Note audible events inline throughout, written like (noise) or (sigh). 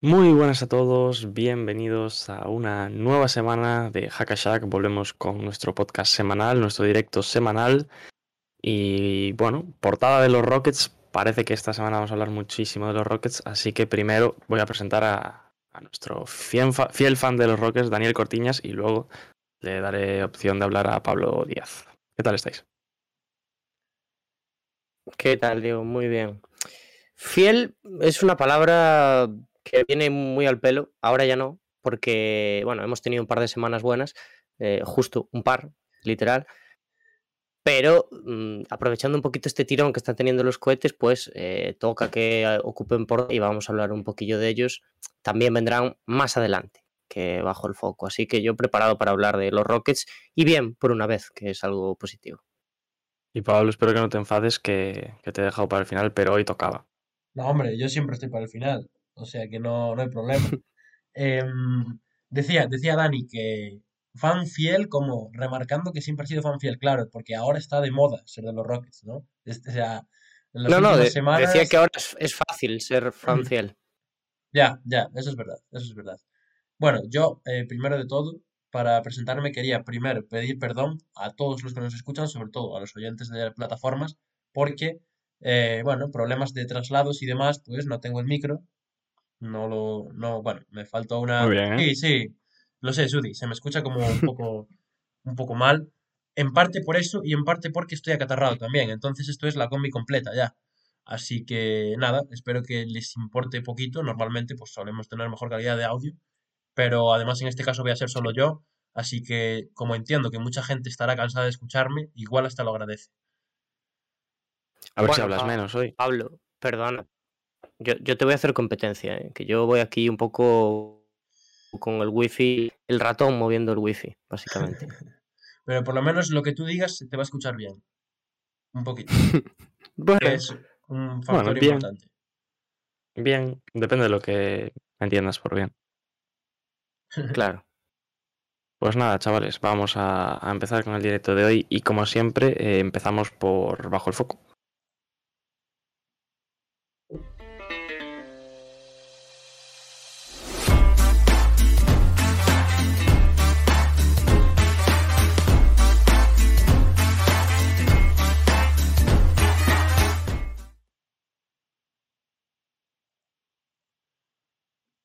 Muy buenas a todos, bienvenidos a una nueva semana de Hackashack. Volvemos con nuestro podcast semanal, nuestro directo semanal. Y bueno, portada de los Rockets. Parece que esta semana vamos a hablar muchísimo de los Rockets, así que primero voy a presentar a, nuestro fiel, fiel fan de los Rockets, Daniel Cortiñas, y luego le daré opción de hablar a Pablo Díaz. ¿Qué tal estáis? ¿Qué tal, Diego? Muy bien. Fiel es una palabra que viene muy al pelo, ahora ya no, porque, bueno, hemos tenido un par de semanas buenas, eh, justo un par, literal, pero mm, aprovechando un poquito este tirón que están teniendo los cohetes, pues eh, toca que eh, ocupen por y vamos a hablar un poquillo de ellos. También vendrán más adelante que bajo el foco. Así que yo preparado para hablar de los Rockets y bien, por una vez, que es algo positivo. Y Pablo, espero que no te enfades que, que te he dejado para el final, pero hoy tocaba. No, hombre, yo siempre estoy para el final. O sea que no, no hay problema. (laughs) Em, decía, decía Dani que fan fiel, como remarcando que siempre ha sido fan fiel, claro, porque ahora está de moda ser de los Rockets, ¿no? o sea, no, no, decía que ahora es, fácil ser fan (clears throat) fiel. Ya, ya, eso es verdad, eso es verdad. Bueno, yo, eh, primero de todo, para presentarme quería primero pedir perdón a todos los que nos escuchan, sobre todo a los oyentes de plataformas, porque, eh, bueno, problemas de traslados y demás, pues no tengo el micro, no lo, no, bueno, me faltó una... ¿eh? Sí, sí, lo sé, Sudi, se me escucha como un poco, un poco mal. En parte por eso y en parte porque estoy acatarrado también. Entonces esto es la combi completa ya. Así que nada, espero que les importe poquito. Normalmente pues solemos tener mejor calidad de audio. Pero además en este caso voy a ser solo yo. Así que como entiendo que mucha gente estará cansada de escucharme, igual hasta lo agradece. A ver si hablas menos hoy. Pablo, perdona. Yo, yo te voy a hacer competencia, ¿eh? que yo voy aquí un poco con el wifi, el ratón moviendo el wifi, básicamente. (laughs) Pero por lo menos lo que tú digas te va a escuchar bien. Un poquito. (laughs) bueno, es un factor bien, importante. Bien, depende de lo que entiendas por bien. (laughs) claro. Pues nada, chavales, vamos a, empezar con el directo de hoy y como siempre eh, empezamos por bajo el foco.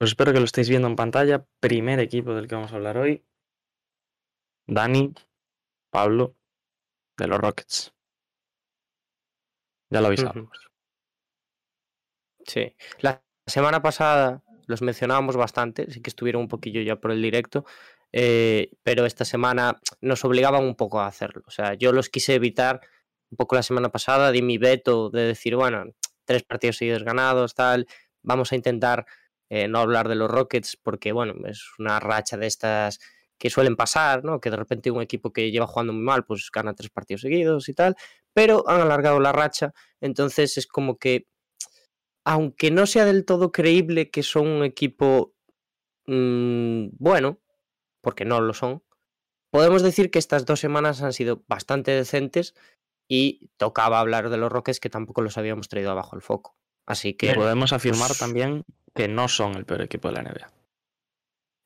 Pues espero que lo estéis viendo en pantalla. Primer equipo del que vamos a hablar hoy. Dani, Pablo, de los Rockets. Ya lo avisamos. Sí. La semana pasada los mencionábamos bastante, sí que estuvieron un poquillo ya por el directo, eh, pero esta semana nos obligaban un poco a hacerlo. O sea, yo los quise evitar un poco la semana pasada, di mi veto de decir, bueno, tres partidos seguidos ganados, tal, vamos a intentar eh, no hablar de los Rockets porque, bueno, es una racha de estas que suelen pasar, ¿no? Que de repente un equipo que lleva jugando muy mal, pues gana tres partidos seguidos y tal, pero han alargado la racha, entonces es como que, aunque no sea del todo creíble que son un equipo mmm, bueno, porque no lo son, podemos decir que estas dos semanas han sido bastante decentes y tocaba hablar de los Rockets que tampoco los habíamos traído abajo el foco. Así que podemos afirmar pues también que no son el peor equipo de la NBA.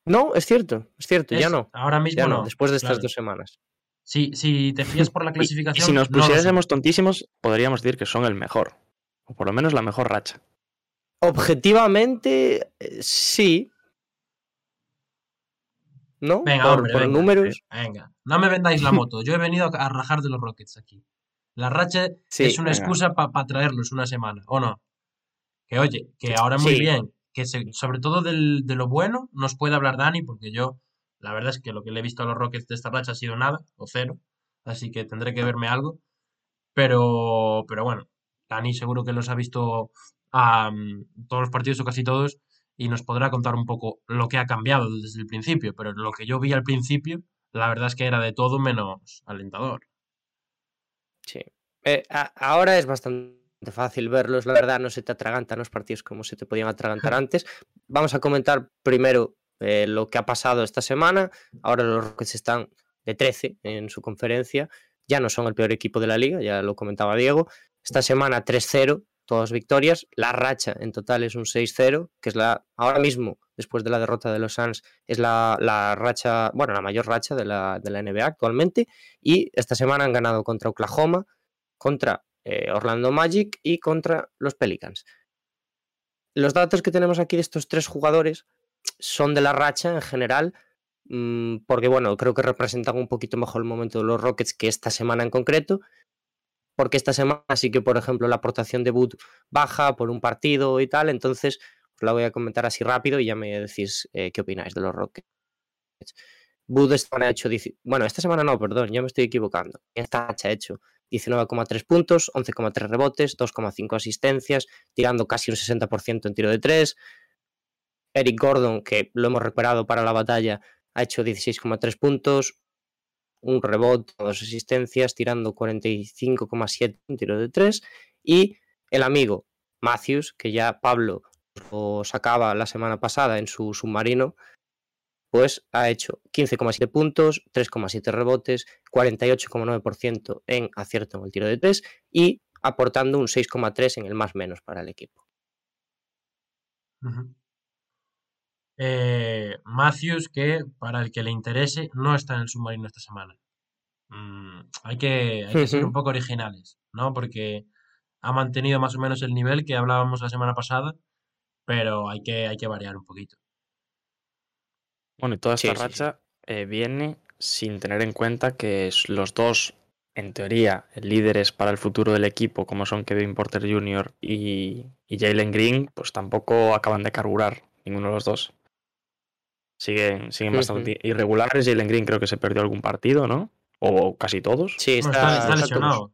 No, es cierto, es cierto, ya no. Ahora mismo no, después de estas dos semanas. Si, si te fías por la (laughs) clasificación. si nos pusiésemos tontísimos, podríamos decir que son el mejor. O por lo menos la mejor racha. Objetivamente, eh, sí. ¿No? Venga, por, números. Venga, no me vendáis la moto. Yo he venido a rajar de los Rockets aquí. La racha es una excusa para traerlos una semana, ¿o no? Que oye, que ahora muy bien, que sobre todo del, de lo bueno nos puede hablar Dani, porque yo, la verdad es que lo que le he visto a los Rockets de esta racha ha sido nada, o cero, así que tendré que verme algo. Pero, pero bueno, Dani seguro que los ha visto a todos los partidos o casi todos, y nos podrá contar un poco lo que ha cambiado desde el principio, pero lo que yo vi al principio, la verdad es que era de todo menos alentador. Sí. Eh, ahora es bastante fácil verlos, la verdad, no se te atragantan los partidos como se te podían atragantar (laughs) antes. Vamos a comentar primero eh, lo que ha pasado esta semana. Ahora los Rockets están de 13 en su conferencia, ya no son el peor equipo de la liga, ya lo comentaba Diego. Esta semana 3-0, todas victorias. La racha en total es un 6-0, que es la, ahora mismo, después de la derrota de los Suns, es la, la racha, bueno, la mayor racha de la, de la NBA actualmente. Y esta semana han ganado contra Oklahoma, contra eh, Orlando Magic y contra los Pelicans. Los datos que tenemos aquí de estos tres jugadores son de la racha en general, mm, porque bueno, creo que representan un poquito mejor el momento de los Rockets que esta semana en concreto, porque esta semana sí que, por ejemplo, la aportación de Boot baja por un partido y tal, entonces os la voy a comentar así rápido y ya me decís eh, qué opináis de los Rockets. Boot esta semana ha hecho, bueno, esta semana no, perdón, ya me estoy equivocando. Esta ha hecho 19,3 puntos, 11,3 rebotes, 2,5 asistencias, tirando casi un 60% en tiro de 3. Eric Gordon, que lo hemos recuperado para la batalla, ha hecho 16,3 puntos, un rebote, dos asistencias, tirando 45,7 en tiro de 3. Y el amigo Matthews, que ya Pablo lo sacaba la semana pasada en su submarino, pues ha hecho 15,7 puntos, 3,7 rebotes, 48,9% en acierto en el tiro de 3 y aportando un 6,3 en el más menos para el equipo. eh, Matthews, que para el que le interese, no está en el submarino esta semana. Mm, hay que, hay que ser un poco originales, ¿no? Porque ha mantenido más o menos el nivel que hablábamos la semana pasada, pero hay que, hay que variar un poquito. Bueno, y toda esta racha eh, viene sin tener en cuenta que los dos, en teoría, líderes para el futuro del equipo, como son Kevin Porter Jr. y, Jalen Green, pues tampoco acaban de carburar ninguno de los dos. Siguen, siguen bastante irregulares. Jalen Green creo que se perdió algún partido, ¿no? O casi todos. Sí, está, lesionado.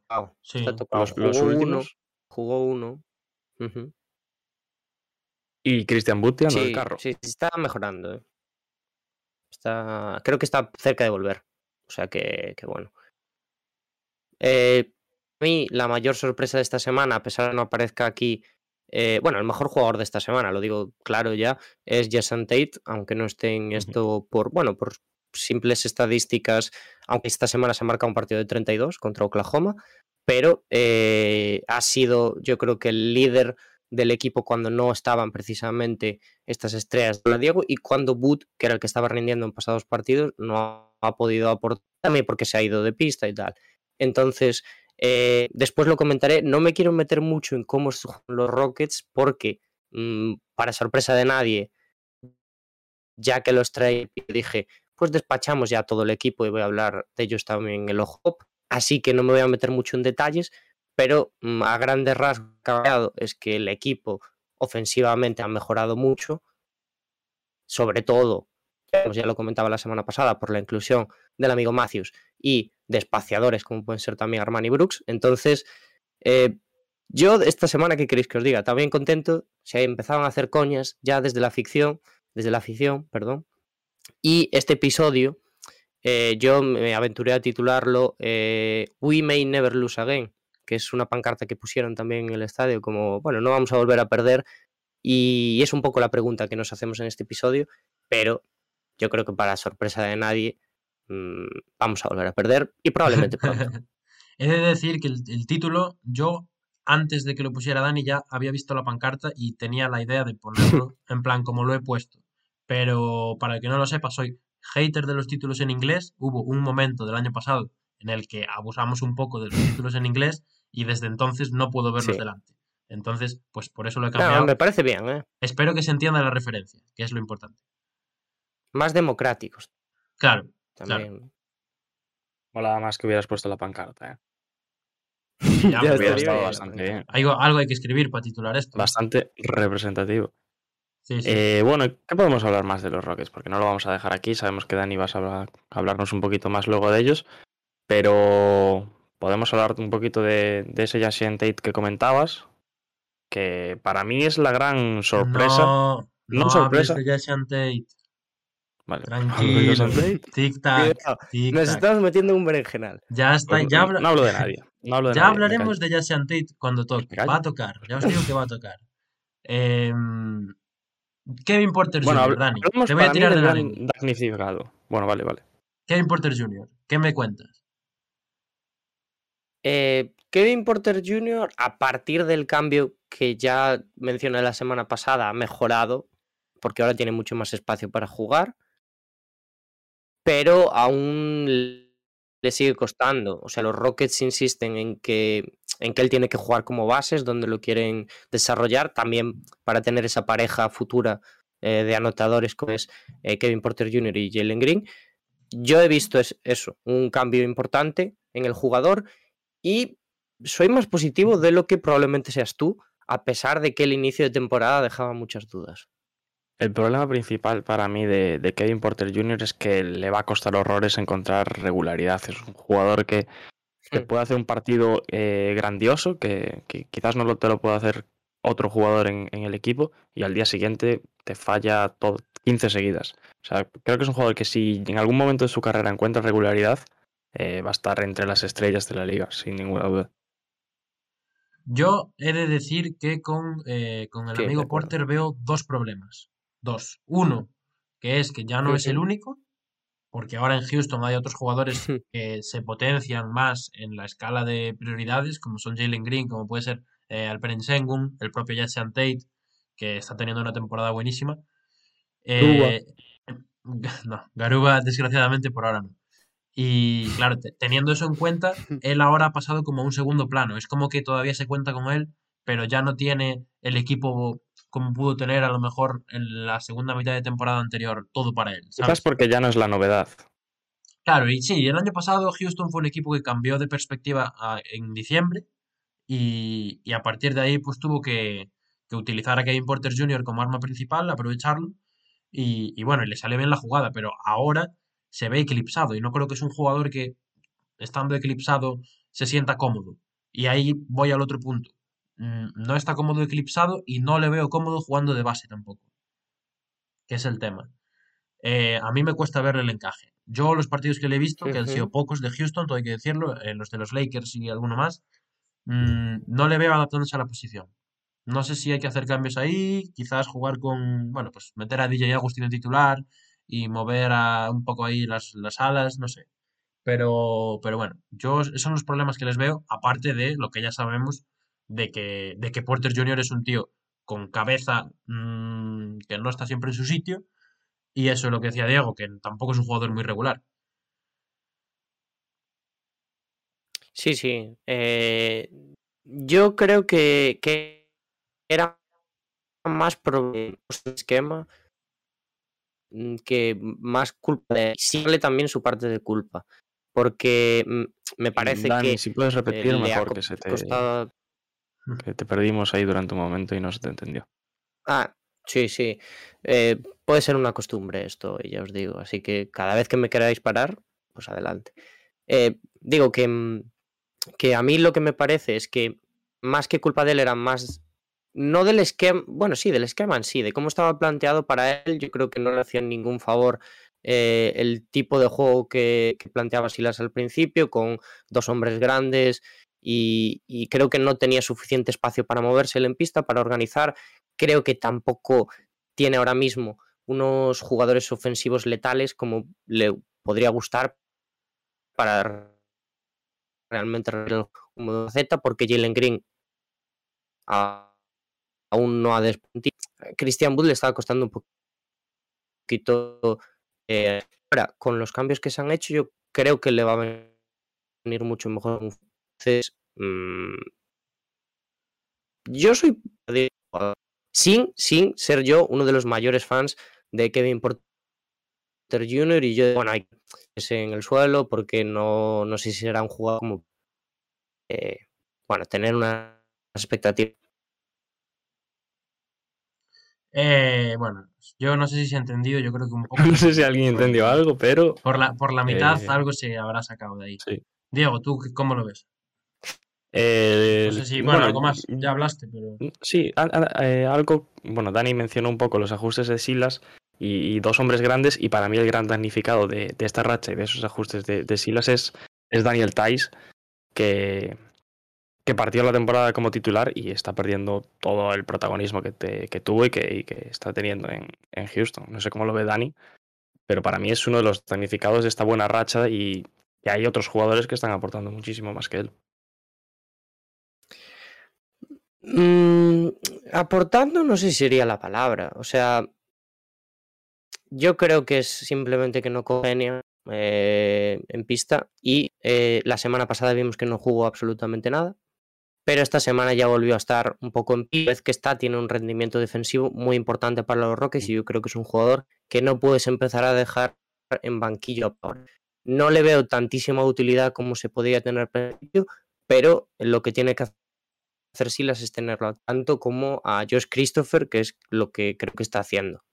Los, últimos. jugó uno. Y Christian Butti sí, el carro. Sí, está mejorando. ¿eh? Está, creo que está cerca de volver. O sea que, bueno. Eh, a mí, la mayor sorpresa de esta semana, a pesar de no aparezca aquí, eh, bueno, el mejor jugador de esta semana, lo digo claro ya, es Jason Tate, aunque no esté en esto por, bueno, por simples estadísticas, aunque esta semana se marca un partido de 32 contra Oklahoma, pero eh, ha sido, yo creo que el líder del equipo cuando no estaban precisamente estas estrellas de la Diego y cuando Boot, que era el que estaba rindiendo en pasados partidos, no ha podido aportar también porque se ha ido de pista y tal. Entonces, eh, después lo comentaré. No me quiero meter mucho en cómo son los Rockets porque, mm, para sorpresa de nadie, ya que los trae, dije, pues despachamos ya todo el equipo y voy a hablar de ellos también en el ojo. Así que no me voy a meter mucho en detalles, pero mm, a grandes rasgos es que el equipo ofensivamente ha mejorado mucho, sobre todo, ya lo comentaba la semana pasada, por la inclusión del amigo Matthews y de espaciadores como pueden ser también Armani Brooks. Entonces, eh, yo esta semana, ¿qué queréis que os diga? También contento, se empezaron a hacer coñas ya desde la ficción, desde la ficción, perdón, y este episodio eh, yo me aventuré a titularlo eh, We May Never Lose Again, que es una pancarta que pusieron también en el estadio, como, bueno, no vamos a volver a perder. Y es un poco la pregunta que nos hacemos en este episodio, pero yo creo que para sorpresa de nadie mm, vamos a volver a perder y probablemente pronto. (laughs) He de decir que el, título, yo antes de que lo pusiera Dani ya había visto la pancarta y tenía la idea de ponerlo (laughs) en plan como lo he puesto. Pero para el que no lo sepa, soy hater de los títulos en inglés. Hubo un momento del año pasado en el que abusamos un poco de los (laughs) títulos en inglés y desde entonces no puedo verlos delante. Entonces, pues por eso lo he cambiado. me parece bien, ¿eh? Espero que se entienda la referencia, que es lo importante. Más democráticos. Claro, También. Mola más que hubieras puesto la pancarta, ¿eh? Ya, (laughs) hubiera estado bastante bien. Algo, hay que escribir para titular esto. Bastante representativo. Eh, bueno, ¿qué podemos hablar más de los Rockets? Porque no lo vamos a dejar aquí. Sabemos que Dani vas a hablarnos un poquito más luego de ellos. Pero podemos hablar un poquito de, ese Jason Tate que comentabas, que para mí es la gran sorpresa. No, no sorpresa. hables de Jason Tate. Vale. Tranquilo. Tic tac, tic Nos tac. estamos metiendo en un berenjenal. Ya está, Pues ya, no, habla- no hablo de nadie. No hablo de ya nadie, hablaremos de Jason Tate cuando toque. Va a tocar, ya os digo que va a tocar. Em, Kevin Porter Bueno, Jr., Dani. Te voy a tirar de la. Bueno, vale, vale. Kevin Porter Jr., ¿qué me cuentas? Eh, Kevin Porter Jr., a partir del cambio que ya mencioné la semana pasada, ha mejorado, porque ahora tiene mucho más espacio para jugar, pero aún le sigue costando. O sea, los Rockets insisten en que, en que él tiene que jugar como bases, donde lo quieren desarrollar, también para tener esa pareja futura eh, de anotadores como es eh, Kevin Porter Jr. y Jalen Green. Yo he visto es- eso, un cambio importante en el jugador y soy más positivo de lo que probablemente seas tú, a pesar de que el inicio de temporada dejaba muchas dudas. El problema principal para mí de, de Kevin Porter Jr. es que le va a costar horrores encontrar regularidad. Es un jugador que, que Hmm. puede hacer un partido eh, grandioso, que, que quizás no lo, te lo pueda hacer otro jugador en, en el equipo, y al día siguiente te falla todo, 15 seguidas. O sea, creo que es un jugador que si en algún momento de su carrera encuentra regularidad, eh, va a estar entre las estrellas de la liga, sin ninguna duda. Yo he de decir que con, eh, con el Sí, amigo. Porter veo dos problemas. Dos. Uno, que es que ya no es el único, porque ahora en Houston hay otros jugadores (laughs) que se potencian más en la escala de prioridades, como son Jalen Green, como puede ser eh, Alperen Sengun, el propio Jason Tate, que está teniendo una temporada buenísima. Eh, (laughs) no, Garuba, desgraciadamente, por ahora no. Y claro, te- teniendo eso en cuenta, (laughs) él ahora ha pasado como a un segundo plano. Es como que todavía se cuenta con él, pero ya no tiene el equipo como pudo tener a lo mejor en la segunda mitad de temporada anterior, todo para él. Quizás ¿sabes? porque ya no es la novedad. Claro, y sí, el año pasado Houston fue un equipo que cambió de perspectiva a- en diciembre y, y a partir de ahí pues tuvo que, que utilizar a Kevin Porter Jr. como arma principal, aprovecharlo y, y bueno, y le salió bien la jugada, pero ahora se ve eclipsado y no creo que es un jugador que estando eclipsado se sienta cómodo. Y ahí voy al otro punto. Mm, No está cómodo eclipsado y no le veo cómodo jugando de base tampoco, que es el tema. Eh, a mí me cuesta verle el encaje. Yo los partidos que le he visto, que han sido pocos de Houston, todo hay que decirlo, eh, los de los Lakers y alguno más, mm, no le veo adaptándose a la posición. No sé si hay que hacer cambios ahí, quizás jugar con, bueno, pues meter a DJ Agustín en titular y mover a, un poco ahí las, las alas, no sé. Pero, pero bueno, yo esos son los problemas que les veo, aparte de lo que ya sabemos, de que, de que Porter Jr. es un tío con cabeza mm, que no está siempre en su sitio, y eso es lo que decía Diego, que tampoco es un jugador muy regular. Sí, sí. eh, yo creo que, que era más problema del esquema que más culpa de Sigle también su parte de culpa. Porque mm, me parece Dani, que si puedes repetir mejor que se te, costado. que te perdimos ahí durante un momento y no se te entendió. Ah, sí, sí. eh, puede ser una costumbre esto, ya os digo. Así que cada vez que me queráis parar, pues adelante. Eh, digo que, mm, que a mí lo que me parece es que más que culpa de él era más. No del esquema, bueno, sí, del esquema en sí, de cómo estaba planteado para él, yo creo que no le hacían ningún favor eh, el tipo de juego que, planteaba Silas al principio, con dos hombres grandes, y, creo que no tenía suficiente espacio para moverse en pista, para organizar. Creo que tampoco tiene ahora mismo unos jugadores ofensivos letales como le podría gustar para realmente arreglar como Z, porque Jalen Green a- aún no ha despontido. Christian Wood le estaba costando un poquito. eh, ahora, con los cambios que se han hecho, yo creo que le va a venir mucho mejor. Entonces, mm, yo soy sin, sin ser yo uno de los mayores fans de Kevin Porter Jr. y yo, bueno, hay que en el suelo porque no, no sé si será un jugador como, eh, bueno, tener una expectativa. Eh, bueno, yo no sé si se ha entendido, yo creo que un (laughs) poco. No sé si alguien entendió algo, pero Por la, por la mitad Eh, algo se habrá sacado de ahí. sí. Diego, ¿tú cómo lo ves? Eh, No sé si, bueno, algo más. Ya hablaste, pero. Sí, a- a- eh, algo. Bueno, Dani mencionó un poco los ajustes de Silas y, y dos hombres grandes, y para mí el gran damnificado de, de esta racha y de esos ajustes de, de Silas es, es Daniel Tais, que, que partió la temporada como titular y está perdiendo todo el protagonismo que, te- que tuvo y que, está teniendo en, en Houston. No sé cómo lo ve Dani, pero para mí es uno de los damnificados de esta buena racha y, y hay otros jugadores que están aportando muchísimo más que él. Mm, aportando, no sé si sería la palabra. O sea, yo creo que es simplemente que no congenia eh, en pista y eh, la semana pasada vimos que no jugó absolutamente nada. Pero esta semana ya volvió a estar un poco en pie. Vez que está, tiene un rendimiento defensivo muy importante para los Rockets y yo creo que es un jugador que no puedes empezar a dejar en banquillo. No le veo tantísima utilidad como se podría tener pero lo que tiene que hacer Silas es tenerlo tanto como a Josh Christopher, que es lo que creo que está haciendo.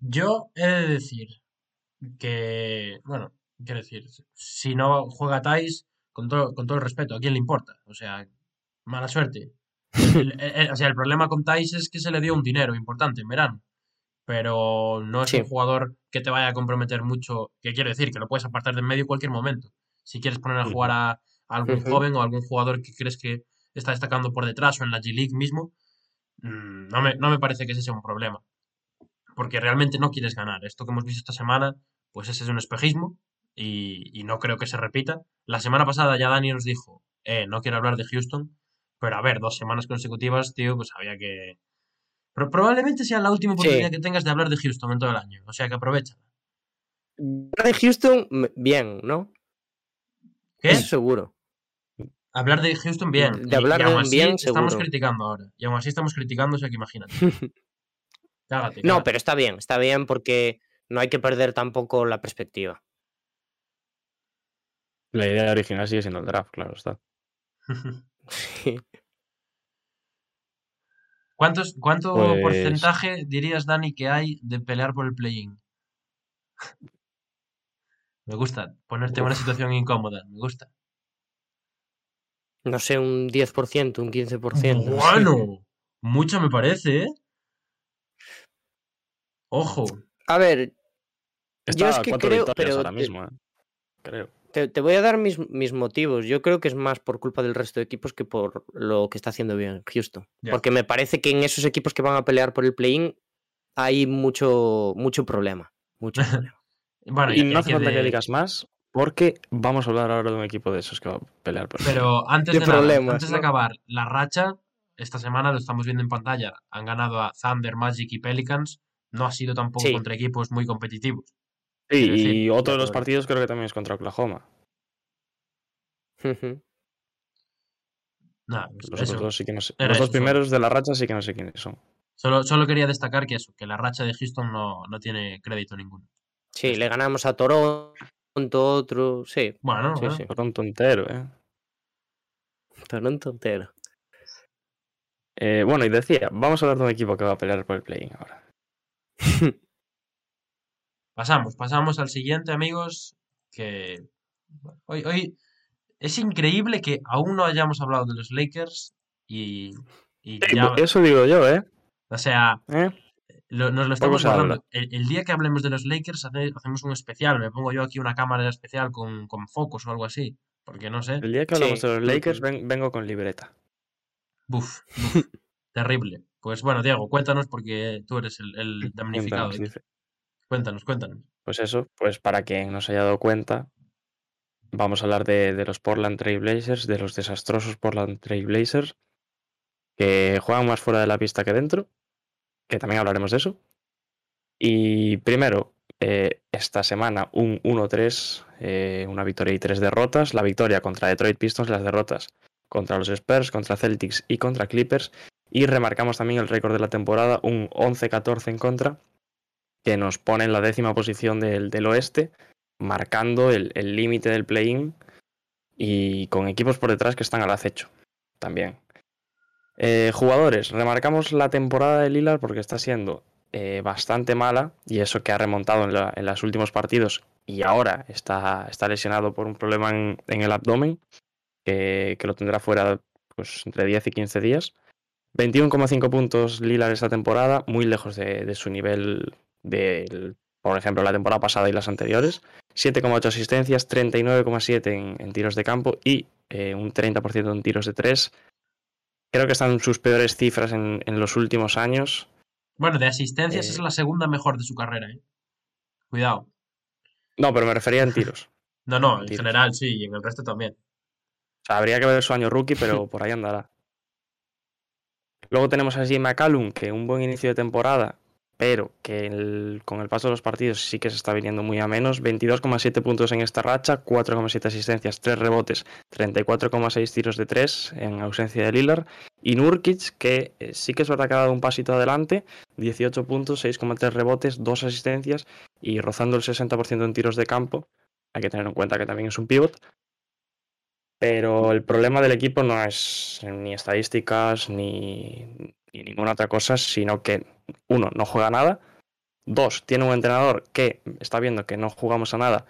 Yo he de decir que, bueno, quiero decir, si no juega Thais, con todo, con todo el respeto, ¿a quién le importa? O sea, mala suerte. (laughs) El- el- el- o sea, el problema con Thais es que se le dio un dinero importante en verano, pero no es Sí. un jugador que te vaya a comprometer mucho, que quiero decir, que lo puedes apartar de en medio en cualquier momento. Si quieres poner a jugar a, a algún joven o algún jugador que crees que está destacando por detrás o en la G-League mismo, mm, no me, no me parece que ese sea un problema porque realmente no quieres ganar. Esto que hemos visto esta semana, pues ese es un espejismo y, y no creo que se repita. La semana pasada ya Dani nos dijo, eh, no quiero hablar de Houston, pero a ver, dos semanas consecutivas, tío, pues había que... Pero probablemente sea la última Sí. oportunidad que tengas de hablar de Houston en todo el año, o sea que aprovecha. De Houston, bien, ¿no? ¿Qué? Eso seguro. Hablar de Houston bien. De y- hablar y aún de así bien, estamos seguro. criticando ahora. Y aún así estamos criticando, o sea que imagínate. (laughs) Cágate, No, pero está bien, está bien porque no hay que perder tampoco la perspectiva. La idea original sigue siendo el draft, claro está. (laughs) ¿Cuántos, ¿Cuánto Pues- porcentaje dirías, Dani, que hay de pelear por el play-in? (laughs) Me gusta ponerte en una situación incómoda, me gusta. No sé, un 10%, un 15%. no sé. Bueno, mucho me parece, ¿eh? Ojo, A ver, Está Yo es que creo- pero ahora mismo, ¿eh? Creo. Te, te voy a dar mis, mis motivos. Yo creo que es más por culpa del resto de equipos que por lo que está haciendo bien Houston. Porque me parece que en esos equipos que van a pelear por el play-in hay mucho, mucho problema. Mucho (laughs) problema. bueno, y y- no hace falta de- que digas más, porque vamos a hablar ahora de un equipo de esos que va a pelear por el Pero antes De nada, antes de acabar, la racha, esta semana lo estamos viendo en pantalla, han ganado a Thunder, Magic y Pelicans. No ha sido tampoco Sí. contra equipos muy competitivos. Sí, y otro de los partidos creo que también es contra Oklahoma. Pues Los otros dos sí que no sé. Era Los eso dos solo. primeros de la racha sí que no sé quiénes son. Solo, solo quería destacar que eso, que la racha de Houston no, no tiene crédito ninguno. Sí, le ganamos a Toronto, otro. Sí, Bueno, sí, bueno. sí. Toronto entero, ¿eh? Toronto entero. Eh, Bueno, y decía, vamos a hablar de un equipo que va a pelear por el play ahora. (laughs) Pasamos, pasamos al siguiente, amigos, que hoy, hoy es increíble que aún no hayamos hablado de los Lakers y, y Sí, ya, Eso digo yo, ¿eh? o sea, ¿Eh? lo- nos lo estamos se habla. guardando. El, el día que hablemos de los Lakers hace- hacemos un especial, me pongo yo aquí una cámara especial con, con focos o algo así, porque no sé, El día que hablamos Sí, de los Lakers ven- vengo con libreta. buf, buf, (laughs) terrible. Pues bueno, Diego, cuéntanos porque tú eres el, el damnificado. Cuéntanos, cuéntanos. Pues eso, pues para quien no se haya dado cuenta, vamos a hablar de, los Portland Trail Blazers, de los desastrosos Portland Trail Blazers, que juegan más fuera de la pista que dentro, que también hablaremos de eso. Y primero, eh, esta semana un 1-3, eh, una victoria y tres derrotas. La victoria contra Detroit Pistons, las derrotas contra los Spurs, contra Celtics y contra Clippers. Y remarcamos también el récord de la temporada, un 11-14 en contra, que nos pone en la décima posición del, del oeste, marcando el límite del play-in y con equipos por detrás que están al acecho también. Eh, jugadores, remarcamos la temporada de Lillard porque está siendo eh, bastante mala y eso que ha remontado en, la- los últimos partidos y ahora está, está lesionado por un problema en, el abdomen, que, que, lo tendrá fuera pues, entre 10 y 15 días. 21,5 puntos Lillard esta temporada, muy lejos de, de su nivel del, por ejemplo, la temporada pasada y las anteriores. 7,8 asistencias, 39,7 en, en, tiros de campo y eh, un 30% en tiros de 3. Creo que están sus peores cifras en, en los últimos años. Bueno, de asistencias eh... es la segunda mejor de su carrera, ¿eh? Cuidado. No, pero me refería en tiros. (laughs) no, no, en, en general sí, y en el resto también. O sea, habría que ver su año rookie, pero (laughs) por ahí andará. Luego tenemos a Jim McCallum, que un buen inicio de temporada, pero que con el paso de los partidos sí que se está viniendo muy a menos. 22,7 puntos en esta racha, 4,7 asistencias, 3 rebotes, 34,6 tiros de 3 en ausencia de Lillard. Y Nurkic, que eh, sí que es verdad que ha dado un pasito adelante, 18 puntos, 6,3 rebotes, 2 asistencias y rozando el 60% en tiros de campo. Hay que tener en cuenta que también es un pivot. Pero el problema del equipo no es ni estadísticas ni, ni ninguna otra cosa, sino que uno, no juega nada, dos, tiene un entrenador que está viendo que no jugamos a nada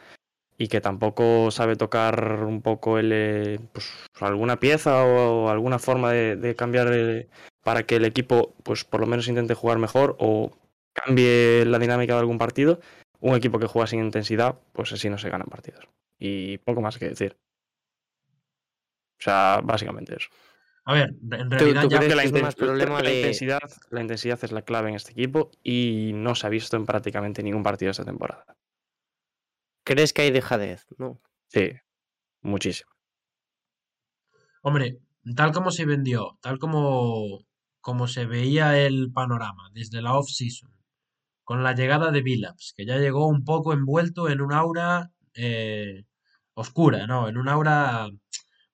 y que tampoco sabe tocar un poco el, pues, alguna pieza o, alguna forma de, cambiar el, para que el equipo pues por lo menos intente jugar mejor o cambie la dinámica de algún partido. Un equipo que juega sin intensidad, pues así no se ganan partidos. Y poco más que decir. O sea, básicamente eso. A ver, en realidad ¿Tú, tú ya que la, es inten más problema la de- intensidad, la intensidad es la clave en este equipo y no se ha visto en prácticamente ningún partido esta temporada. ¿Crees que hay dejadez? No. Sí, muchísimo. Hombre, tal como se vendió, tal como, como se veía el panorama desde la off-season, con la llegada de Billups, que ya llegó un poco envuelto en un aura eh, oscura, ¿no? En un aura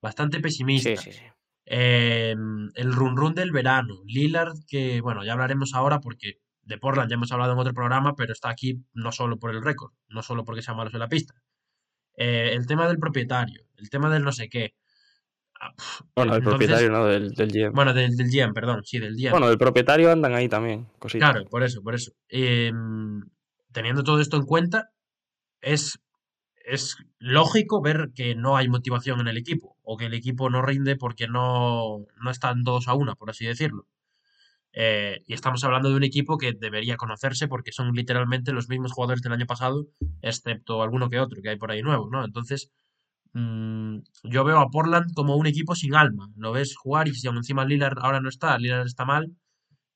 bastante pesimista. Sí, sí, sí. Eh, el run run del verano. Lillard, que bueno, ya hablaremos ahora porque de Portland ya hemos hablado en otro programa, pero está aquí no solo por el récord, no solo porque sea malos en la pista. Eh, el tema del propietario, el tema del no sé qué. Ah, Bueno, el entonces- propietario, ¿no? Del, del GM. Bueno, del, del GM, perdón, sí, del GM. Bueno, del propietario andan ahí también, cositas. Claro, por eso, por eso. Eh, teniendo todo esto en cuenta, es, es lógico ver que no hay motivación en el equipo, o que el equipo no rinde porque no, no están todos a una, por así decirlo. Eh, y estamos hablando de un equipo que debería conocerse porque son literalmente los mismos jugadores del año pasado, excepto alguno que otro que hay por ahí nuevo, ¿no? Entonces, mm, yo veo a Portland como un equipo sin alma. Lo ves jugar y si aún encima Lillard ahora no está, Lillard está mal,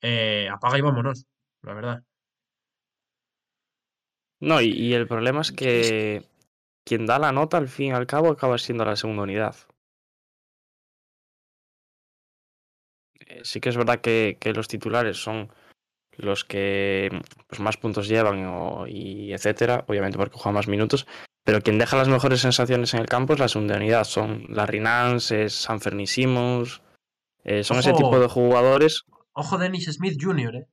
eh, apaga y vámonos, la verdad. No, y, y el problema es que quien da la nota al fin y al cabo acaba siendo la segunda unidad. Eh, sí que es verdad que, que los titulares son los que pues, más puntos llevan o, y etcétera, obviamente porque juegan más minutos, pero quien deja las mejores sensaciones en el campo es la segunda unidad. Son Larry Nance, es Sanferni Simons, eh, son ese tipo de jugadores. Ojo Dennis Smith Jr., ¿eh?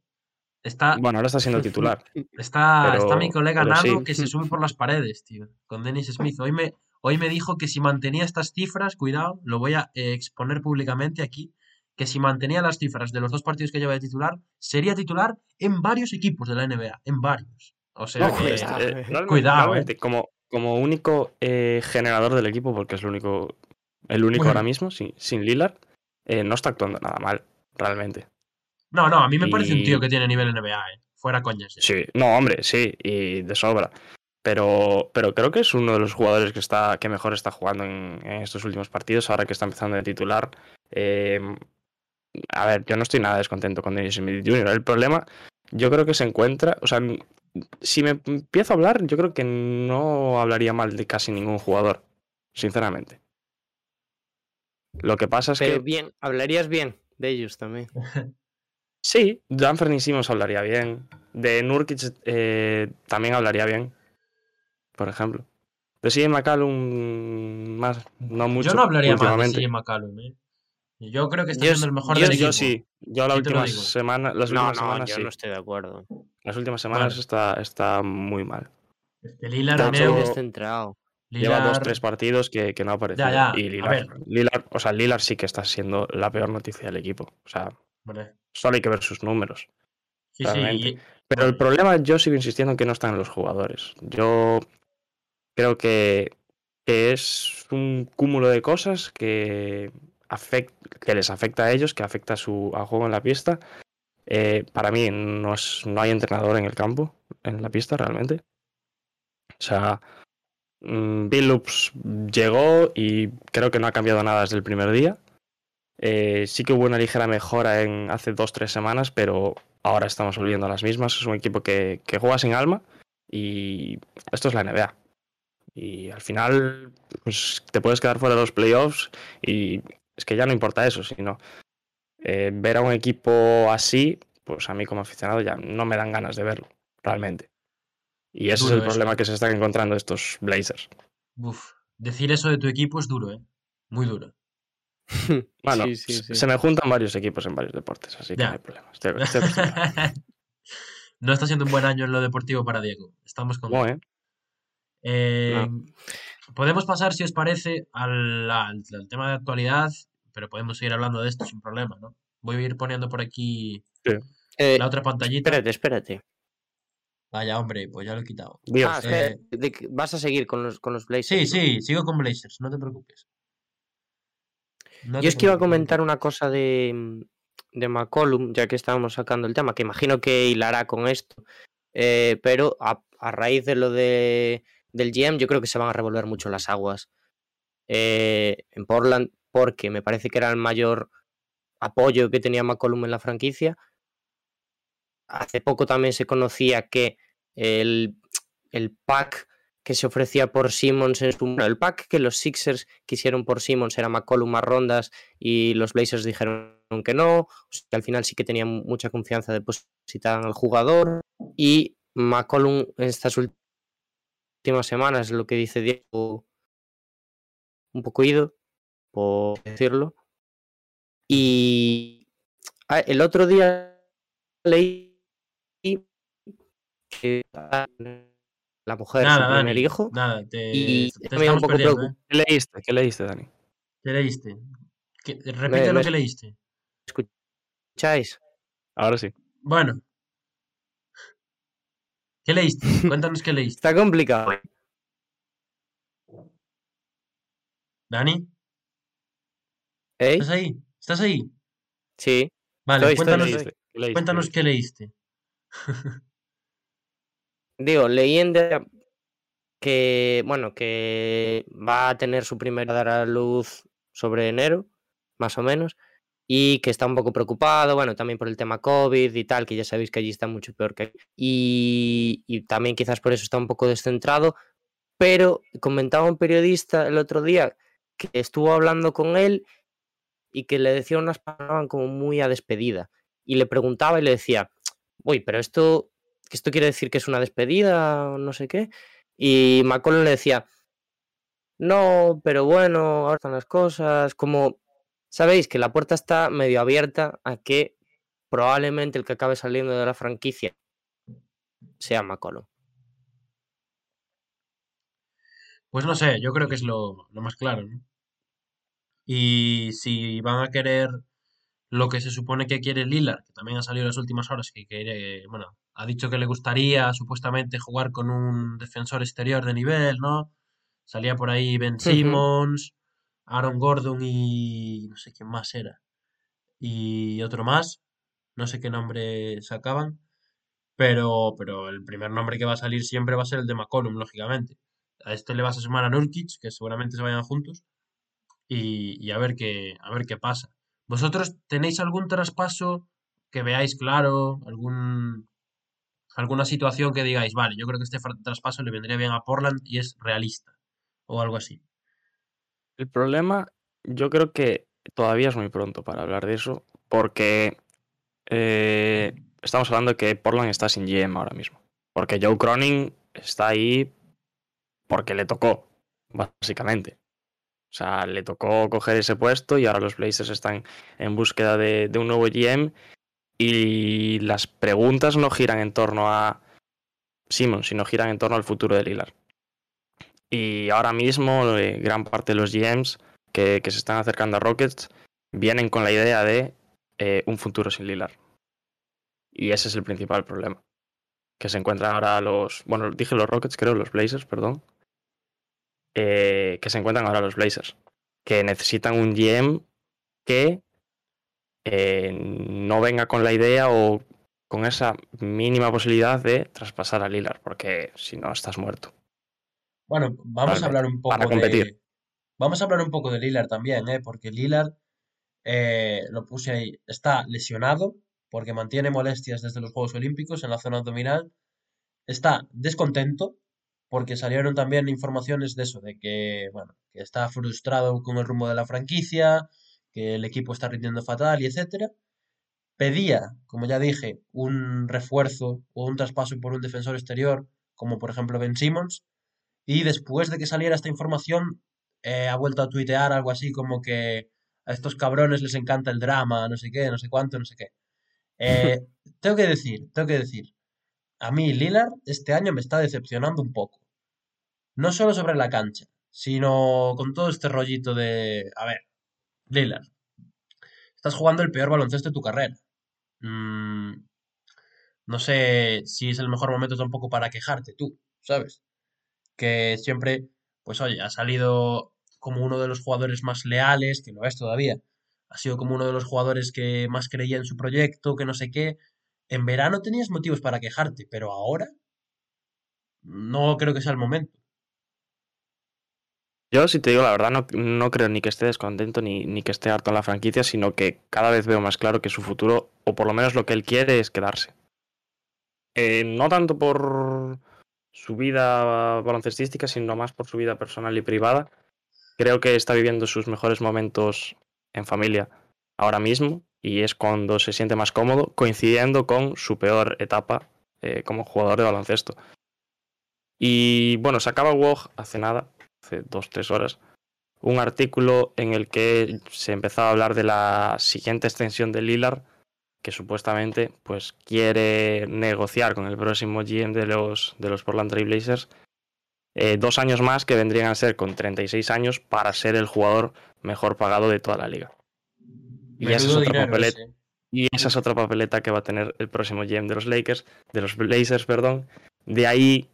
Está, Bueno, ahora está siendo titular. (laughs) está, pero- está mi colega Nano sí. que se sube por las paredes, tío, con Dennis Smith. Hoy me, hoy me dijo que si mantenía estas cifras, cuidado, lo voy a eh, exponer públicamente aquí, que si mantenía las cifras de los dos partidos que lleva de titular, sería titular en varios equipos de la NBA, en varios. O sea No, que... este, eh, Cuidado, realmente, como, como único eh, generador del equipo, porque es lo único, el único Bueno. ahora mismo, sin, sin Lillard, eh, no está actuando nada mal, realmente. No, no, a mí me parece un tío que tiene nivel NBA, ¿eh? Fuera coñas. ya. Sí, no, hombre, sí, y de sobra. Pero, pero creo que es uno de los jugadores que está que mejor está jugando en, en estos últimos partidos, ahora que está empezando de titular. Eh, a ver, yo no estoy nada descontento con Dennis Smith Jr. El problema, yo creo que se encuentra, o sea, si me empiezo a hablar, yo creo que no hablaría mal de casi ningún jugador, sinceramente. Lo que pasa es Pero que bien, hablarías bien de ellos también. (laughs) sí, Danford Simons hablaría bien, de Nurkic eh, también hablaría bien, por ejemplo. De CJ McCallum más, no mucho Yo no hablaría mal de. CJ McCallum, ¿eh? Yo creo que está Yo siendo el mejor yo del Yo, equipo. yo sí, yo la última semana, las No, últimas no, semanas yo sí. no estoy de acuerdo. Las últimas semanas Bueno. está, está muy mal. Es que descentrado. Lleva dos, tres partidos que, que no ha aparecido. ya, y ver. Lillard- o sea, Lillard sí que está siendo la peor noticia del equipo. O sea, Hombre, solo hay que ver sus números. sí, sí, Pero el problema, yo sigo insistiendo en que no están los jugadores. Yo creo que, que es un cúmulo de cosas que, afect- que les afecta a ellos, que afecta a su al juego en la pista. Eh, para mí no, es, no hay entrenador en el campo, en la pista realmente. O sea, mm, Billups llegó y creo que no ha cambiado nada desde el primer día. Eh, sí que hubo una ligera mejora en hace dos tres semanas, pero ahora estamos volviendo a las mismas. Es un equipo que, que juega sin alma y esto es la NBA. Y al final, pues te puedes quedar fuera de los playoffs y es que ya no importa eso, sino eh, ver a un equipo así, pues a mí como aficionado ya no me dan ganas de verlo, realmente. Y ese Duro es el eso. problema que se están encontrando estos Blazers. Uf, decir eso de tu equipo es duro, ¿eh? Muy duro. (laughs) Bueno, Sí, sí, se- sí. se me juntan varios equipos en varios deportes, así que Ya. no hay problema. Estoy, estoy acostumbrado. (laughs) no está siendo un buen año en lo deportivo para Diego. Estamos con... No, ¿eh? Eh, Podemos pasar, si os parece, al, al- al tema de actualidad, pero podemos seguir hablando de esto sin problema, ¿no? Voy a ir poniendo por aquí Eh, la otra pantallita. espérate, espérate. Vaya, hombre, pues ya lo he quitado. Dios, Ah, eh, que vas a seguir con los, con los Blazers. Sí, ¿no? sí, sigo con Blazers, no te preocupes. No Yo es que iba a comentar una cosa de, de McCollum, ya que estábamos sacando el tema, que imagino que hilará con esto. eh, pero a, a raíz de lo de, del GM, yo creo que se van a revolver mucho las aguas eh, en Portland, porque me parece que era el mayor apoyo que tenía McCollum en la franquicia. Hace poco también se conocía que el, el pack que se ofrecía por Simmons en su bueno, el pack que los Sixers quisieron por Simmons era McCollum más rondas y los Blazers dijeron que no, al final sí que tenían mucha confianza depositada en el jugador. Y McCollum en estas últimas semanas, lo que dice Diego, un poco ido, por decirlo. Y ah, el otro día leí que la mujer, Nada, su primer Dani, hijo, Nada, te, y te un poco perdiendo, ¿eh? ¿Qué leíste? ¿Qué leíste, Dani? ¿Qué leíste? ¿Qué- repite lo me- que leíste. ¿escucháis? Ahora sí. Bueno. ¿Qué leíste? (laughs) Cuéntanos qué leíste. Está complicado. ¿Dani? ¿Eh? ¿Estás ahí? ¿Estás ahí? Sí. Vale, Estoy, cuéntanos, estoy. ¿Qué leíste? cuéntanos qué leíste. Digo, leí en de- que, bueno, que va a tener su primera dar a luz sobre enero, más o menos, y que está un poco preocupado, bueno, también por el tema COVID y tal, que ya sabéis que allí está mucho peor que aquí. Y, y también quizás por eso está un poco descentrado, pero comentaba un periodista el otro día que estuvo hablando con él y que le decía unas palabras como muy a despedida. Y le preguntaba y le decía, uy, pero esto, que esto quiere decir que es una despedida o no sé qué. Y McCollum le decía, no, pero bueno, ahora están las cosas, como, sabéis que la puerta está medio abierta a que probablemente el que acabe saliendo de la franquicia sea McCollum. Pues no sé, yo creo que es lo, lo más claro, ¿no? Y si van a querer lo que se supone que quiere Lillard, que también ha salido en las últimas horas, que quiere, bueno, ha dicho que le gustaría supuestamente jugar con un defensor exterior de nivel, ¿no? Salía por ahí Ben Simmons, Aaron Gordon y no sé quién más era. Y otro más, no sé qué nombre sacaban, pero, pero el primer nombre que va a salir siempre va a ser el de McCollum, lógicamente. A este le vas a sumar a Nurkic, que seguramente se vayan juntos, y, y a ver qué, a ver qué pasa. ¿Vosotros tenéis algún traspaso que veáis claro? ¿Algún, alguna situación que digáis, vale, yo creo que este traspaso le vendría bien a Portland y es realista? O algo así. El problema, yo creo que todavía es muy pronto para hablar de eso, porque eh, estamos hablando de que Portland está sin GM ahora mismo. Porque Joe Cronin está ahí porque le tocó, básicamente. O sea, le tocó coger ese puesto y ahora los Blazers están en búsqueda de, de un nuevo GM y las preguntas no giran en torno a Simon, sino giran en torno al futuro de Lillard. Y ahora mismo eh, gran parte de los GMs que, se están acercando a Rockets vienen con la idea de eh, un futuro sin Lillard. Y ese es el principal problema. Que se encuentran ahora los. Bueno, dije los Rockets, creo, los Blazers, perdón. eh, que se encuentran ahora los Blazers, que necesitan un GM que eh, no venga con la idea o con esa mínima posibilidad de traspasar a Lillard, porque si no estás muerto. Bueno, vamos a hablar un poco para competir. de. Vamos a hablar un poco de Lillard también, ¿eh? Porque Lillard, eh, lo puse ahí, está lesionado porque mantiene molestias desde los Juegos Olímpicos en la zona abdominal. Está descontento porque salieron también informaciones de eso, de que, bueno, que está frustrado con el rumbo de la franquicia, que el equipo está rindiendo fatal y etcétera. Pedía, como ya dije, un refuerzo o un traspaso por un defensor exterior, como por ejemplo Ben Simmons, y después de que saliera esta información, eh, ha vuelto a tuitear algo así como que a estos cabrones les encanta el drama, no sé qué, no sé cuánto, no sé qué. Eh, (laughs) tengo que decir, tengo que decir, a mí Lillard este año me está decepcionando un poco. No solo sobre la cancha, sino con todo este rollito de, a ver, Lillard, estás jugando el peor baloncesto de tu carrera. Mm, no sé si es el mejor momento tampoco para quejarte tú, ¿sabes? Que siempre, pues oye, ha salido como uno de los jugadores más leales, que lo es todavía. Ha sido como uno de los jugadores que más creía en su proyecto, que no sé qué. En verano tenías motivos para quejarte, pero ahora no creo que sea el momento. Yo, si te digo la verdad, no, no creo ni que esté descontento ni, ni, que esté harto en la franquicia, sino que cada vez veo más claro que su futuro, o por lo menos lo que él quiere, es quedarse. Eh, no tanto por su vida baloncestística, sino más por su vida personal y privada. Creo que está viviendo sus mejores momentos en familia ahora mismo y es cuando se siente más cómodo, coincidiendo con su peor etapa eh, como jugador de baloncesto. Y bueno, se acaba WOG hace nada, hace dos, tres horas, un artículo en el que se empezaba a hablar de la siguiente extensión de Lillard, que supuestamente pues quiere negociar con el próximo GM de los, de los Portland Trail Blazers eh, dos años más que vendrían a ser con 36 años para ser el jugador mejor pagado de toda la liga. Y esa, es otra papeleta, y esa es otra papeleta que va a tener el próximo GM de los Lakers, de los Blazers, perdón. De ahí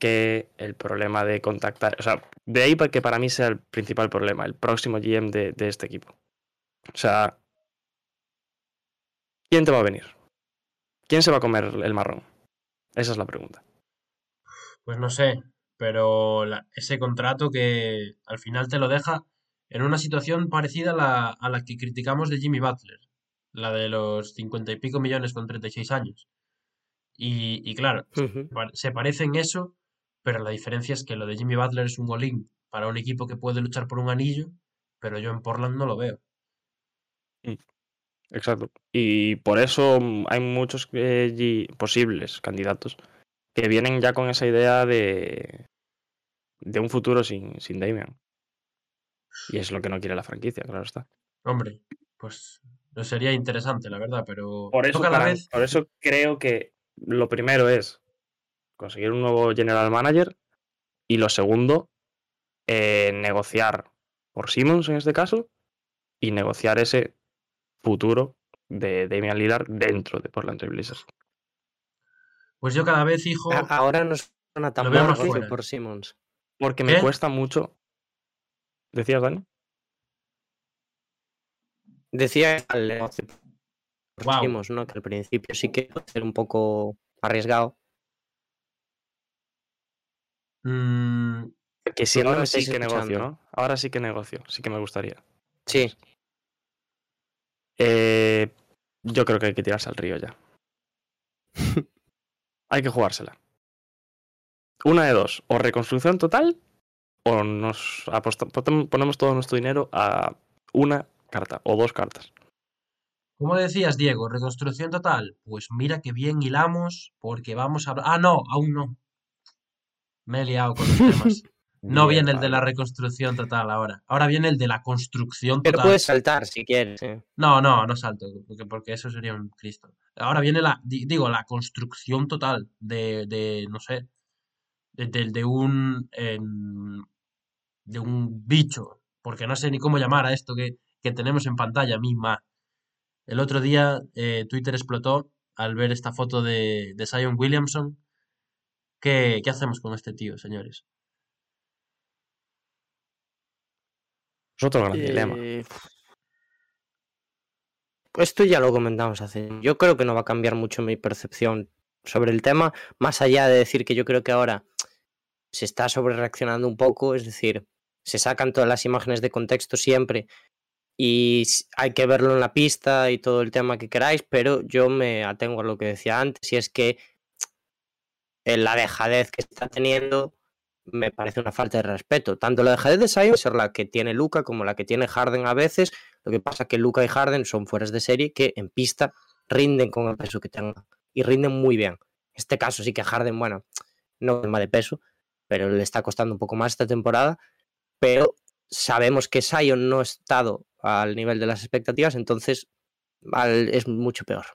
que el problema de contactar, o sea, de ahí que para mí sea el principal problema, el próximo GM de, de este equipo. O sea, ¿quién te va a venir? ¿Quién se va a comer el marrón? Esa es la pregunta. Pues no sé, pero la, ese contrato que al final te lo deja en una situación parecida a la, a la que criticamos de Jimmy Butler, la de los cincuenta y pico millones con 36 años. Y, y claro, uh -huh. se parece en eso, pero la diferencia es que lo de Jimmy Butler es un golín para un equipo que puede luchar por un anillo, pero yo en Portland no lo veo. Exacto. Y por eso hay muchos eh, posibles candidatos que vienen ya con esa idea de, de un futuro sin, sin Damian. Y es lo que no quiere la franquicia, claro está. Hombre, pues no sería interesante, la verdad, pero por eso, para, vez. por eso creo que lo primero es conseguir un nuevo general manager y lo segundo, eh, negociar por Simmons en este caso y negociar ese futuro de Damian Lillard dentro de Portland Trail Blazers. Pues yo cada vez, hijo. Ahora no suena tan mal por Simmons. Porque me ¿Qué? cuesta mucho. ¿Decías, Dani? Decía al negocio por Wow. Simmons, ¿no? Que al principio sí que puede ser un poco arriesgado. Mm, Que si no ahora me sí que negocio. ¿no? Ahora sí que negocio, sí que me gustaría. Sí, Eh, yo creo que hay que tirarse al río ya. (laughs) hay que jugársela. Una de dos, o reconstrucción total, o nos ponemos todo nuestro dinero a una carta o dos cartas. ¿Cómo decías, Diego? ¿Reconstrucción total? Pues mira que bien hilamos, porque vamos a. Ah, no, aún no. Me he liado con los temas. (laughs) No Bien, viene el de la reconstrucción total ahora. Ahora viene el de la construcción pero total. puedes saltar si quieres. ¿eh? No, no, no salto, porque, porque eso sería un Cristo. Ahora viene la, di- digo, la construcción total de, de no sé, de, de- de un, de un bicho, porque no sé ni cómo llamar a esto que, que tenemos en pantalla misma. El otro día eh, Twitter explotó al ver esta foto de, de Zion Williamson. ¿Qué, ¿Qué hacemos con este tío, señores? Es otro gran dilema. Eh, Esto ya lo comentamos hace. Yo creo que no va a cambiar mucho mi percepción sobre el tema, más allá de decir que yo creo que ahora se está sobre reaccionando un poco, es decir, se sacan todas las imágenes de contexto siempre y hay que verlo en la pista y todo el tema que queráis, pero yo me atengo a lo que decía antes, y es que la dejadez que está teniendo me parece una falta de respeto. Tanto la dejadez de puede ser la que tiene Luca como la que tiene Harden a veces. Lo que pasa que Luca y Harden son fueras de serie que en pista rinden con el peso que tengan y rinden muy bien. En este caso sí que Harden, bueno, no tema de peso, pero le está costando un poco más esta temporada. Pero sabemos que Zion no ha estado al nivel de las expectativas, entonces es mucho peor.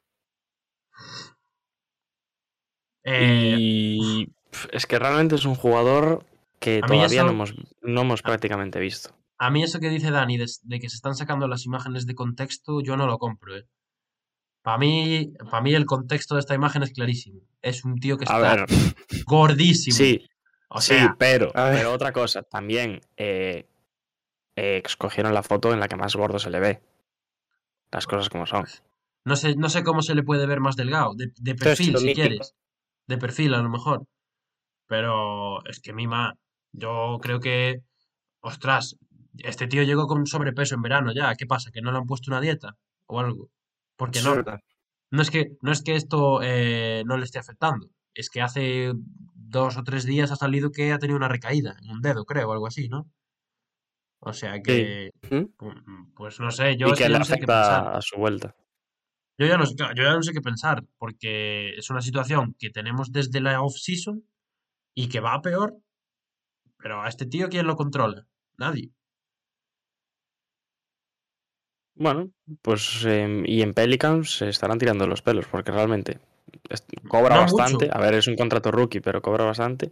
Eh, Y es que realmente es un jugador que todavía no hemos, no hemos prácticamente visto. a mí eso que dice Dani de, de que se están sacando las imágenes de contexto, yo no lo compro, ¿eh? Para mí, para mí el contexto de esta imagen es clarísimo. Es un tío que A está ver, gordísimo. sí, O sí, pero, a ver. pero otra cosa, también eh, eh, escogieron la foto en la que más gordo se le ve. Las cosas como son. no sé, no sé cómo se le puede ver más delgado. De, perfil, si mítico. quieres. De perfil, a lo mejor. Pero es que Mima, yo creo que, ostras, este tío llegó con sobrepeso en verano ya. ¿Qué pasa? ¿Que no le han puesto una dieta o algo? Porque no, no es que, no es que esto eh, no le esté afectando. Es que hace dos o tres días ha salido que ha tenido una recaída en un dedo, creo, o algo así, ¿no? O sea que, ¿Mm? pu- pues no sé, yo y que le no sé qué pensar. afecta a su vuelta. Yo ya no sé, yo ya no sé qué pensar, porque es una situación que tenemos desde la off-season y que va a peor, pero a este tío, ¿quién lo controla? Nadie. Bueno, pues em, y en Pelicans se estarán tirando los pelos, porque realmente cobra No bastante. mucho. A ver, es un contrato rookie, pero cobra bastante.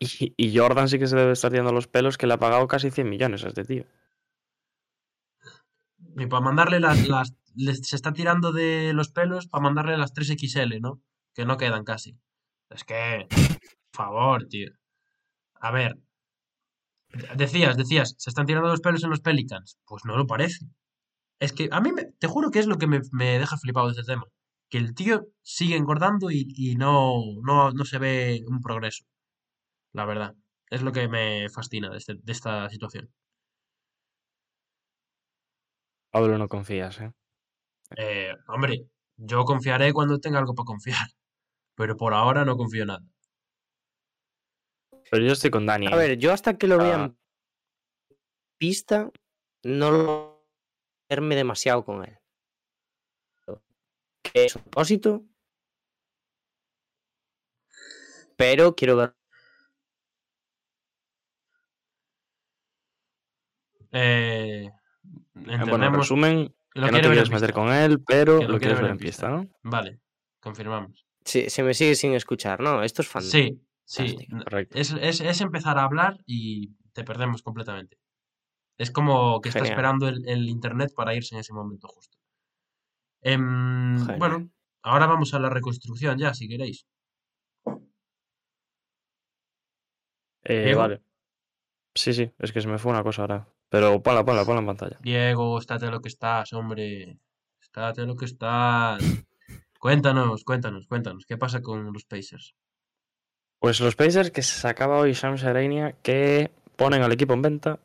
Y, y Jordan sí que se debe estar tirando los pelos, que le ha pagado casi 100 millones a este tío. Y para mandarle las, las les- se está tirando de los pelos para mandarle las 3XL, ¿no? Que no quedan casi. Es que, por favor, tío. A ver, decías, decías, se están tirando los pelos en los Pelicans. Pues no lo parece. Es que a mí, me- te juro que es lo que me, me deja flipado de este tema. Que el tío sigue engordando y, y no, no, no se ve un progreso. La verdad. Es lo que me fascina de, este- de esta situación. Pablo, no confías, ¿eh? Eh, hombre, yo confiaré cuando tenga algo para confiar. (laughs) Pero por ahora no confío en nada. Pero yo estoy con Dani. A ¿eh? ver, yo hasta que lo vea Ah. en pista, no lo verme demasiado con él. Que es un propósito. Pero quiero ver. Eh, bueno, en entendemos resumen, lo que no te quieres meter pista. con él, pero Que lo lo quiere quieres ver en pista, ¿no? Vale, confirmamos. Si se me sigue sin escuchar, ¿no? Esto es fan. Sí, sí. Fantástico. Correcto. Es, es, es empezar a hablar y te perdemos completamente. Es como que está Genial. esperando el, el internet para irse en ese momento justo. Em, bueno, ahora vamos a la reconstrucción ya, si queréis. Eh, vale. Sí, sí, es que se me fue una cosa ahora. Pero ponla, ponla, ponla en pantalla. Diego, estate lo que estás, hombre. Estate lo que estás. Cuéntanos, cuéntanos, cuéntanos. ¿Qué pasa con los Pacers? Pues los Pacers que se sacaba hoy Shams Arainia que ponen al equipo en venta.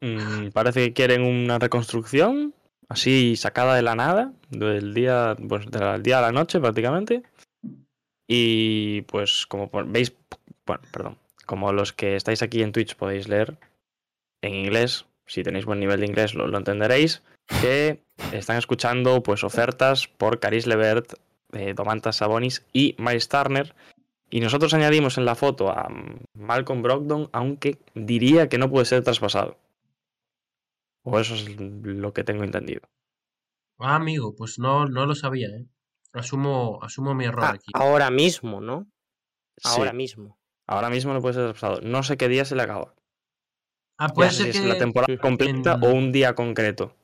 Mm, parece que quieren una reconstrucción, así sacada de la nada, del día, pues del día a la noche prácticamente. Y pues como veis, bueno, perdón, como los que estáis aquí en Twitch podéis leer en inglés, si tenéis buen nivel de inglés lo, lo entenderéis, que están escuchando pues ofertas por Caris Levert, eh, Domantas Sabonis y Miles Turner. Y nosotros añadimos en la foto a Malcolm Brogdon, aunque diría que no puede ser traspasado. O eso es lo que tengo entendido. Ah, amigo, pues no, no lo sabía, ¿eh? Asumo, asumo mi error Ah, aquí. ahora mismo, ¿no? Ahora Sí, mismo. ahora mismo no puede ser traspasado. No sé qué día se le acaba. Ah, puede ser si es que... la temporada en- completa o un día concreto.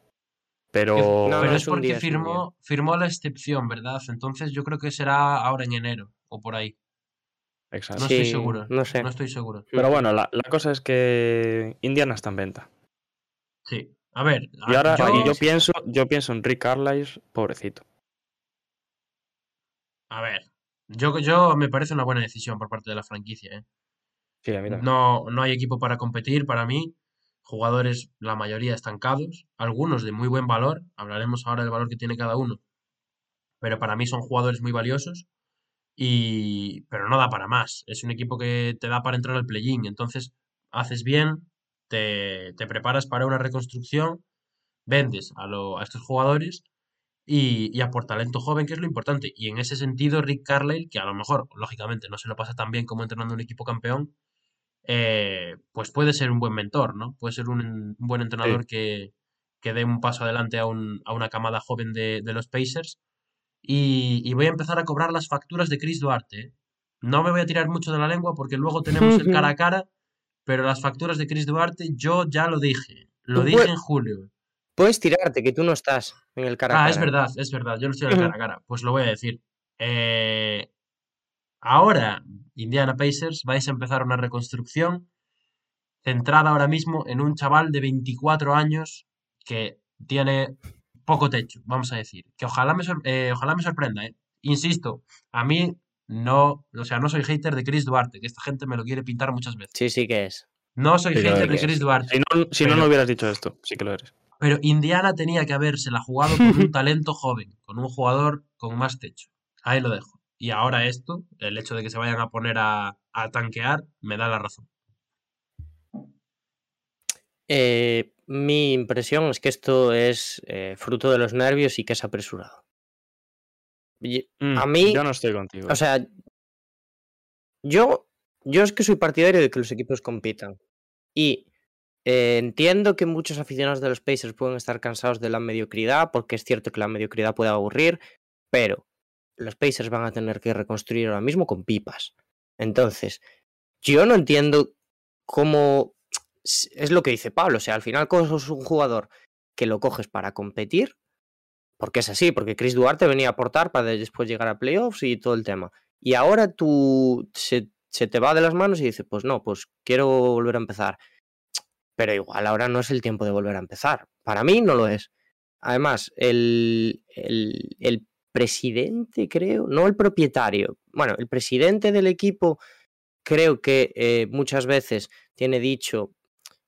Pero No, Pero es porque día, es firmó, firmó la excepción, ¿verdad? Entonces yo creo que será ahora en enero o por ahí. Exacto. No Sí, estoy seguro. no sé. No estoy seguro. Pero bueno, la, la cosa es que Indiana está en venta. Sí. A ver. Y ahora yo, y yo pienso, yo pienso en Rick Carlisle, pobrecito. A ver. Yo, yo me parece una buena decisión por parte de la franquicia, ¿eh? No, no hay equipo para competir para mí. Jugadores, la mayoría estancados, algunos de muy buen valor. Hablaremos ahora del valor que tiene cada uno. Pero para mí son jugadores muy valiosos. Y... Pero no da para más. Es un equipo que te da para entrar al play-in. Entonces, haces bien, te, te preparas para una reconstrucción, vendes a, lo- a estos jugadores y, y a por talento joven, que es lo importante. Y en ese sentido, Rick Carlisle, que a lo mejor, lógicamente, no se lo pasa tan bien como entrenando un equipo campeón, eh, pues puede ser un buen mentor, ¿no? Puede ser un, un buen entrenador que, que dé un paso adelante a, un- a una camada joven de, de los Pacers. Y, y voy a empezar a cobrar las facturas de Chris Duarte. ¿eh? No me voy a tirar mucho de la lengua porque luego tenemos el cara a (laughs) cara, pero las facturas de Chris Duarte yo ya lo dije. Lo dije en julio. Puedes tirarte, que tú no estás en el cara a Ah, es cara. verdad, es verdad. Yo no estoy en el (laughs) cara a cara. Pues lo voy a decir. Eh, ahora, Indiana Pacers, vais a empezar una reconstrucción centrada ahora mismo en un chaval de 24 años que tiene poco techo, vamos a decir. Que ojalá me, sor- eh, ojalá me sorprenda, ¿eh? Insisto, a mí no, o sea, no soy hater de Chris Duarte, que esta gente me lo quiere pintar muchas veces. Sí, sí que es. No soy Sí, hater de. Chris Duarte. Si no, si no, no hubieras dicho esto, sí que lo eres. Pero Indiana tenía que habérsela jugado con un (laughs) talento joven, con un jugador con más techo. Ahí lo dejo. Y ahora esto, el hecho de que se vayan a poner a, a tanquear, me da la razón. Eh, mi impresión es que esto es eh, fruto de los nervios y que es apresurado. Y- Mm, a mí, Yo no estoy contigo. o sea, yo, yo es que soy partidario de que los equipos compitan. Y eh, entiendo que muchos aficionados de los Pacers pueden estar cansados de la mediocridad, porque es cierto que la mediocridad puede aburrir, pero los Pacers van a tener que reconstruir ahora mismo con pipas. Entonces, yo no entiendo cómo es lo que dice Pablo. O sea, al final coges un jugador que lo coges para competir, porque es así, porque Chris Duarte venía a aportar para después llegar a playoffs y todo el tema. Y ahora tú se, se te va de las manos y dices, pues no, pues quiero volver a empezar. Pero igual ahora no es el tiempo de volver a empezar. Para mí no lo es. Además, el, el, el presidente, creo, no el propietario, bueno, el presidente del equipo creo que eh, muchas veces tiene dicho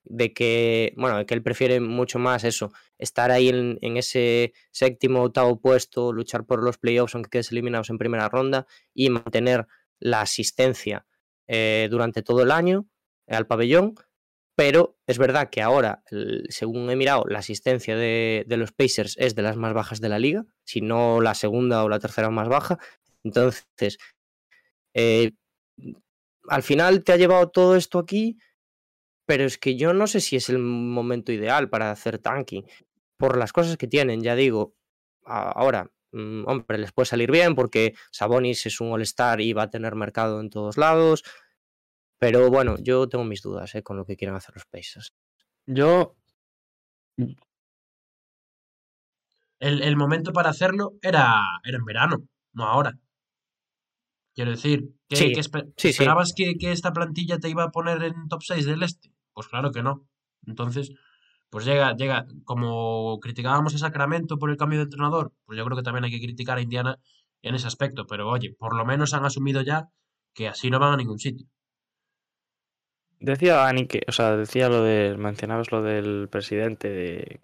de que, bueno, que él prefiere mucho más eso, estar ahí en, en ese séptimo octavo puesto, luchar por los playoffs aunque quedes eliminados en primera ronda y mantener la asistencia eh, durante todo el año al pabellón. Pero es verdad que ahora, según he mirado, la asistencia de, los Pacers es de las más bajas de la liga, si no la segunda o la tercera más baja. Entonces, eh, al final te ha llevado todo esto aquí, pero es que yo no sé si es el momento ideal para hacer tanking. Por las cosas que tienen, ya digo, ahora, mm, hombre, les puede salir bien porque Sabonis es un all-star y va a tener mercado en todos lados. Pero bueno, yo tengo mis dudas eh, con lo que quieran hacer los Pacers. Yo. El, el momento para hacerlo era, era en verano, no ahora. Quiero decir, ¿qué, Sí, qué espe- sí, sí. ¿esperabas que, que esta plantilla te iba a poner en top 6 del este? Pues claro que no. Entonces, pues llega, llega, como criticábamos a Sacramento por el cambio de entrenador, pues yo creo que también hay que criticar a Indiana en ese aspecto. Pero oye, por lo menos han asumido ya que así no van a ningún sitio. Decía Dani que, o sea, decía lo de, mencionabas lo del presidente de,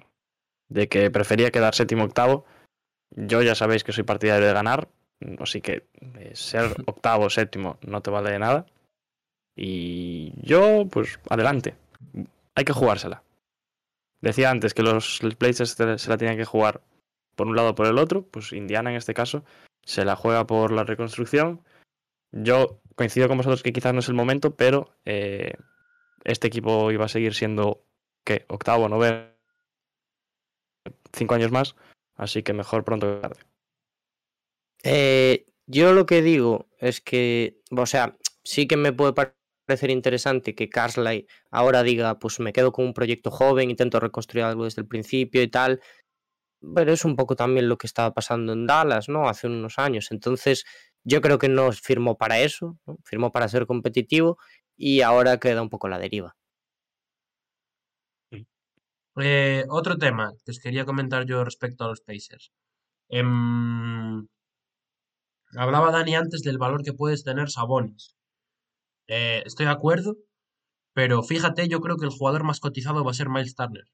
de que prefería quedar séptimo octavo. Yo ya sabéis que soy partidario de ganar, así que eh, ser (laughs) octavo o séptimo no te vale de nada. Y yo, pues, adelante. Hay que jugársela. Decía antes que los, Blazers se se la tenían que jugar por un lado o por el otro, pues Indiana en este caso se la juega por la reconstrucción. Yo coincido con vosotros que quizás no es el momento, pero eh, este equipo iba a seguir siendo, ¿qué? Octavo, noveno, cinco años más, así que mejor pronto que tarde. Eh, yo lo que digo es que, o sea, sí que me puede parecer interesante que Carsley ahora diga, pues me quedo con un proyecto joven, intento reconstruir algo desde el principio y tal, pero es un poco también lo que estaba pasando en Dallas, ¿no? Hace unos años. Entonces, yo creo que no firmó para eso, ¿no? firmó para ser competitivo y ahora queda un poco la deriva. Eh, otro tema que os quería comentar yo respecto a los Pacers. Em, hablaba Dani antes del valor que puedes tener Sabonis. Eh, estoy de acuerdo, pero fíjate, yo creo que el jugador más cotizado va a ser Miles Turner.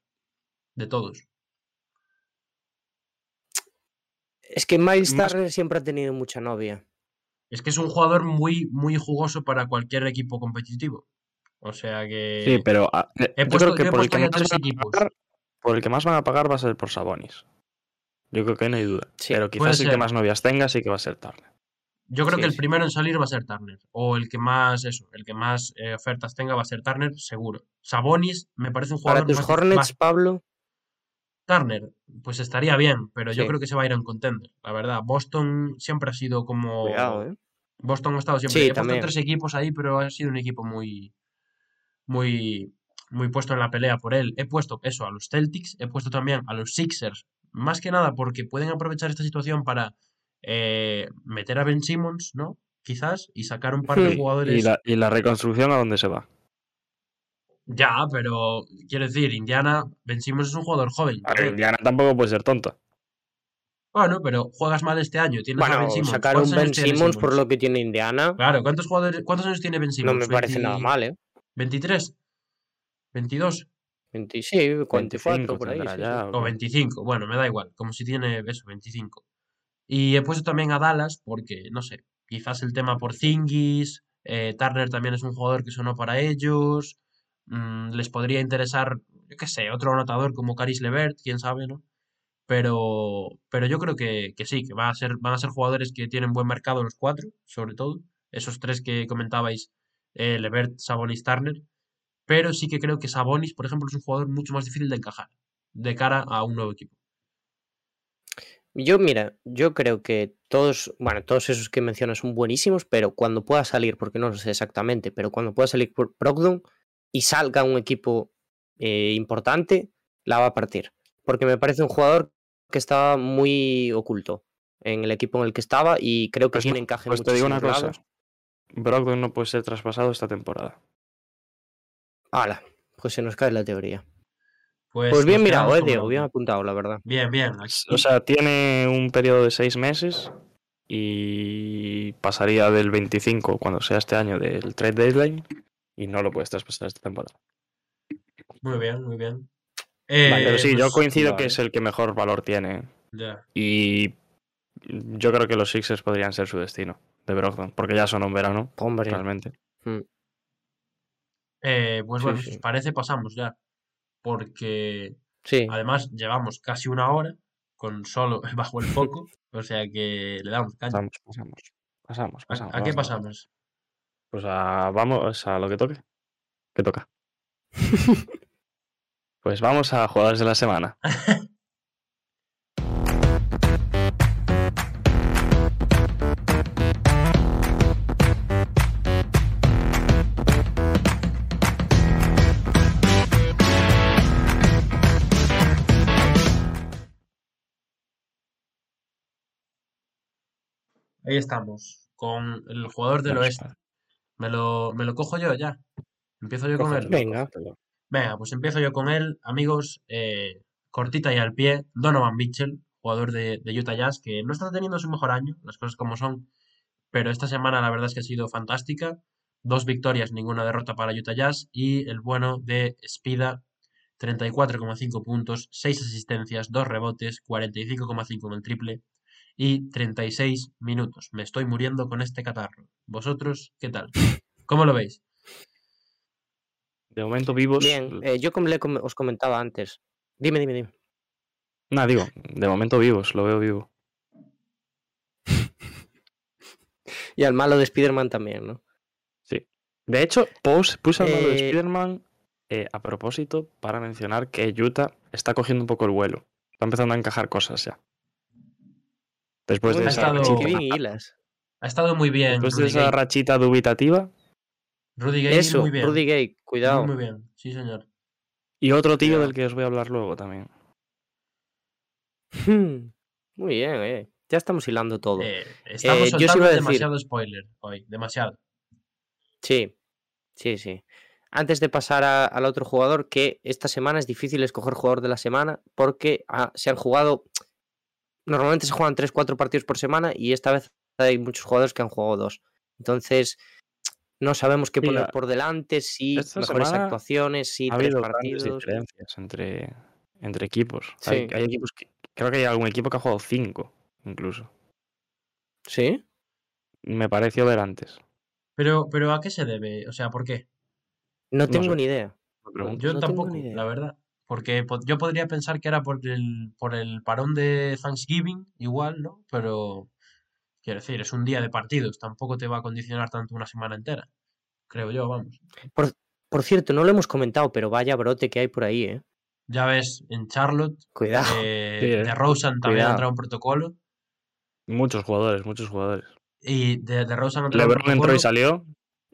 De todos. Es que Miles Turner siempre ha tenido mucha novia. Es que es un jugador muy, muy jugoso para cualquier equipo competitivo. O sea que. Sí, pero ah, eh, he yo puesto- creo que por el que, más tres van a equipos. pagar, por el que más van a pagar va a ser por Sabonis. Yo creo que no hay duda. Sí, pero quizás el que más novias tenga sí que va a ser Turner. Yo creo Sí, que el sí. primero en salir va a ser Turner. O el que más, eso, el que más eh, ofertas tenga va a ser Turner, seguro. Sabonis me parece un jugador Para tus más- Hornets, más- Pablo, Turner, pues estaría bien, pero yo creo que se va a ir a un contender. La verdad, Boston siempre ha sido como. cuidado, ¿eh? Boston ha estado siempre. Sí, He puesto también. tres equipos ahí, pero ha sido un equipo muy. Muy. Muy puesto en la pelea por él. He puesto eso a los Celtics, he puesto también a los Sixers. Más que nada porque pueden aprovechar esta situación para eh, meter a Ben Simmons, ¿no? Quizás, y sacar un par de jugadores. ¿Y la, y la reconstrucción a dónde se va? Ya, pero quiero decir, Indiana, Ben Simmons es un jugador joven. Indiana tampoco puede ser tonta. Bueno, pero juegas mal este año, tienes a Bueno, Ben Simmons. sacar un ¿Cuántos años Ben tiene Simmons por Simmons? lo que tiene Indiana Claro, ¿cuántos jugadores, cuántos años tiene Ben no Simmons? me parece nada 20 mal, ¿eh? 23, 22 20 sí, 44 25 por ahí. sí, ya. ¿o o qué? 25. Bueno, me da igual, como si tiene eso, 25. Y he puesto también a Dallas porque, no sé, quizás el tema por Zingis, eh, Turner también es un jugador que sonó para ellos, mm, les podría interesar, yo qué sé, otro anotador como Caris Levert, quién sabe, ¿no? Pero, pero yo creo que, que sí, que va a ser, van a ser jugadores que tienen buen mercado los cuatro, sobre todo. Esos tres que comentabais, eh, Sabonis, Turner. Pero sí que creo que Sabonis, por ejemplo, es un jugador mucho más difícil de encajar de cara a un nuevo equipo. Yo, mira, yo creo que todos, bueno, todos esos que mencionas son buenísimos, pero cuando pueda salir, porque no lo sé exactamente, pero cuando pueda salir por Brogdon y salga un equipo eh, importante, la va a partir. Porque me parece un jugador que estaba muy oculto en el equipo en el que estaba y creo que Pues, tiene no, encaje en pues te digo una cosa. lados. Brogdon no puede ser traspasado esta temporada. Hala, pues se nos cae la teoría. Pues, Pues bien mirado, eh, Diego, bien apuntado, la verdad. Bien, bien. aquí- O sea, tiene un periodo de seis meses y pasaría del 25, cuando sea este año, del trade deadline y no lo puedes traspasar esta temporada. muy bien, muy bien. Vale, Eh, Pero sí, yo pues, coincido vale. que es el que mejor valor tiene ya. y yo creo que los Sixers podrían ser su destino de Brogdon, porque ya son un verano, Hombre. realmente. mm, Eh, pues Sí, bueno, sí. si os parece, pasamos ya. Porque Sí, además llevamos casi una hora con solo (laughs) bajo el foco. o sea que le damos caña. Pasamos, pasamos. Pasamos, ¿A, pasamos. a qué vamos. pasamos? Pues a, vamos a lo que toque. ¿Qué toca? (laughs) pues vamos a jugadores de la semana. (laughs) Ahí estamos, con el jugador del oeste. Me lo, me lo cojo yo ya. Empiezo yo con él. Venga. cógetelo. Venga, pues empiezo yo con él, amigos. eh, cortita y al pie, Donovan Mitchell, jugador de, de Utah Jazz, que no está teniendo su mejor año, las cosas como son, pero esta semana la verdad es que ha sido fantástica. Dos victorias, ninguna derrota para Utah Jazz y el bueno de Spida, 34,5 puntos, 6 asistencias, 2 rebotes, 45,5 en el triple y 36 minutos. Me estoy muriendo con este catarro. ¿Vosotros qué tal? ¿Cómo lo veis? De momento vivos. bien. eh, yo como le com- os comentaba antes. Dime, dime, dime. Nada, digo, de momento vivos, lo veo vivo. (laughs) Y al malo de Spider-Man también, ¿no? Sí. De hecho, puse, puse al lado de Eh, Spider-Man eh, a propósito para mencionar que Utah está cogiendo un poco el vuelo. Está empezando a encajar cosas ya. Después de ha esa, estado- rachita. Ha estado muy bien. después de esa Gay. rachita dubitativa Rudy Gay, Eso, muy bien. Rudy Gay, cuidado. Muy, muy bien, sí, señor. y otro tío del que os voy a hablar luego también. Hmm, Muy bien, eh. Ya estamos hilando todo. Eh, estamos Eh, yo sí soltando iba a decir- demasiado spoiler hoy, demasiado. Sí, sí, sí. antes de pasar a- al otro jugador, que esta semana es difícil escoger jugador de la semana porque ah, se han jugado. Normalmente se juegan 3-4 partidos por semana y esta vez hay muchos jugadores que han jugado dos. Entonces, no sabemos qué poner por delante, si mejores actuaciones, si ha tres partidos. diferencias entre, entre equipos. Hay, Sí. hay equipos que. Creo que hay algún equipo que ha jugado cinco, incluso. ¿Sí? Me pareció ver antes. Pero, pero ¿a qué se debe? O sea, ¿por qué? No No tengo sé. ni idea. Yo no tampoco, ni idea. la verdad. Porque po- yo podría pensar que era por el, por el parón de Thanksgiving, igual, ¿no? Pero, quiero decir, es un día de partidos, tampoco te va a condicionar tanto una semana entera. Creo yo, vamos. Por cierto, no lo hemos comentado, pero vaya brote que hay por ahí, ¿eh? Ya ves, en Charlotte, Cuidado. eh, Sí, ¿eh? de Rosen también Cuidado. ha entrado en protocolo. Muchos jugadores, muchos jugadores. Y de, de Rosen ha entrado en LeBron entró y salió.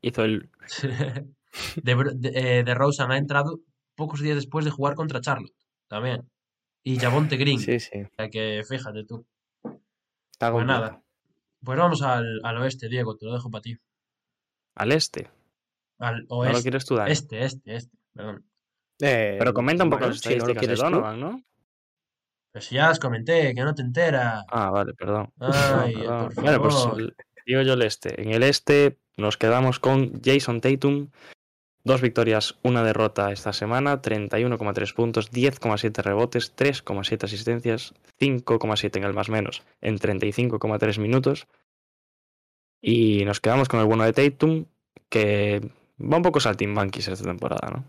Hizo el. (laughs) de, Bro- de, eh, de Rosen ha entrado pocos días después de jugar contra Charlotte, también. Y Javonte Green. Sí, sí. O sea que fíjate tú. Está Pues nada. Pues vamos al, al oeste, Diego, te lo dejo para ti. Al este. Al ¿No lo oeste. quieres tú, Dani? este, este, este, perdón. Eh, Pero comenta un poco bueno, las si no estadísticas de tú. Donovan, ¿no? Pues si ya os comenté, que no te enteras. Ah, vale, perdón. Ay, (laughs) Perdón, por. Bueno, pues digo yo el este. En el este nos quedamos con Jason Tatum. Dos victorias, una derrota esta semana, 31,3 puntos, 10,7 rebotes, 3,7 asistencias, 5,7 en el más menos, en 35,3 minutos. Y nos quedamos con el bueno de Tatum, que va un poco saltimbanquis esta temporada, ¿no?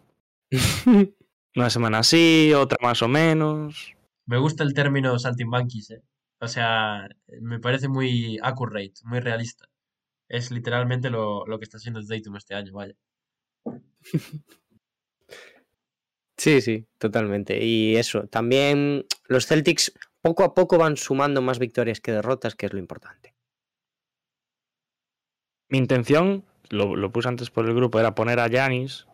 (laughs) Una semana así, otra más o menos. Me gusta el término saltimbanquis, eh. O sea, me parece muy accurate, muy realista. Es literalmente lo, lo que está haciendo Tatum este año, vaya. Sí, sí, totalmente. Y eso, también los Celtics poco a poco van sumando más victorias que derrotas, que es lo importante. Mi intención, lo, lo puse antes por el grupo, era poner a Yanis,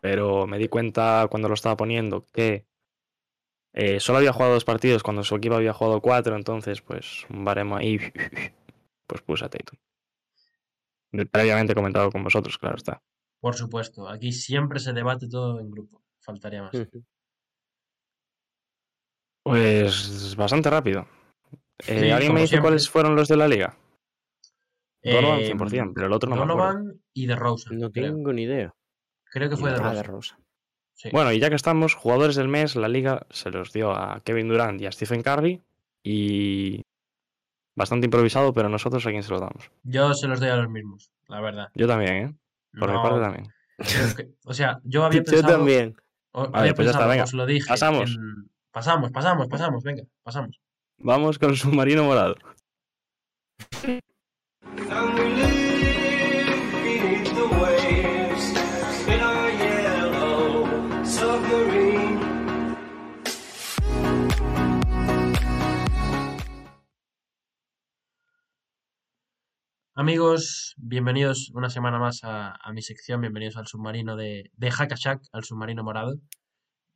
pero me di cuenta cuando lo estaba poniendo que eh, solo había jugado dos partidos cuando su equipo había jugado cuatro, entonces pues un baremo ahí, (laughs) pues puse a Tatum. Previamente comentado con vosotros, claro está. Por supuesto, aquí siempre se debate todo en grupo. Faltaría más. Pues bastante rápido. Eh, Sí, ¿Alguien me dice siempre. cuáles fueron los de la liga? Donovan Eh, 100%, pero el otro no me. Donovan y de Rosen. No creo. tengo ni idea. Creo que fue de Ah, de. Rosa. Sí. Bueno, y ya que estamos, jugadores del mes, la liga se los dio a Kevin Durant y a Stephen Curry. Y bastante improvisado, pero nosotros a quién se lo damos. Yo se los doy a los mismos, la verdad. Yo también, ¿eh? Por mi No, parte también. que- o sea, yo (laughs) había Yo pensado. también. o- Vale, había pues ya está, pensado, venga, os lo dije. pasamos. en- Pasamos, pasamos, pasamos, venga, pasamos. Vamos con submarino morado. Amigos, bienvenidos una semana más a, mi sección, bienvenidos al submarino de, de Hackashack, al submarino morado.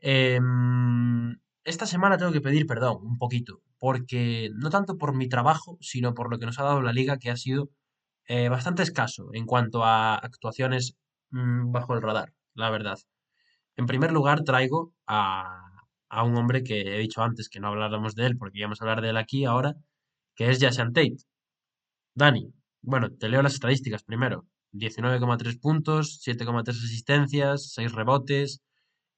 Em, esta semana tengo que pedir perdón un poquito, porque no tanto por mi trabajo, sino por lo que nos ha dado la liga, que ha sido eh, bastante escaso en cuanto a actuaciones mm, bajo el radar, la verdad. En primer lugar, traigo a, a un hombre que he dicho antes que no habláramos de él, porque íbamos a hablar de él aquí ahora, que es Jason Tate. Dani, bueno, te leo las estadísticas primero. 19,3 puntos, 7,3 asistencias, 6 rebotes.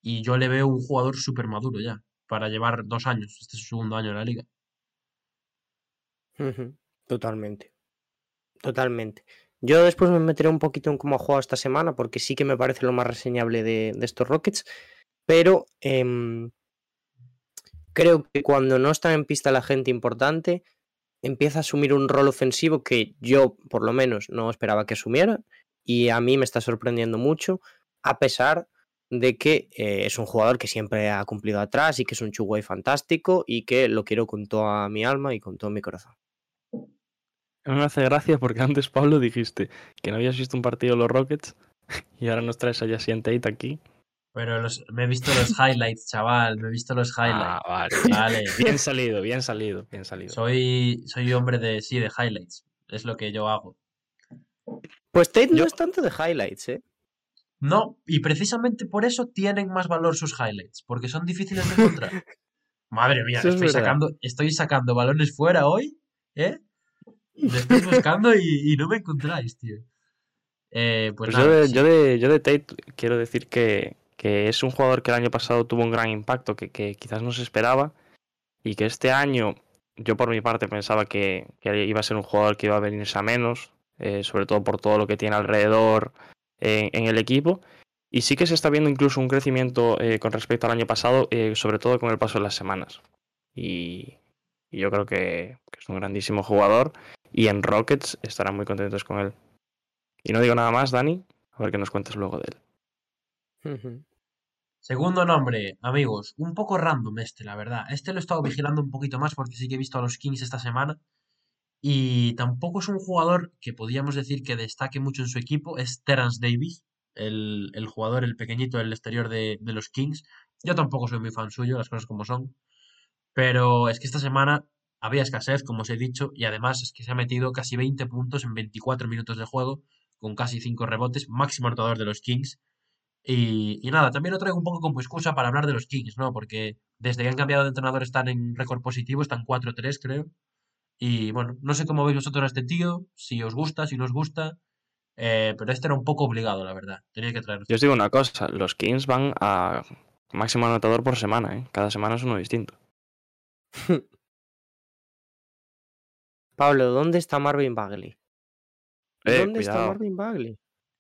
Y yo le veo un jugador súper maduro ya, para llevar dos años. Este es su segundo año en la liga. Totalmente. Totalmente. Yo después me meteré un poquito en cómo ha jugado esta semana, porque sí que me parece lo más reseñable de, de estos Rockets. Pero em, creo que cuando no está en pista la gente importante, empieza a asumir un rol ofensivo que yo, por lo menos, no esperaba que asumiera. Y a mí me está sorprendiendo mucho, a pesar de que eh, es un jugador que siempre ha cumplido atrás y que es un two fantástico y que lo quiero con toda mi alma y con todo mi corazón. Me hace gracia porque antes, Pablo, dijiste que no habías visto un partido de los Rockets (laughs) y ahora nos traes a Tate aquí. Pero los, me he visto los highlights, chaval. Me he visto los Ah, highlights. vale. Vale. (laughs) Bien salido, bien salido, bien salido. Soy, soy hombre de, sí, de highlights. Es lo que yo hago. Pues Tate Yo- no es tanto de highlights, ¿eh? No, y precisamente por eso tienen más valor sus highlights, porque son difíciles de encontrar. (laughs) Madre mía, Eso estoy sacando, estoy sacando balones fuera hoy, ¿eh? Me estáis buscando y, y no me encontráis, tío. Eh, pues Pues yo, de, sí. yo, de, yo de Tate quiero decir que, que es un jugador que el año pasado tuvo un gran impacto que, quizás no se esperaba y que este año yo por mi parte pensaba que, iba a ser un jugador que iba a venirse a menos, eh, sobre todo por todo lo que tiene alrededor en, en el equipo. Y sí que se está viendo incluso un crecimiento eh, con respecto al año pasado, eh, sobre todo con el paso de las semanas. Y, yo creo que, que es un grandísimo jugador y en Rockets estarán muy contentos con él. Y no digo nada más, Dani, a ver qué nos cuentas luego de él. Segundo nombre, amigos, un poco random este, la verdad. Este lo he estado vigilando un poquito más porque sí que he visto a los Kings esta semana. Y tampoco es un jugador que podríamos decir que destaque mucho en su equipo, es Terence Davis, el, el jugador, el pequeñito del exterior de, de los Kings. Yo tampoco soy muy fan suyo, las cosas como son. Pero es que esta semana había escasez, como os he dicho, y además es que se ha metido casi 20 puntos en 24 minutos de juego, con casi 5 rebotes, máximo anotador de los Kings. Y, y nada, también lo traigo un poco como excusa para hablar de los Kings, ¿no? Porque desde que han cambiado de entrenador están en récord positivo, están 4-3 creo. Y bueno, no sé cómo veis vosotros a este tío, si os gusta, si no os gusta, eh, pero este era un poco obligado, la verdad. Tenía que traerlo. Yo os digo una cosa, los Kings van a máximo anotador por semana, ¿eh? Cada semana es uno distinto. (laughs) Pablo, ¿dónde está Marvin Bagley? Eh, ¿Dónde está. Marvin Bagley?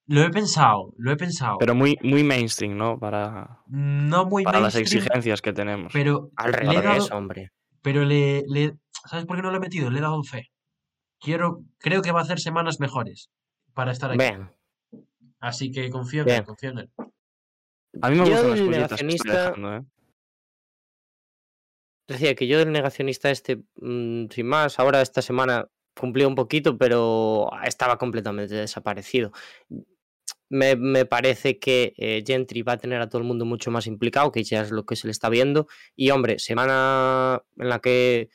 Lo he pensado, lo he pensado. Pero muy, muy mainstream, ¿no? Para, no muy para las exigencias que tenemos. pero Al revés, dado, hombre. pero le, le- ¿sabes por qué no lo he metido? Le he dado fe. Quiero, creo que va a hacer semanas mejores para estar aquí. Bien. Así que confío en él, confío en él. A mí me gustan las puñetas que está negacionista- dejando, ¿eh? Decía que yo del negacionista este, mm, sin más, ahora esta semana cumplió un poquito, pero estaba completamente desaparecido. Me, me parece que eh, Gentry va a tener a todo el mundo mucho más implicado, que ya es lo que se le está viendo. Y hombre, semana en la que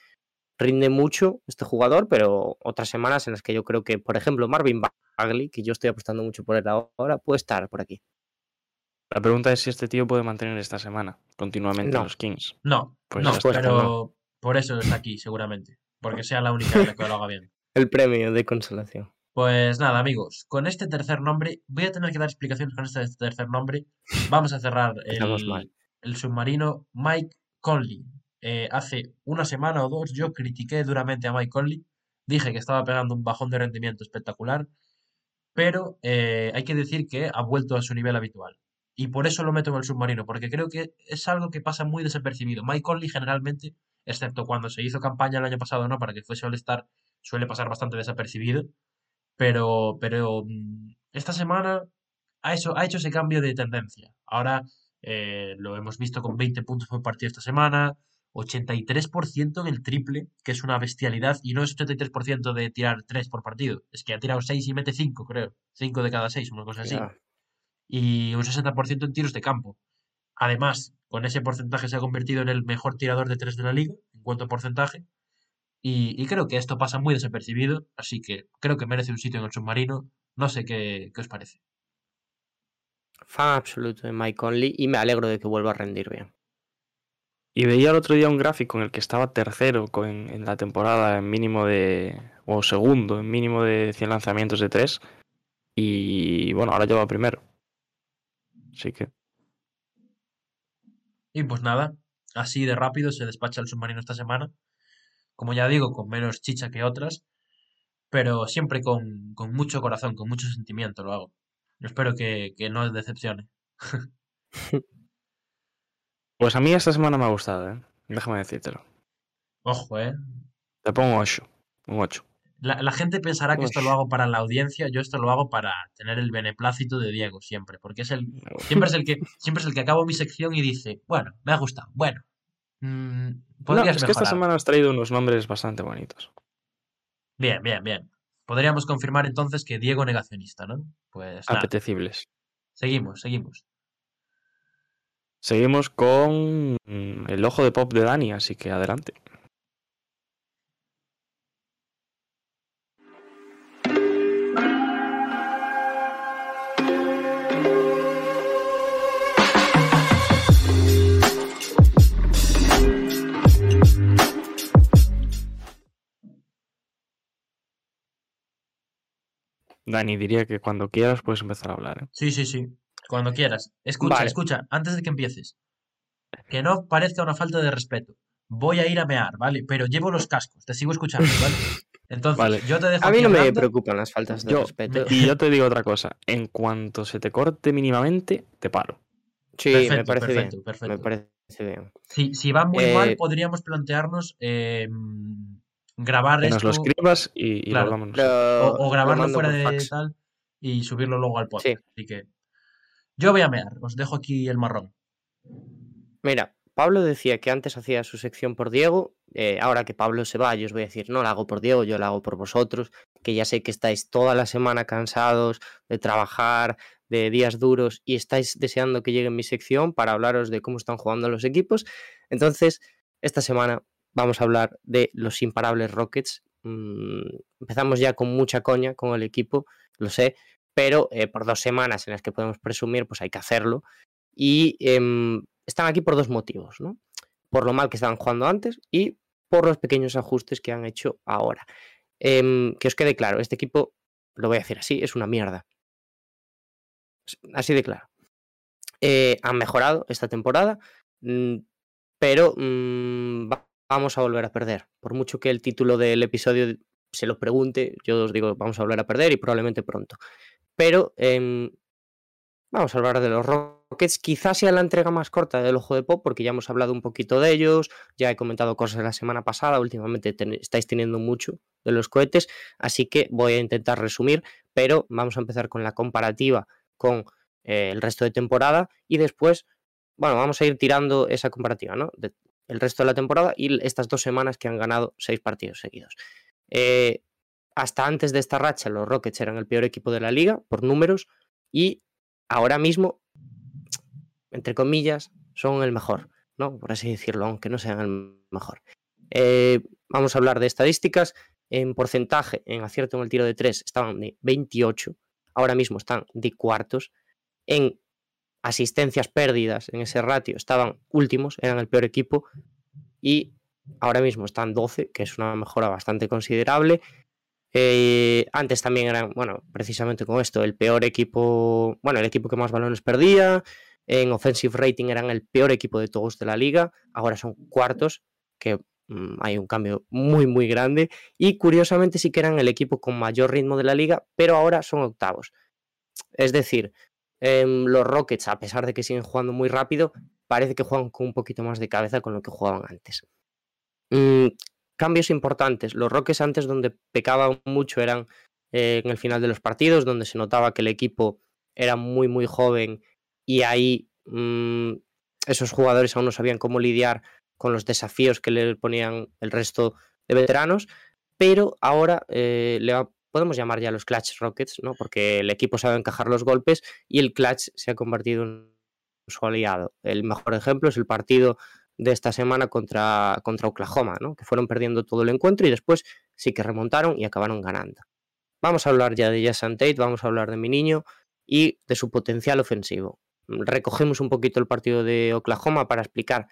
rinde mucho este jugador, pero otras semanas en las que yo creo que, por ejemplo, Marvin Bagley, que yo estoy apostando mucho por él ahora, puede estar por aquí. La pregunta es si este tío puede mantener esta semana continuamente No. los Kings. No, Pues no, está, pero no. por eso está aquí, seguramente. Porque sea la única en la que lo haga bien. El premio de consolación. Pues nada, amigos, con este tercer nombre, voy a tener que dar explicaciones con este tercer nombre. Vamos a cerrar el submarino Mike Conley. Eh, hace una semana o dos yo critiqué duramente a Mike Conley. Dije que estaba pegando un bajón de rendimiento espectacular. Pero eh, hay que decir que ha vuelto a su nivel habitual. Y por eso lo meto en el submarino, porque creo que es algo que pasa muy desapercibido. Mike Conley generalmente, excepto cuando se hizo campaña el año pasado, ¿no? Para que fuese All-Star, suele pasar bastante desapercibido. Pero, pero mm, esta semana ha hecho, ha hecho ese cambio de tendencia. Ahora eh, lo hemos visto con 20 puntos por partido esta semana, 83% en el triple, que es una bestialidad, y no es 83% de tirar 3 por partido, es que ha tirado 6 y mete 5, creo. 5 de cada 6, una cosa así. Ya. Y un 60% en tiros de campo. Además, con ese porcentaje se ha convertido en el mejor tirador de 3 de la liga, en cuanto a porcentaje. Y, y creo que esto pasa muy desapercibido, así que creo que merece un sitio en el submarino. No sé qué, qué os parece. Fan absoluto de Mike Conley y me alegro de que vuelva a rendir bien. Y veía el otro día un gráfico en el que estaba tercero con- en la temporada en mínimo de. o segundo en mínimo de 100 lanzamientos de 3. Y bueno, ahora lleva primero. Así que. Y pues nada, así de rápido se despacha el submarino esta semana. Como ya digo, con menos chicha que otras, pero siempre con, con mucho corazón, con mucho sentimiento lo hago. Espero que, que no decepcione. (laughs) Pues a mí esta semana me ha gustado, ¿eh? Déjame decírtelo. Ojo, ¿eh? Te pongo 8. Un 8. La, la gente pensará que esto lo hago para la audiencia, yo esto lo hago para tener el beneplácito de Diego siempre, porque es el, siempre es el que, siempre es el que acabo mi sección y dice, bueno, me ha gustado, bueno, mm, No, es que esta mejorar". semana has traído unos nombres bastante bonitos. Bien, bien, bien. Podríamos confirmar entonces que Diego negacionista, ¿no? Pues nada, Apetecibles. seguimos, seguimos. Seguimos con mm, el ojo de pop de Dani, así que adelante. Dani, diría que cuando quieras puedes empezar a hablar. ¿eh? Sí, sí, sí. Cuando quieras. Escucha, Vale. escucha, antes de que empieces. Que no parezca una falta de respeto. Voy a ir a mear, ¿vale? Pero llevo los cascos, te sigo escuchando, ¿vale? (laughs) Entonces, Vale. yo te dejo A mí no me preocupan las faltas de Yo- respeto. Y yo te digo otra cosa. En cuanto se te corte mínimamente, te paro. Sí, me Perfecto, parece perfecto, bien. perfecto. Me parece bien. Si, si va muy mal, Eh, podríamos plantearnos eh, grabar Que nos lo esto escribas y, y Claro. lo o, o lo grabarlo fuera de fax. tal y subirlo luego al podcast. Sí. Así que yo voy a mear, os dejo aquí el marrón. Mira, Pablo decía que antes hacía su sección por Diego. eh, ahora que Pablo se va, yo os voy a decir, no la hago por Diego, yo la hago por vosotros, que ya sé que estáis toda la semana cansados de trabajar, de días duros y estáis deseando que llegue mi sección para hablaros de cómo están jugando los equipos. Entonces, esta semana vamos a hablar de los imparables Rockets. Mm, empezamos ya con mucha coña con el equipo, lo sé, pero eh, por dos semanas en las que podemos presumir, pues hay que hacerlo. Y em, están aquí por dos motivos, ¿no? Por lo mal que estaban jugando antes y por los pequeños ajustes que han hecho ahora. Em, que os quede claro, este equipo, lo voy a decir así, es una mierda. Así de claro. Eh, han mejorado esta temporada, mm, pero mm, vamos a volver a perder. Por mucho que el título del episodio se lo pregunte, yo os digo, vamos a volver a perder y probablemente pronto. Pero em, vamos a hablar de los Rockets. Quizás sea la entrega más corta del Ojo de Pop, porque ya hemos hablado un poquito de ellos, ya he comentado cosas la semana pasada, últimamente estáis teniendo mucho de los cohetes, así que voy a intentar resumir, pero vamos a empezar con la comparativa con eh, el resto de temporada y después, bueno, vamos a ir tirando esa comparativa, ¿no? De- el resto de la temporada y estas dos semanas que han ganado seis partidos seguidos. Eh, hasta antes de esta racha, los Rockets eran el peor equipo de la liga por números y ahora mismo, entre comillas, son el mejor, ¿no? Por así decirlo, aunque no sean el mejor. Eh, vamos a hablar de estadísticas. En porcentaje, en acierto en el tiro de 3, estaban de 28. Ahora mismo están de cuartos. En asistencias pérdidas, en ese ratio, estaban últimos, eran el peor equipo. Y ahora mismo están 12, que es una mejora bastante considerable. Eh, antes también eran, bueno, precisamente con esto, el peor equipo, bueno, el equipo que más balones perdía. En offensive rating eran el peor equipo de todos de la liga. Ahora son cuartos, que mm, hay un cambio muy, muy grande. Y curiosamente sí que eran el equipo con mayor ritmo de la liga, pero ahora son octavos. Es decir, em, los Rockets, a pesar de que siguen jugando muy rápido, parece que juegan con un poquito más de cabeza con lo que jugaban antes. Mm, cambios importantes. Los Rockets antes donde pecaban mucho eran eh, en el final de los partidos, donde se notaba que el equipo era muy, muy joven y ahí mm, esos jugadores aún no sabían cómo lidiar con los desafíos que le ponían el resto de veteranos, pero ahora eh, le va- podemos llamar ya los Clutch Rockets, ¿no? porque el equipo sabe encajar los golpes y el Clutch se ha convertido en su aliado. El mejor ejemplo es el partido de esta semana contra, contra Oklahoma, ¿no? que fueron perdiendo todo el encuentro y después sí que remontaron y acabaron ganando. Vamos a hablar ya de Jason Tate, vamos a hablar de mi niño y de su potencial ofensivo. Recogemos un poquito el partido de Oklahoma para explicar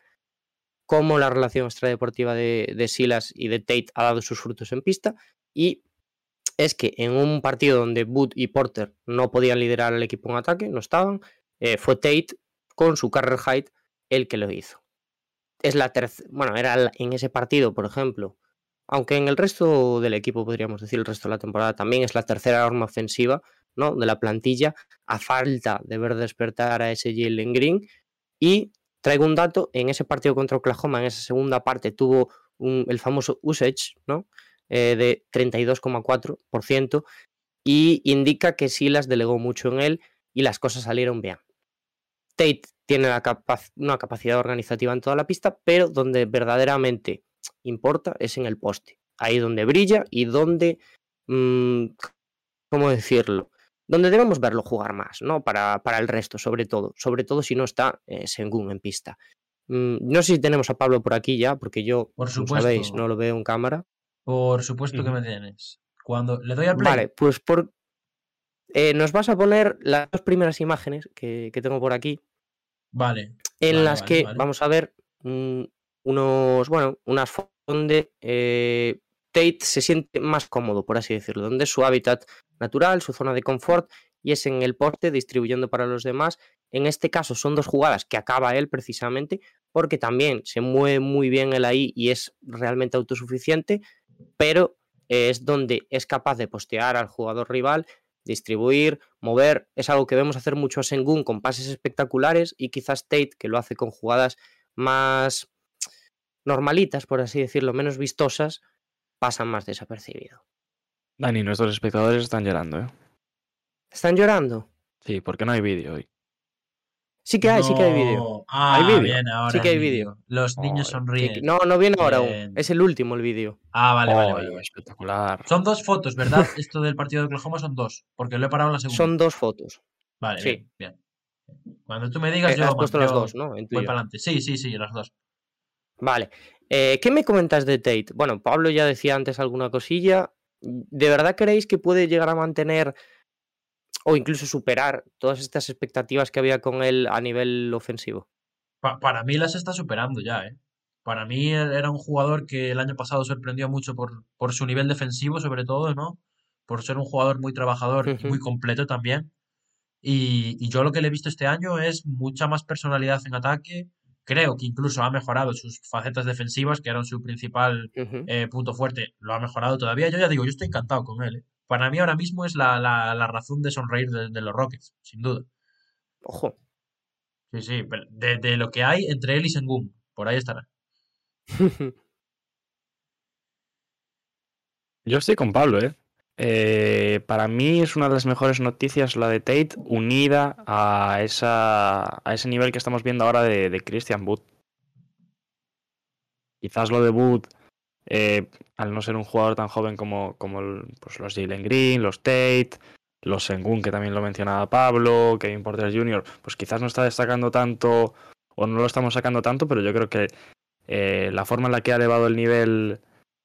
cómo la relación extradeportiva de, de Silas y de Tate ha dado sus frutos en pista y es que en un partido donde Wood y Porter no podían liderar al equipo en ataque, no estaban, eh, fue Tate con su career height el que lo hizo. Es la bueno, era en ese partido, por ejemplo, aunque en el resto del equipo, podríamos decir, el resto de la temporada también es la tercera arma ofensiva ¿no? de la plantilla, a falta de ver despertar a ese Jalen Green. Y traigo un dato, en ese partido contra Oklahoma, en esa segunda parte, tuvo el famoso usage ¿no? Eh, de 32,4% y indica que Silas delegó mucho en él y las cosas salieron bien. Tate tiene la una capacidad organizativa en toda la pista, pero donde verdaderamente importa es en el poste. Ahí donde brilla y donde, mm, ¿cómo decirlo? Donde debemos verlo jugar más, ¿no? Para, para el resto, sobre todo. Sobre todo si no está eh, Sengun en pista. Mm, no sé si tenemos a Pablo por aquí ya, porque yo, Por como sabéis, no lo veo en cámara. Por supuesto que me tienes. Cuando le doy al play. Vale, pues por... eh, nos vas a poner las dos primeras imágenes que, que tengo por aquí, Vale. en Vale, las vale, que vale. vamos a ver mm, unos, bueno, unas fotos donde eh, Tate se siente más cómodo, por así decirlo, donde es su hábitat natural, su zona de confort, y es en el poste distribuyendo para los demás. En este caso son dos jugadas que acaba él precisamente, porque también se mueve muy bien él ahí y es realmente autosuficiente, pero es donde es capaz de postear al jugador rival, distribuir, mover. Es algo que vemos hacer mucho a Sengun con pases espectaculares y quizás Tate, que lo hace con jugadas más normalitas, por así decirlo, menos vistosas, pasan más desapercibido. Dani, nuestros espectadores están llorando, ¿eh? ¿Están llorando? Sí, porque no hay vídeo hoy. Sí que hay, sí que hay vídeo. Ah, ¿Hay vídeo? bien, ahora Sí que hay vídeo. Los niños Ay, sonríen. No, no viene ahora aún. Es el último el vídeo. Ah, vale, vale, Oh, vale. espectacular. Son dos fotos, ¿verdad? (laughs) Esto del partido de Oklahoma son dos, porque lo he parado en la segunda. Son dos fotos. Vale, sí. bien, bien. Cuando tú me digas, Eh, yo, has puesto las yo dos, ¿no? En voy para adelante. Sí, sí, sí, las dos. Vale. Eh, ¿Qué me comentas de Tate? Bueno, Pablo ya decía antes alguna cosilla. ¿De verdad creéis que puede llegar a mantener o incluso superar todas estas expectativas que había con él a nivel ofensivo? Pa- para mí las está superando ya, ¿eh? Para mí era un jugador que el año pasado sorprendió mucho por, por su nivel defensivo, sobre todo, ¿no? Por ser un jugador muy trabajador y muy completo también. Y, y yo lo que le he visto este año es mucha más personalidad en ataque. Creo que incluso ha mejorado sus facetas defensivas, que eran su principal eh, punto fuerte. Lo ha mejorado todavía. Yo ya digo, yo estoy encantado con él. ¿eh? Para mí ahora mismo es la, la, la razón de sonreír de, de los Rockets, sin duda. Ojo. Sí, sí, pero de, de lo que hay entre él y Sengun, por ahí estará. (laughs) Yo estoy con Pablo, ¿eh? Eh, Para mí es una de las mejores noticias la de Tate unida a, esa, a ese nivel que estamos viendo ahora de, de Christian Wood. Quizás lo de Wood, eh, al no ser un jugador tan joven como, el- pues los Jalen Green, los Tate, los Sengun, que también lo mencionaba Pablo, Kevin Porter Jr., pues quizás no está destacando tanto o no lo estamos sacando tanto, pero yo creo que eh, la forma en la que ha elevado el nivel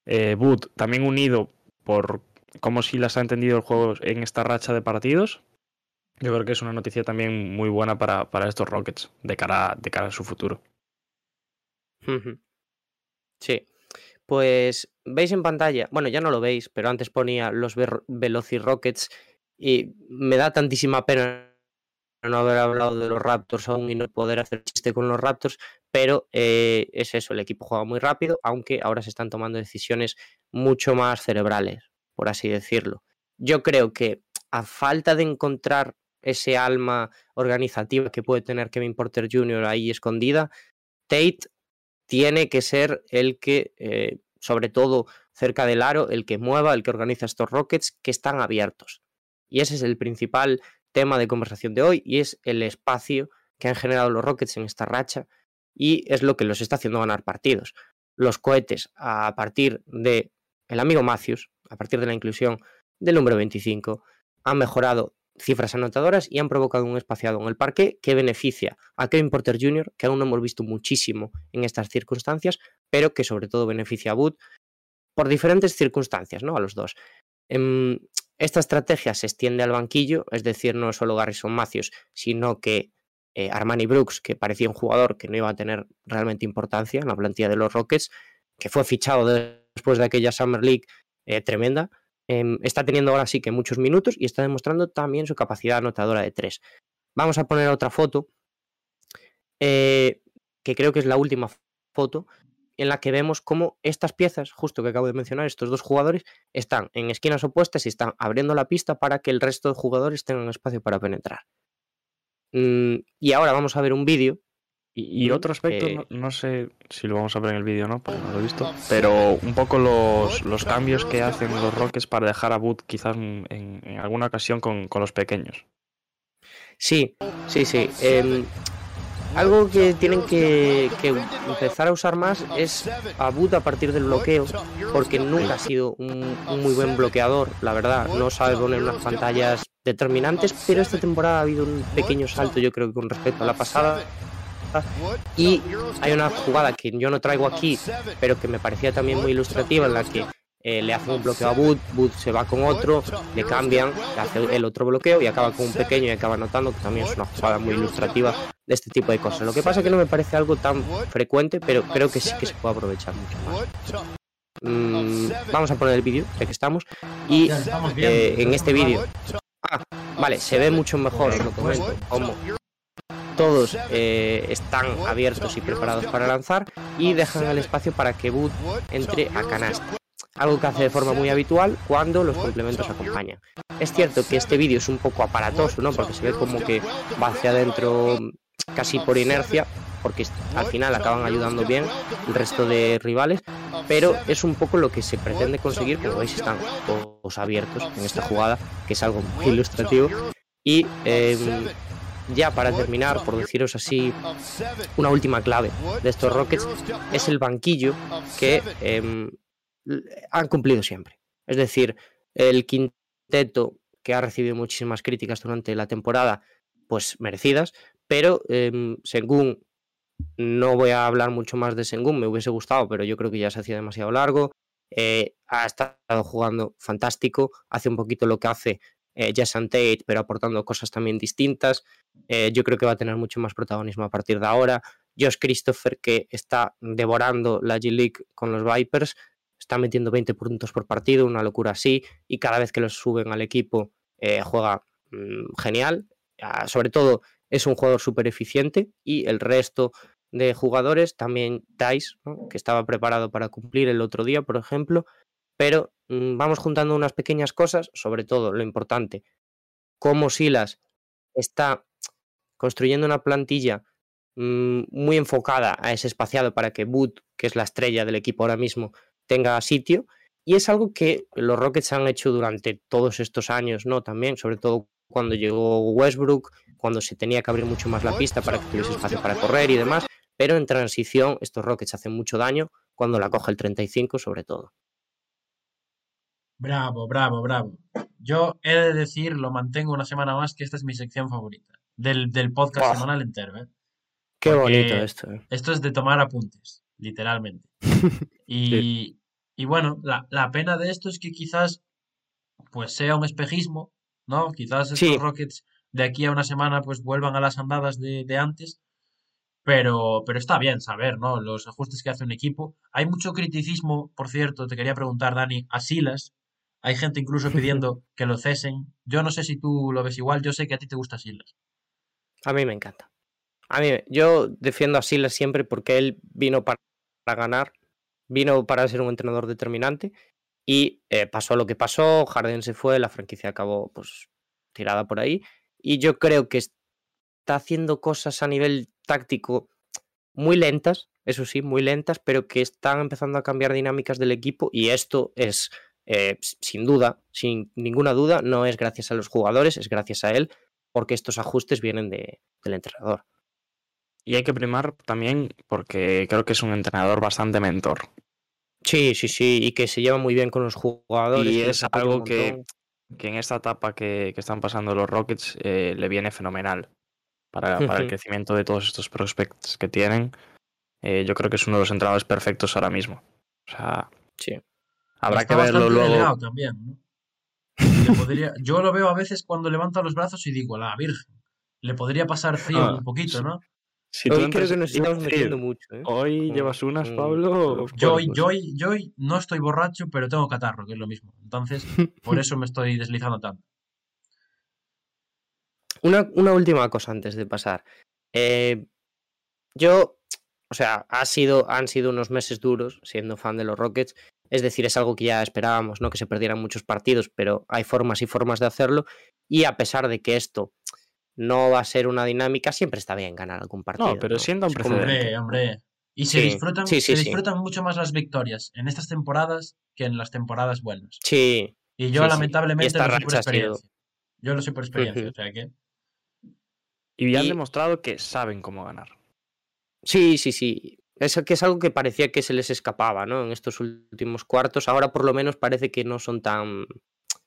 eh, Wood, también unido por cómo Silas ha entendido el juego en esta racha de partidos, yo creo que es una noticia también muy buena para, estos Rockets de cara, de cara a su futuro. Sí. Pues veis en pantalla, bueno, ya no lo veis, pero antes ponía los Ver- Velociraptors y me da tantísima pena no haber hablado de los Raptors aún y no poder hacer chiste con los Raptors, pero eh, es eso, el equipo juega muy rápido, aunque ahora se están tomando decisiones mucho más cerebrales, por así decirlo. Yo creo que a falta de encontrar ese alma organizativa que puede tener Kevin Porter Jr. ahí escondida, Tate tiene que ser el que, eh, sobre todo cerca del aro, el que mueva, el que organiza estos Rockets que están abiertos. Y ese es el principal tema de conversación de hoy y es el espacio que han generado los Rockets en esta racha y es lo que los está haciendo ganar partidos. Los cohetes a partir de el amigo Matthews, a partir de la inclusión del número 25, han mejorado cifras anotadoras y han provocado un espaciado en el parque que beneficia a Kevin Porter Jr., que aún no hemos visto muchísimo en estas circunstancias, pero que sobre todo beneficia a Wood por diferentes circunstancias, ¿no? A los dos. Em, esta estrategia se extiende al banquillo, es decir, no solo Garrison Matthews, sino que eh, Armani Brooks, que parecía un jugador que no iba a tener realmente importancia en la plantilla de los Rockets, que fue fichado de- después de aquella Summer League eh, tremenda, em, está teniendo ahora sí que muchos minutos y está demostrando también su capacidad anotadora de tres. Vamos a poner otra foto, eh, que creo que es la última foto, en la que vemos cómo estas piezas, justo que acabo de mencionar, estos dos jugadores, están en esquinas opuestas y están abriendo la pista para que el resto de jugadores tengan espacio para penetrar. Mm, y ahora vamos a ver un vídeo. Y, y otro aspecto, eh, no, no sé si lo vamos a ver en el vídeo o no, porque no lo he visto, pero un poco los, los cambios que hacen los Rockets para dejar a Wood quizás en, en alguna ocasión con, con los pequeños. Sí, sí, sí. em, algo que tienen que, que empezar a usar más es a Boot a partir del bloqueo, porque nunca ha sido un, un muy buen bloqueador, la verdad. No sabe poner unas pantallas determinantes, pero esta temporada ha habido un pequeño salto, yo creo que con respecto a la pasada. Y hay una jugada que yo no traigo aquí, pero que me parecía también muy ilustrativa, en la que eh, le hacen un bloqueo a Boot, Boot se va con otro, le cambian, le hace el otro bloqueo y acaba con un pequeño y acaba anotando, que también es una jugada muy ilustrativa de este tipo de cosas. Lo que pasa es que no me parece algo tan frecuente, pero creo que sí que se puede aprovechar mucho más. mm, vamos a poner el vídeo, ya que estamos. Y eh, en este vídeo. Ah, vale, se ve mucho mejor, os lo comento, como todos eh, están abiertos y preparados para lanzar y dejan el espacio para que Boot entre a canasta. Algo que hace de forma muy habitual cuando los complementos acompañan. Es cierto que este vídeo es un poco aparatoso, ¿no? Porque se ve como que va hacia adentro casi por inercia, porque al final acaban ayudando bien el resto de rivales, pero es un poco lo que se pretende conseguir, como veis están todos abiertos en esta jugada, que es algo muy ilustrativo. Y em, ya para terminar, por deciros así, una última clave de estos Rockets es el banquillo que em, han cumplido siempre. Es decir, el quinteto que ha recibido muchísimas críticas durante la temporada, pues merecidas, pero em, Sengun, no voy a hablar mucho más de Sengun, me hubiese gustado, pero yo creo que ya se hacía demasiado largo. eh, ha estado jugando fantástico, hace un poquito lo que hace eh, Jason Tate, pero aportando cosas también distintas. Eh, yo creo que va a tener mucho más protagonismo a partir de ahora. Josh Christopher, que está devorando la G-League con los Vipers, está metiendo 20 puntos por partido, una locura así, y cada vez que los suben al equipo eh, juega mm, genial. Ah, sobre todo es un jugador súper eficiente y el resto de jugadores, también Dice, que estaba preparado para cumplir el otro día, por ejemplo, pero mm, vamos juntando unas pequeñas cosas, sobre todo lo importante, cómo Silas está construyendo una plantilla mm, muy enfocada a ese espaciado para que Boot, que es la estrella del equipo ahora mismo, tenga sitio. Y es algo que los Rockets han hecho durante todos estos años, ¿no? También, sobre todo cuando llegó Westbrook, cuando se tenía que abrir mucho más la pista para que tuviese espacio para correr y demás. Pero en transición, estos Rockets hacen mucho daño cuando la coge el 35, sobre todo. Bravo, bravo, bravo. Yo he de decir, lo mantengo una semana más, que esta es mi sección favorita del, del podcast semanal entero. ¿eh? Qué Porque bonito esto. ¿eh? Esto es de tomar apuntes, literalmente. (laughs) Y, y bueno, la, la pena de esto es que quizás pues sea un espejismo, ¿no? Quizás estos Sí. Rockets de aquí a una semana pues vuelvan a las andadas de, de antes, pero, pero está bien saber, ¿no? Los ajustes que hace un equipo. Hay mucho criticismo, por cierto, te quería preguntar, Dani, a Silas. Hay gente incluso (laughs) pidiendo que lo cesen. Yo no sé si tú lo ves igual, yo sé que a ti te gusta Silas. A mí me encanta. A mí, yo defiendo a Silas siempre porque él vino para, para ganar, vino para ser un entrenador determinante y eh, pasó lo que pasó, Harden se fue, la franquicia acabó pues tirada por ahí y yo creo que está haciendo cosas a nivel táctico muy lentas, eso sí, muy lentas, pero que están empezando a cambiar dinámicas del equipo y esto es eh, sin duda, sin ninguna duda, no es gracias a los jugadores, es gracias a él, porque estos ajustes vienen de, del entrenador. Y hay que primar también porque creo que es un entrenador bastante mentor. Sí, sí, sí, y que se lleva muy bien con los jugadores. Y es algo que, que en esta etapa que, que están pasando los Rockets eh, le viene fenomenal para, (laughs) para el crecimiento de todos estos prospects que tienen. Eh, yo creo que es uno de los entrenadores perfectos ahora mismo. O sea, Sí. Habrá Está que verlo bastante luego. delgado también, ¿no? Le podría- yo lo veo a veces cuando levanta los brazos y digo, la Virgen. Le podría pasar frío Ah, un poquito, sí. ¿no? Si Hoy creo que nos estamos metiendo mucho. ¿eh? Hoy con- llevas unas, con Pablo. Yo yo, hoy, yo hoy no estoy borracho, pero tengo catarro, que es lo mismo. Entonces, por eso me estoy deslizando tanto. Una, una última cosa antes de pasar. Eh, yo, o sea, ha sido, han sido unos meses duros siendo fan de los Rockets. Es decir, es algo que ya esperábamos, ¿no? Que se perdieran muchos partidos, pero hay formas y formas de hacerlo. Y a pesar de que esto no va a ser una dinámica, siempre está bien ganar algún partido. pero sienta un precedente. Hombre, hombre. Y se Sí, disfrutan, sí, sí, se sí. disfrutan mucho más las victorias en estas temporadas que en las temporadas buenas. Sí, Y yo Sí, sí. Y lamentablemente esta lo sé por experiencia. Yo lo sé por experiencia, o sea que... Y han y- demostrado que saben cómo ganar. Sí, sí, sí. Es que es algo que parecía que se les escapaba, ¿no? En estos últimos cuartos. Ahora por lo menos parece que no son tan,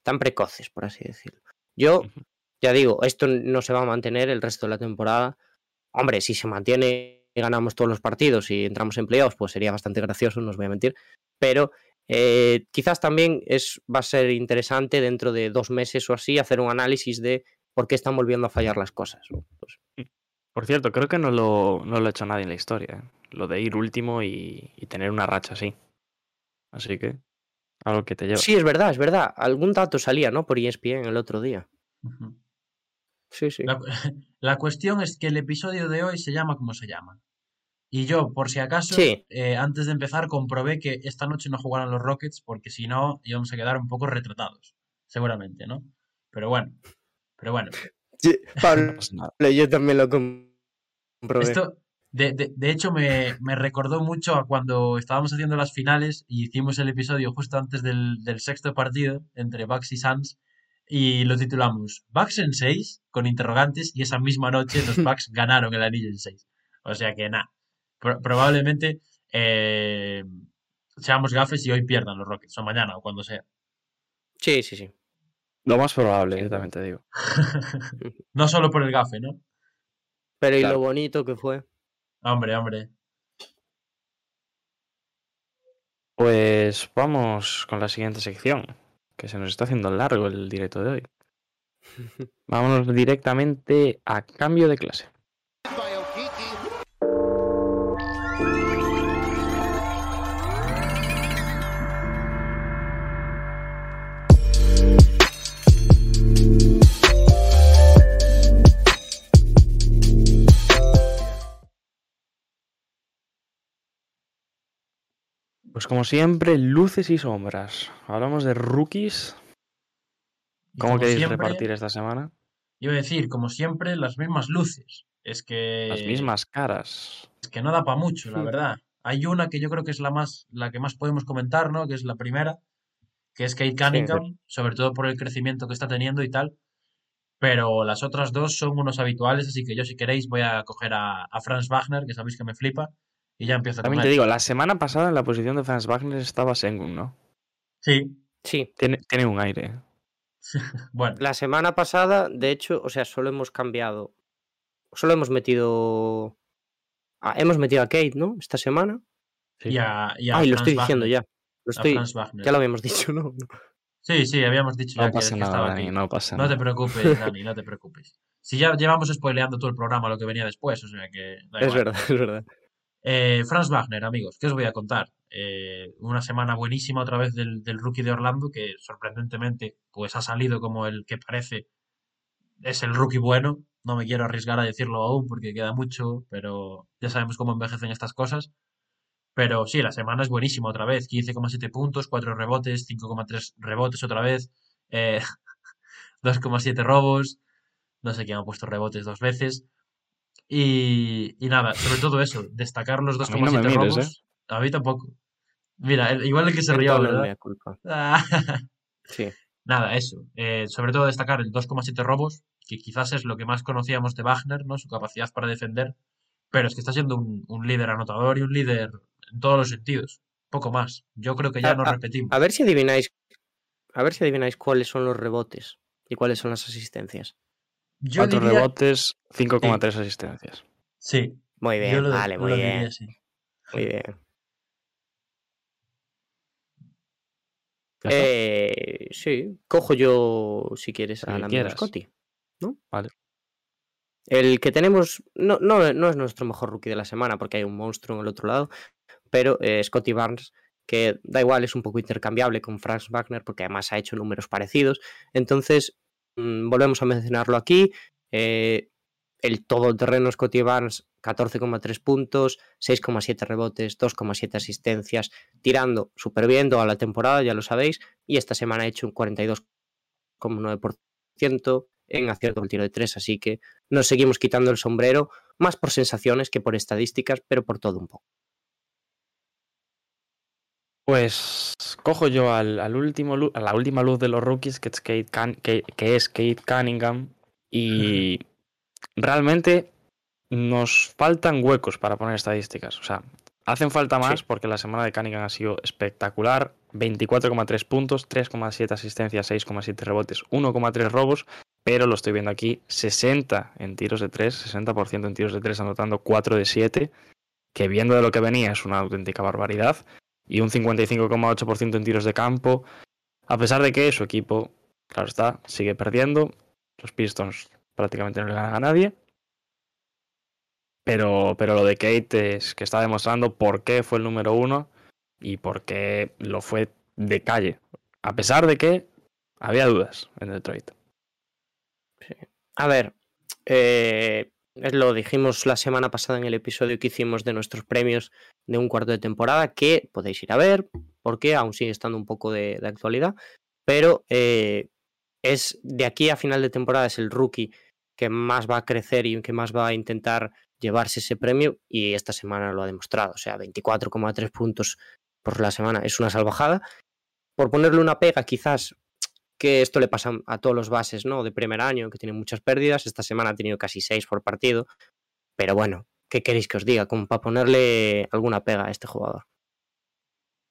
tan precoces, por así decirlo. Yo, ya digo, esto no se va a mantener el resto de la temporada. Hombre, si se mantiene y ganamos todos los partidos y entramos en playoffs, pues sería bastante gracioso, no os voy a mentir. Pero eh, quizás también es, va a ser interesante dentro de dos meses o así hacer un análisis de por qué están volviendo a fallar las cosas. Pues, Por cierto, creo que no lo, no lo ha hecho nadie en la historia. ¿eh? Lo de ir último y, y tener una racha así. Así que, algo que te lleva. Sí, es verdad, es verdad. Algún dato salía, ¿no? Por ESPN el otro día. Sí, sí. La, (laughs) la cuestión es que el episodio de hoy se llama como se llama. Y yo, por si acaso, Sí. eh, antes de empezar, comprobé que esta noche no jugaran los Rockets, porque si no, íbamos a quedar un poco retratados. Seguramente, ¿no? Pero bueno. Pero bueno. Sí, Pablo, (laughs) yo también lo comprobé. Esto, de, de- de hecho, me, me recordó mucho a cuando estábamos haciendo las finales y hicimos el episodio justo antes del, del sexto partido entre Bucks y Suns y lo titulamos Bucks en 6 con interrogantes y esa misma noche los (laughs) Bucks ganaron el anillo en 6. O sea que nada, probablemente eh, seamos gafes y hoy pierdan los Rockets o mañana o cuando sea. Sí, sí, sí. Lo más probable, yo también te digo. (laughs) No solo por el gafe, ¿no? Pero y Claro. lo bonito que fue. Hombre, hombre. Pues vamos con la siguiente sección, que se nos está haciendo largo el directo de hoy. (laughs) Vámonos directamente a cambio de clase. Pues como siempre, luces y sombras. Hablamos de rookies. ¿Cómo como queréis siempre, repartir esta semana? Iba a decir, como siempre, las mismas luces. Es que... Las mismas caras. Es que no da para mucho, la Sí. verdad. Hay una que yo creo que es la más, la que más podemos comentar, ¿no? Que es la primera, que es Kate Cunningham, sobre todo por el crecimiento que está teniendo y tal. Pero las otras dos son unos habituales, así que yo si queréis voy a coger a, a Franz Wagner, que sabéis que me flipa, y ya empiezo con También te digo, la semana pasada en la posición de Franz Wagner estaba Sengun, ¿no? Sí, Sí. Tiene, tiene un aire. (laughs) bueno, La semana pasada, de hecho, o sea, solo hemos cambiado. Solo hemos metido. Ah, hemos metido a Kate, ¿no? Esta semana. Sí. y a, y a Ay, lo estoy diciendo Wagner, ya. Lo a estoy... Franz Wagner. Ya lo habíamos dicho, ¿no? Sí, sí, habíamos dicho ya No que, pasa que nada, estaba Dani, aquí. no pasa No te preocupes, (laughs) Dani, no te preocupes. Si ya llevamos spoileando todo el programa lo que venía después, o sea que da Es verdad, es verdad. Eh, Franz Wagner, amigos, ¿qué os voy a contar? Eh, una semana buenísima otra vez del, rookie de Orlando, que sorprendentemente pues ha salido como el que parece es el rookie bueno. No me quiero arriesgar a decirlo aún porque queda mucho, pero ya sabemos cómo envejecen estas cosas. Pero sí, la semana es buenísima otra vez. 15,7 puntos, 4 rebotes, 5,3 rebotes otra vez, eh, (laughs) 2,7 robos. No sé quién ha puesto rebotes dos veces. Y, y nada, sobre todo eso, destacar los A mí no me 2,7 mires, robos. A mí tampoco. Mira, igual el que se rió, ¿verdad? culpa. Ah, (laughs) Sí. Nada, eso. Eh, sobre todo destacar el 2,7 robos, que quizás es lo que más conocíamos de Wagner, ¿no? Su capacidad para defender. Pero es que está siendo un, un líder anotador y un líder en todos los sentidos. Poco más. Yo creo que ya no repetimos. A ver si adivináis. A ver si adivináis cuáles son los rebotes y cuáles son las asistencias. Yo Cuatro diría... rebotes, 5,3 asistencias. Sí, Muy bien, lo, vale, muy bien. diría. Muy bien. Eh, sí, cojo yo, si quieres, El a que la. Scotty, ¿no? Vale. El que tenemos, no, no, no es nuestro mejor rookie de la semana porque hay un monstruo en el otro lado, pero eh, Scotty Barnes, que da igual, es un poco intercambiable con Franz Wagner porque además ha hecho números parecidos. Entonces, volvemos a mencionarlo aquí. eh, el todoterreno Scotty Barnes, 14,3 puntos, 6,7 rebotes, 2,7 asistencias, tirando súper bien toda la temporada, ya lo sabéis, y esta semana ha hecho un 42,9% en acierto al tiro de 3, así que nos seguimos quitando el sombrero, más por sensaciones que por estadísticas, pero por todo un poco. Pues cojo yo al, al último a la última luz de los rookies, que es Kate, que, que es Kate Cunningham. Y realmente nos faltan huecos para poner estadísticas. O sea, hacen falta más Sí. porque la semana de Cunningham ha sido espectacular. 24,3 puntos, 3,7 asistencias, 6,7 rebotes, 1,3 robos. Pero lo estoy viendo aquí, 60 en tiros de 3, 60% en tiros de 3, anotando 4 de 7. Que viendo de lo que venía es una auténtica barbaridad y un 55,8% en tiros de campo, a pesar de que su equipo, claro está, sigue perdiendo. Los Pistons prácticamente no le ganan a nadie. Pero, pero lo de Kate es que está demostrando por qué fue el número uno y porque lo fue de calle. A pesar de que había dudas en Detroit. A ver, eh, lo dijimos la semana pasada en el episodio que hicimos de nuestros premios de un cuarto de temporada, que podéis ir a ver, porque aún sigue estando un poco de, de actualidad, pero eh, es de aquí a final de temporada es el rookie que más va a crecer y que más va a intentar llevarse ese premio y esta semana lo ha demostrado, o sea, 24,3 puntos por la semana es una salvajada. Por ponerle una pega, quizás que esto le pasa a todos los bases, ¿no? De primer año, que tienen muchas pérdidas. Esta semana ha tenido casi seis por partido. Pero bueno, ¿qué queréis que os diga? Como para ponerle alguna pega a este jugador.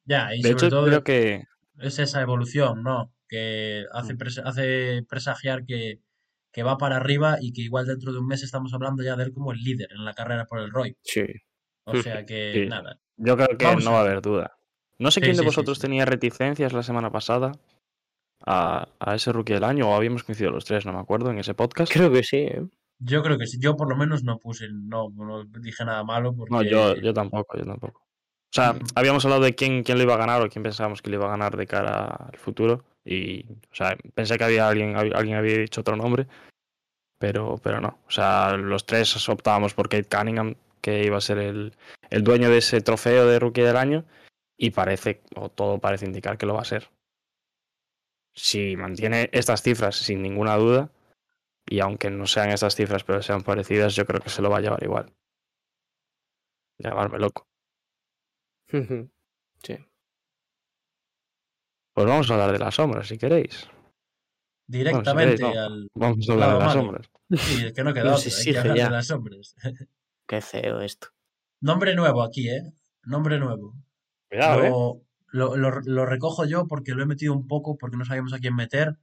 Ya, y De sobre hecho, todo creo que es esa evolución, ¿no? Que hace, Mm. pres- hace presagiar que, que va para arriba y que igual dentro de un mes estamos hablando ya de él como el líder en la carrera por el Roy. Sí. O sea que Sí. nada. yo creo que Vamos no a va a haber duda. No sé Sí, quién de sí, sí, vosotros sí. tenía reticencias la semana pasada a, a ese rookie del año, o habíamos coincidido los tres, no me acuerdo, en ese podcast. Creo que sí. ¿eh? Yo creo que sí. Yo por lo menos no puse, no, no dije nada malo porque... No, yo, yo tampoco, yo tampoco. O sea, Mm. habíamos hablado de quién, quién lo iba a ganar o quién pensábamos que lo iba a ganar de cara al futuro. Y, o sea, pensé que había alguien, alguien había dicho otro nombre, pero, pero no. O sea, los tres optábamos por Kate Cunningham, que iba a ser el, el dueño de ese trofeo de rookie del año, y parece, o todo parece indicar que lo va a ser. Si mantiene estas cifras sin ninguna duda, y aunque no sean estas cifras, pero sean parecidas, yo creo que se lo va a llevar igual. Llamarme loco. sí. Pues vamos a hablar de las sombras, si queréis. directamente queréis, no. al... Vamos a hablar de las sombras. Sí, es que no queda Nos otra, hay que exige hablar ya. de las hombres. Qué feo esto. Nombre nuevo aquí, ¿eh? Nombre nuevo. Cuidado, ¿eh? Lo, lo, recojo yo porque lo he metido un poco porque no sabíamos a quién meter.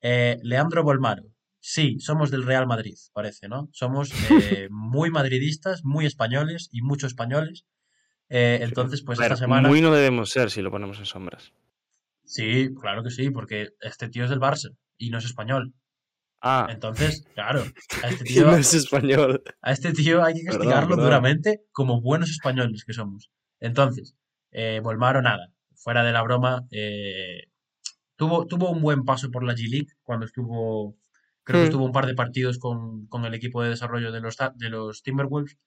Eh, Leandro Bolmaro. Sí, somos del Real Madrid, parece, ¿no? Somos (laughs) eh, muy madridistas, muy españoles y mucho españoles. Eh, entonces, pues esta semana... Muy no debemos ser si lo ponemos en sombras. Sí, claro que sí, porque este tío es del Barça y no es español. Ah, Entonces, (laughs) claro, a este tío, no es español. a este tío hay que Perdón, castigarlo perdón. duramente como buenos españoles que somos. Entonces, eh, Volmaro nada, fuera de la broma, eh, tuvo, tuvo un buen paso por la G-League cuando estuvo, creo que Hmm. estuvo un par de partidos con, con el equipo de desarrollo de los, de los Timberwolves,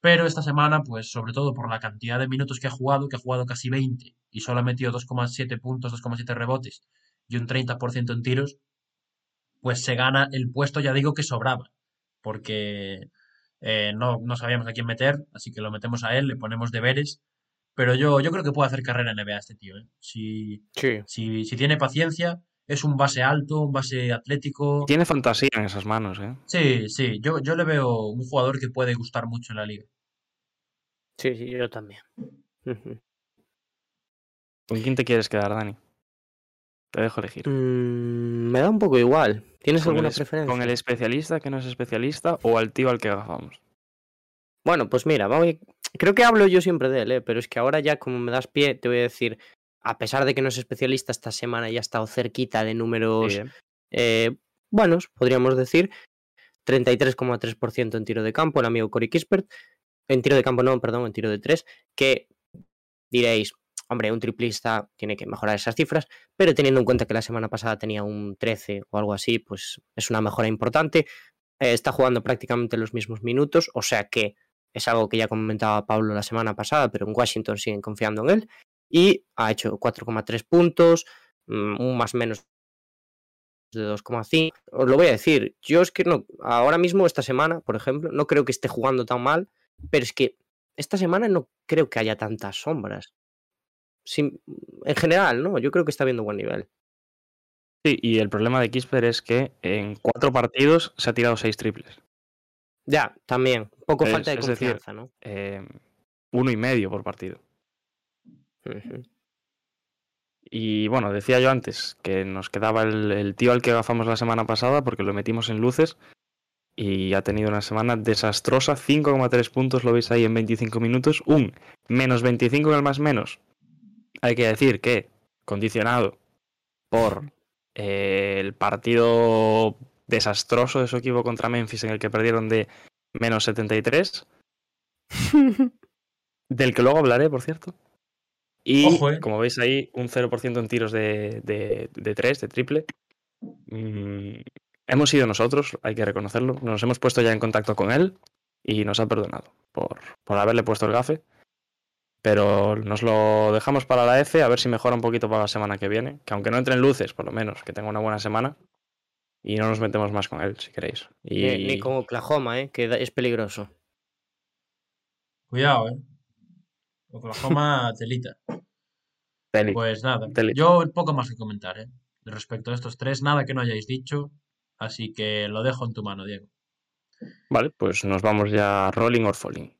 pero esta semana, pues sobre todo por la cantidad de minutos que ha jugado, que ha jugado casi 20 y solo ha metido 2,7 puntos, 2,7 rebotes y un 30% en tiros, pues se gana el puesto, ya digo que sobraba, porque eh, no, no sabíamos a quién meter, así que lo metemos a él, le ponemos deberes, pero yo, yo creo que puede hacer carrera en NBA este tío, ¿eh? Si, Sí. si, si tiene paciencia, es un base alto, un base atlético. tiene fantasía en esas manos, ¿eh? Sí, sí, yo, yo le veo un jugador que puede gustar mucho en la liga. Sí, sí, yo también. ¿Con quién te quieres quedar, Dani? Te dejo elegir. Mm, me da un poco igual. ¿Tienes ¿Con el, alguna preferencia? ¿Con el especialista que no es especialista o al tío al que agafamos? Bueno, pues mira, voy- creo que hablo yo siempre de él, ¿eh? pero es que ahora ya como me das pie, te voy a decir, a pesar de que no es especialista, esta semana ya ha estado cerquita de números Sí, ¿eh? buenos, podríamos decir. 33,3% en tiro de campo, el amigo Cory Kispert. En tiro de campo no, perdón, en tiro de 3, que diréis, hombre, un triplista tiene que mejorar esas cifras, pero teniendo en cuenta que la semana pasada tenía un 13 o algo así, pues es una mejora importante. Eh, está jugando prácticamente los mismos minutos, o sea que es algo que ya comentaba Pablo la semana pasada, pero en Washington siguen confiando en él. Y ha hecho 4,3 puntos, mm, un más menos de 2,5. Os lo voy a decir, yo es que no, ahora mismo, esta semana, por ejemplo, no creo que esté jugando tan mal, pero es que esta semana no creo que haya tantas sombras. Sin- en general, ¿no? Yo creo que está viendo buen nivel. Sí, y el problema de Kisper es que en cuatro partidos se ha tirado seis triples. Ya, también. Poco Es- falta de decir, confianza, ¿no? Eh, uno y medio por partido. Y bueno, decía yo antes que nos quedaba el, el tío al que agafamos la semana pasada porque lo metimos en luces y ha tenido una semana desastrosa. 5,3 puntos, lo veis ahí en 25 minutos. Un menos 25 en el más menos. Hay que decir que condicionado por eh, el partido desastroso de su equipo contra Memphis en el que perdieron de menos 73. (laughs) Del que luego hablaré, por cierto. Y Ojo, eh. como veis ahí, un 0% en tiros de, de, de 3, de triple. Mm, hemos sido nosotros, hay que reconocerlo. Nos hemos puesto ya en contacto con él y nos ha perdonado por, por haberle puesto el gafe. Pero nos lo dejamos para la F, a ver si mejora un poquito para la semana que viene. Que aunque no entren luces, por lo menos, que tenga una buena semana. Y no nos metemos más con él, si queréis. Y Ni, ni con Oklahoma, ¿eh? que es peligroso. Cuidado, ¿eh? Oklahoma, (laughs) telita. Teli. Pues nada, Telita. yo poco más que comentar, ¿eh? Respecto a estos tres, nada que no hayáis dicho. Así que lo dejo en tu mano, Diego. Vale, pues nos vamos ya rolling or falling.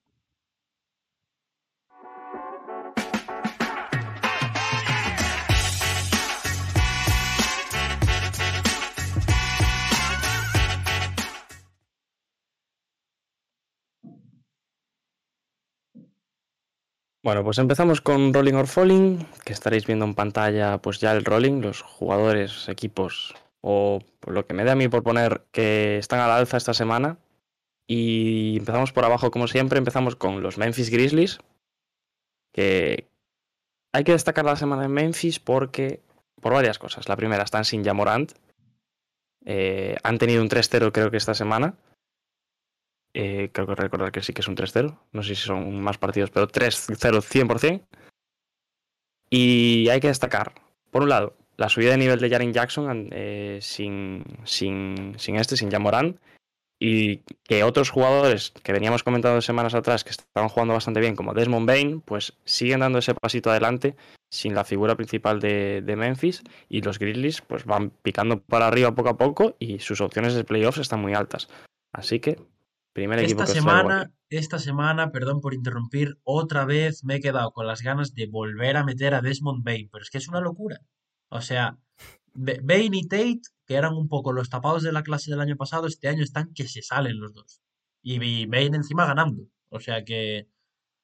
Bueno, pues empezamos con Rolling or Falling, que estaréis viendo en pantalla pues ya el rolling, los jugadores, equipos o lo que me dé a mí por poner que están a la alza esta semana. Y empezamos por abajo como siempre, empezamos con los Memphis Grizzlies, que hay que destacar la semana en Memphis porque por varias cosas. La primera, están sin Jamorant. Eh, han tenido un 3-0 creo que esta semana. Eh, creo que recordar que sí que es un 3-0. No sé si son más partidos, pero 3-0 100%. Y hay que destacar, por un lado, la subida de nivel de Jaren Jackson eh, sin, sin, sin este, sin Jamorant. Y que otros jugadores que veníamos comentando semanas atrás que estaban jugando bastante bien, como Desmond Bain, pues siguen dando ese pasito adelante sin la figura principal de, de Memphis. Y los Grizzlies pues van picando para arriba poco a poco y sus opciones de playoffs están muy altas. Así que Primer equipo Esta semana, esta semana, perdón por interrumpir, otra vez me he quedado con las ganas de volver a meter a Desmond Bain, pero es que es una locura. O sea, Ba- Bain y Tate, que eran un poco los tapados de la clase del año pasado, este año están que se salen los dos. Y, Bain encima ganando. O sea que,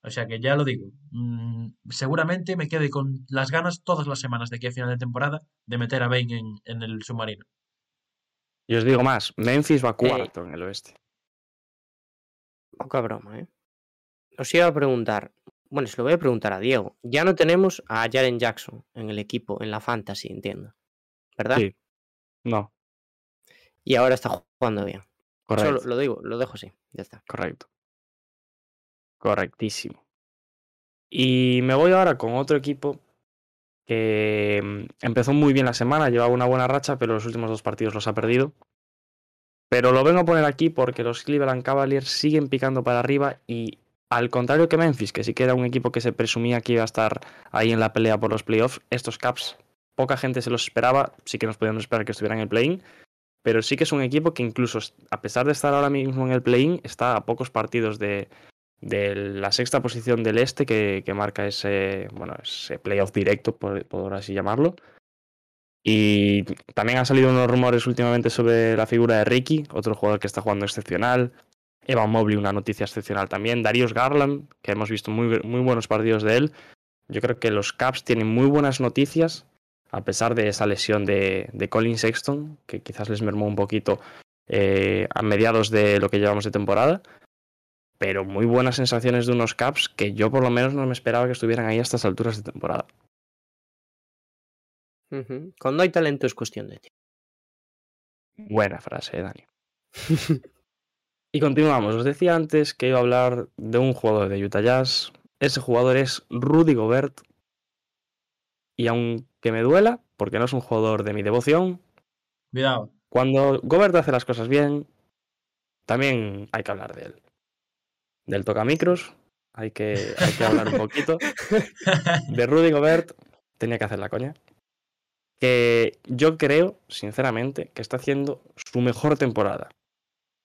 o sea que ya lo digo. mm, seguramente me quede con las ganas todas las semanas de aquí a final de temporada de meter a Bain en, en el submarino. Y os digo más, Memphis va cuarto en el oeste. Poca broma, ¿eh? Os iba a preguntar, bueno, se lo voy a preguntar a Diego. Ya no tenemos a Jaren Jackson en el equipo, en la fantasy, entiendo. ¿Verdad? Sí. No, Y ahora está jugando bien. correcto. Solo lo digo, lo dejo así, ya está. Correcto. Correctísimo. Y me voy ahora con otro equipo que mm, empezó muy bien la semana, llevaba una buena racha, pero los últimos dos partidos los ha perdido. Pero lo vengo a poner aquí porque los Cleveland Cavaliers siguen picando para arriba y al contrario que Memphis, que sí que era un equipo que se presumía que iba a estar ahí en la pelea por los playoffs, estos Caps poca gente se los esperaba, sí que nos podíamos esperar que estuvieran en el play-in, pero sí que es un equipo que incluso a pesar de estar ahora mismo en el play-in, está a pocos partidos de, de la sexta posición del este que, marca ese, bueno, ese playoff directo, por, por así llamarlo. Y también han salido unos rumores últimamente sobre la figura de Ricky, otro jugador que está jugando excepcional. Evan Mobley, una noticia excepcional también. Darius Garland, que hemos visto muy, muy buenos partidos de él. Yo creo que los Caps tienen muy buenas noticias, a pesar de esa lesión de, de Colin Sexton, que quizás les mermó un poquito eh, a mediados de lo que llevamos de temporada pero muy buenas sensaciones de unos Caps que yo por lo menos no me esperaba que estuvieran ahí a estas alturas de temporada. Cuando hay talento es cuestión de tiempo. Buena frase, eh, Dani. (laughs) y continuamos. Os decía antes que iba a hablar de un jugador de Utah Jazz. Ese jugador es Rudy Gobert. Y aunque me duela, porque no es un jugador de mi devoción, Cuidado. cuando Gobert hace las cosas bien, también hay que hablar de él. Del tocamicros, hay que, hay que hablar un poquito. (laughs) de Rudy Gobert tenía que hacer la coña. Que yo creo, sinceramente, que está haciendo su mejor temporada.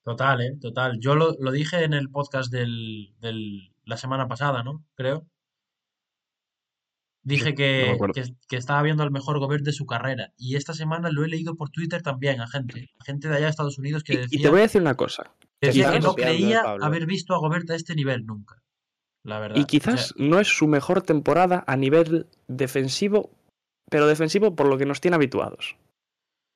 Total, ¿eh? Total. Yo lo, lo dije en el podcast del, del- la semana pasada, ¿no? Creo. Dije Sí, que, que, que estaba viendo al mejor Gobert de su carrera. Y esta semana lo he leído por Twitter también a gente. A gente de allá de Estados Unidos que Y, y decía, te voy a decir una cosa. que decía que no creía haber visto a Gobert a este nivel nunca. La verdad. Y O sea, quizás no es su mejor temporada a nivel defensivo, pero defensivo por lo que nos tiene habituados.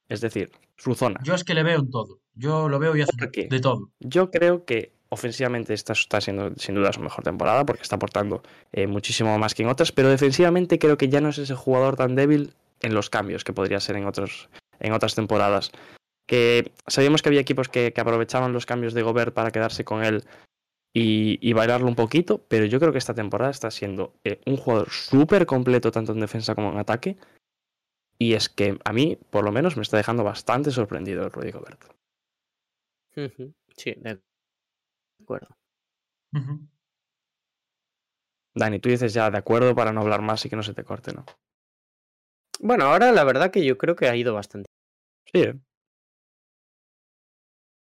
Es decir, su zona. yo es que le veo en todo. Yo lo veo y hace de todo. Yo creo que ofensivamente esta está siendo sin duda su mejor temporada porque está aportando eh, muchísimo más que en otras, pero defensivamente creo que ya no es ese jugador tan débil en los cambios que podría ser en, otros, en otras temporadas. Que sabíamos que había equipos que, que aprovechaban los cambios de Gobert para quedarse con él y, y bailarlo un poquito, pero yo creo que esta temporada está siendo eh, un jugador súper completo tanto en defensa como en ataque. Y es que a mí, por lo menos, me está dejando bastante sorprendido el Rudy Gobert. Sí, de acuerdo. Dani, tú dices ya de acuerdo para no hablar más y que no se te corte, ¿no? Bueno, ahora la verdad que yo creo que ha ido bastante. Sí, ¿eh?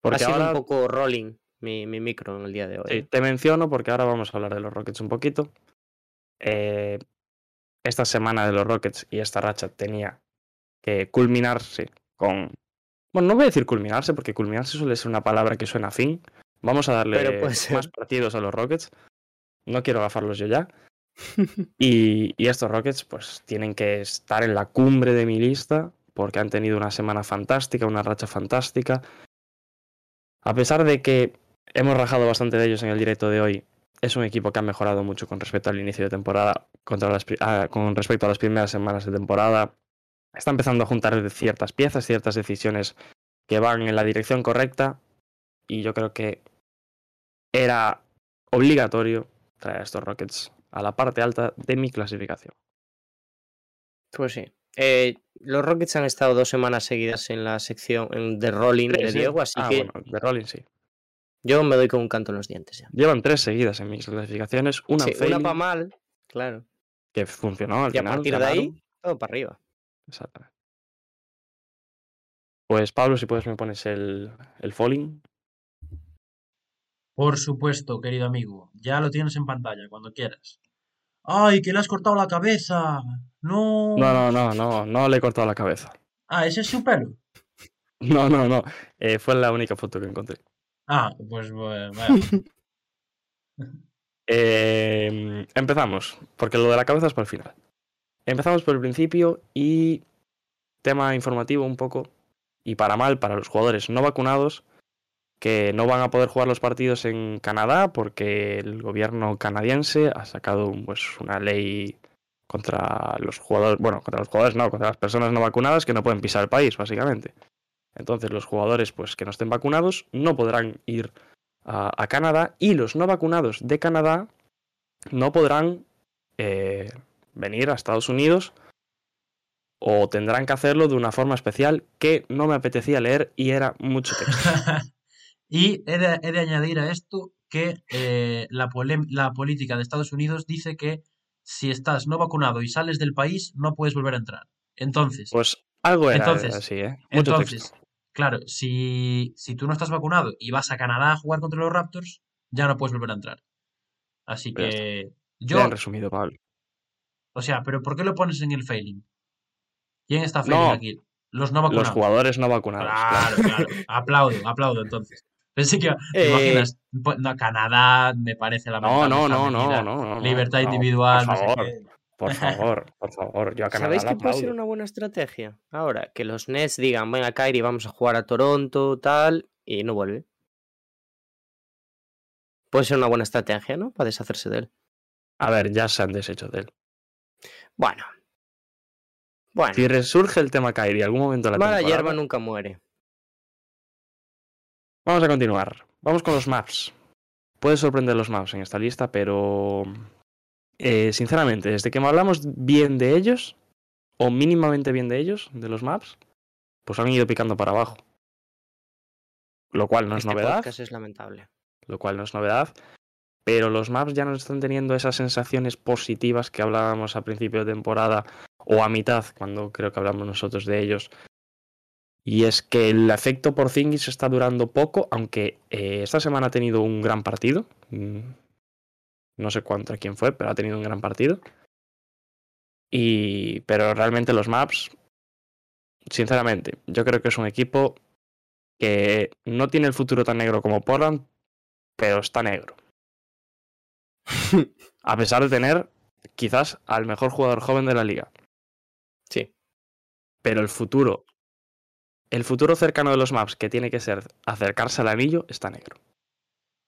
Porque ha sido ahora un poco rolling mi, mi micro en el día de hoy. sí, ¿eh? te menciono porque ahora vamos a hablar de los Rockets un poquito. Eh, esta semana de los Rockets y esta racha tenía que culminarse con... Bueno, no voy a decir culminarse porque culminarse suele ser una palabra que suena a fin. Vamos a darle más partidos a los Rockets. No quiero agafarlos yo ya. (laughs) Y, y estos Rockets pues tienen que estar en la cumbre de mi lista porque han tenido una semana fantástica, una racha fantástica. A pesar de que hemos rajado bastante de ellos en el directo de hoy, es un equipo que ha mejorado mucho con respecto al inicio de temporada, contra las pri- ah, con respecto a las primeras semanas de temporada. Está empezando a juntar ciertas piezas, ciertas decisiones que van en la dirección correcta y yo creo que era obligatorio traer a estos Rockets a la parte alta de mi clasificación. Pues sí. Eh, los Rockets han estado dos semanas seguidas en la sección de rolling de. Diego, así Ah, que bueno, de Rolling sí. Yo me doy con un canto en los dientes ya. Llevan tres seguidas en mis clasificaciones, una Sí, una para mal, claro. que funcionó al Y a final. partir de ganaron. ahí, todo para arriba. Exactamente. Pues Pablo, si puedes me pones el, el falling. Por supuesto, querido amigo. Ya lo tienes en pantalla, cuando quieras. ¡Ay, que le has cortado la cabeza! ¡No! No, no, no, no, no le he cortado la cabeza. Ah, ese es su pelo. (laughs) No, no, no. eh, fue la única foto que encontré. Ah, pues bueno, vaya. (laughs) Eh, empezamos, porque lo de la cabeza es por el final. Empezamos por el principio y tema informativo un poco, y para mal para los jugadores no vacunados, que no van a poder jugar los partidos en Canadá porque el gobierno canadiense ha sacado pues, una ley contra los jugadores, bueno, contra los jugadores no, contra las personas no vacunadas que no pueden pisar el país, básicamente. Entonces los jugadores pues, que no estén vacunados no podrán ir a, a Canadá y los no vacunados de Canadá no podrán eh, venir a Estados Unidos o tendrán que hacerlo de una forma especial que no me apetecía leer y era mucho texto. (laughs) y he de, he de añadir a esto que eh, la, política de Estados Unidos dice que si estás no vacunado y sales del país, no puedes volver a entrar. Entonces, Pues algo era Entonces- así, ¿eh? Mucho entonces, texto. Claro, si, si tú no estás vacunado y vas a Canadá a jugar contra los Raptors, ya no puedes volver a entrar. Así Pues que Yo... yo, resumido, Pablo. o sea, pero ¿por qué lo pones en el failing? ¿Quién está failing No, aquí? Los no vacunados. Los jugadores no vacunados. claro. Claro, claro. (laughs) Aplaudo, aplaudo entonces. Pensé que, ¿te Eh, imaginas? Po- No, Canadá me parece la No, no, no, no, no, no. Libertad no, individual, Por no sé qué. Por favor, por favor. Yo a Canadá ¿Sabéis que puede ser una buena estrategia? Ahora, que los Nets digan, venga, Kyrie, vamos a jugar a Toronto, tal, y no vuelve. Puede ser una buena estrategia, ¿no? Para deshacerse de él. A ver, ya se han deshecho de él. Bueno. Bueno, Si resurge el tema Kyrie algún momento de la mala temporada, hierba nunca muere. Vamos a continuar. Vamos con los maps. Puede sorprender los maps en esta lista, pero eh, sinceramente, desde que hablamos bien de ellos, o mínimamente bien de ellos, de los maps, pues han ido picando para abajo. Lo cual no es Este novedad. podcast es lamentable. lo cual no es novedad. Pero los maps ya no están teniendo esas sensaciones positivas que hablábamos a principio de temporada o a mitad, cuando creo que hablamos nosotros de ellos. Y es que el efecto por Zingis está durando poco, aunque eh, esta semana ha tenido un gran partido. No sé contra quién fue, pero ha tenido un gran partido. Y, pero realmente los maps, sinceramente, yo creo que es un equipo que no tiene el futuro tan negro como Portland, pero está negro. (laughs) A pesar de tener quizás al mejor jugador joven de la liga. Sí. Pero el futuro, el futuro cercano de los maps, que tiene que ser acercarse al anillo, está negro.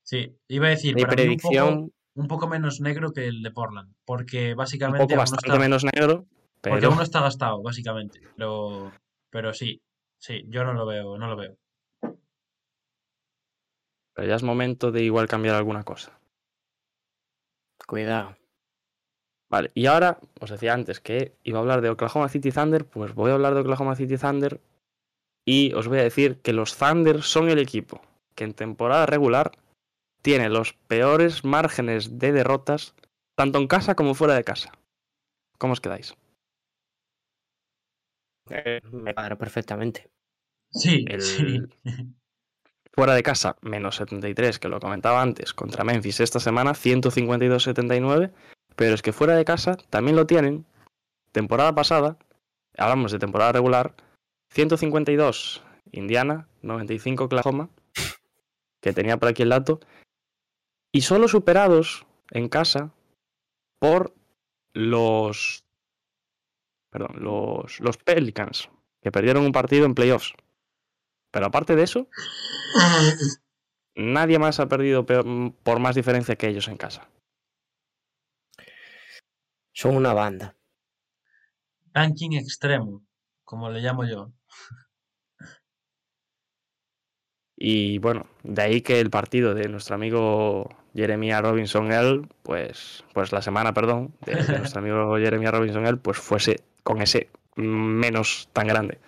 Sí, iba a decir, Mi un poco, predicción, un poco menos negro que el de Portland, porque Un básicamente poco aún no bastante está, menos negro, porque pero aún no está gastado, básicamente. Pero, pero sí, sí, yo no lo veo, no lo veo. pero ya es momento de igual cambiar alguna cosa. cuidado. Vale, y ahora os decía antes que iba a hablar de Oklahoma City Thunder, pues voy a hablar de Oklahoma City Thunder y os voy a decir que los Thunder son el equipo que en temporada regular tiene los peores márgenes de derrotas, tanto en casa como fuera de casa. ¿Cómo os quedáis? Eh, Me cuadra perfectamente. Sí, El- sí. Fuera de casa, menos 73, que lo comentaba antes, contra Memphis esta semana, 152-79. Pero es que fuera de casa también lo tienen. Temporada pasada, hablamos de temporada regular, 152 Indiana, 95 Oklahoma, que tenía por aquí el dato, y solo superados en casa por los, perdón, los, los Pelicans, que perdieron un partido en playoffs. Pero aparte de eso, (laughs) nadie más ha perdido peor- por más diferencia que ellos en casa. Son una banda. Tanking extremo, como le llamo yo. Y bueno, de ahí que el partido de nuestro amigo Jeremiah Robinson L, pues, pues la semana, perdón, de, de (laughs) nuestro amigo Jeremiah Robinson L, pues fuese con ese menos tan grande.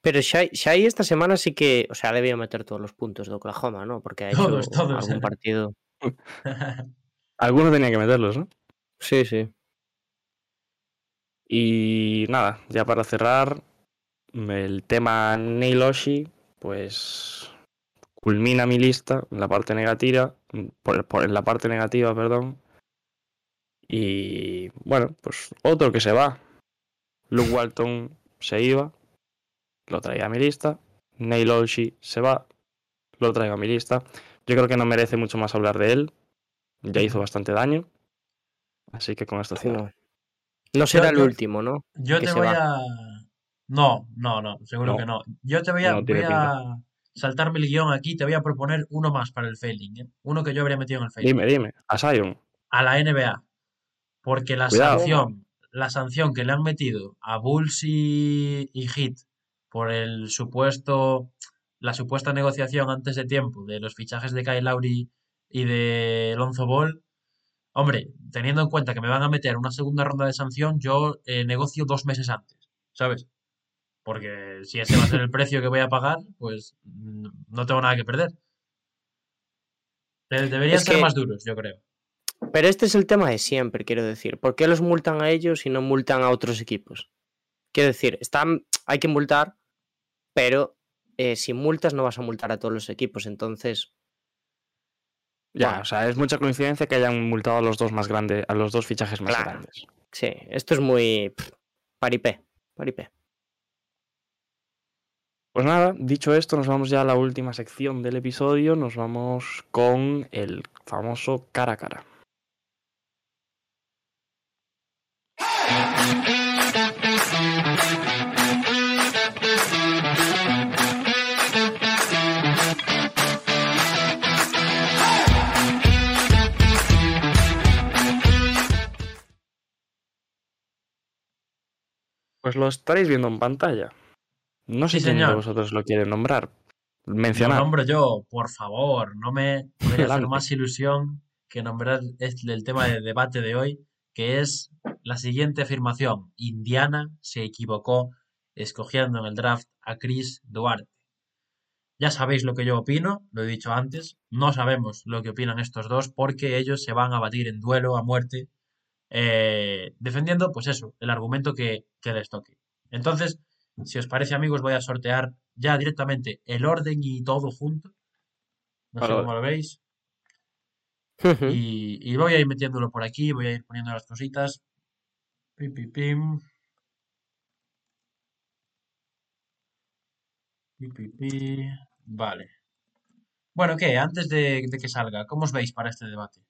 Pero Shai, Shai esta semana sí que, o sea, debió meter todos los puntos de Oklahoma, ¿no? Porque ha hecho Todos, todos. algún partido. (laughs) Algunos tenían que meterlos, ¿no? Sí, sí. Y nada, ya para cerrar, el tema Neil Oshie, pues culmina mi lista en la parte negativa, por, por- en la parte negativa, perdón. Y bueno, pues otro que se va. Luke Walton se iba, lo traía a mi lista. Neil Oshie se va, lo traigo a mi lista. Yo creo que no merece mucho más hablar de él. Ya hizo bastante daño. Así que con esto cierro. No, no será el último, ¿no? Yo que te voy va. a. No, no, no, seguro No. que no. Yo te voy a, No tiene voy a saltarme el guion aquí, te voy a proponer uno más para el failing, ¿eh? Uno que yo habría metido en el failing. Dime, dime, a Zion. A la NBA. Porque la Cuidado. sanción, la sanción que le han metido a Bulls y, y Heat por el supuesto, la supuesta negociación antes de tiempo de los fichajes de Kyle Lowry y de Lonzo Ball, hombre, teniendo en cuenta que me van a meter una segunda ronda de sanción, yo eh, negocio dos meses antes, ¿sabes? Porque si ese va a ser el precio que voy a pagar, pues mm, no tengo nada que perder. De- Deberían Es ser que- más duros, yo creo. Pero este es el tema de siempre, quiero decir. ¿Por qué los multan a ellos y no multan a otros equipos? Quiero decir, están, hay que multar, pero eh, si multas no vas a multar a todos los equipos. Entonces, Ya, Bueno. o sea, es mucha coincidencia que hayan multado a los dos más grandes, a los dos fichajes más Claro. grandes. sí, esto es muy pff, paripé, paripé. Pues nada, dicho esto, nos vamos ya a la última sección del episodio. Nos vamos con el famoso cara a cara. Pues lo estaréis viendo en pantalla. No sé Sí, si señor. vosotros lo quiere nombrar. Lo Mencionar. nombro yo, por favor, no me hacer más ilusión que nombrar este- el tema de debate de hoy, que es la siguiente afirmación. Indiana se equivocó escogiendo en el draft a Chris Duarte. Ya sabéis lo que yo opino, lo he dicho antes, no sabemos lo que opinan estos dos porque ellos se van a batir en duelo a muerte eh, defendiendo, pues eso, el argumento que, que les toque. Entonces, si os parece amigos, voy a sortear ya directamente el orden y todo junto. No sé cómo lo veis. Y, y voy a ir metiéndolo por aquí, voy a ir poniendo las cositas. Pim, pim, pim. Pi, pi, pi. Vale. Bueno, ¿qué? Antes de, de que salga, ¿cómo os veis para este debate?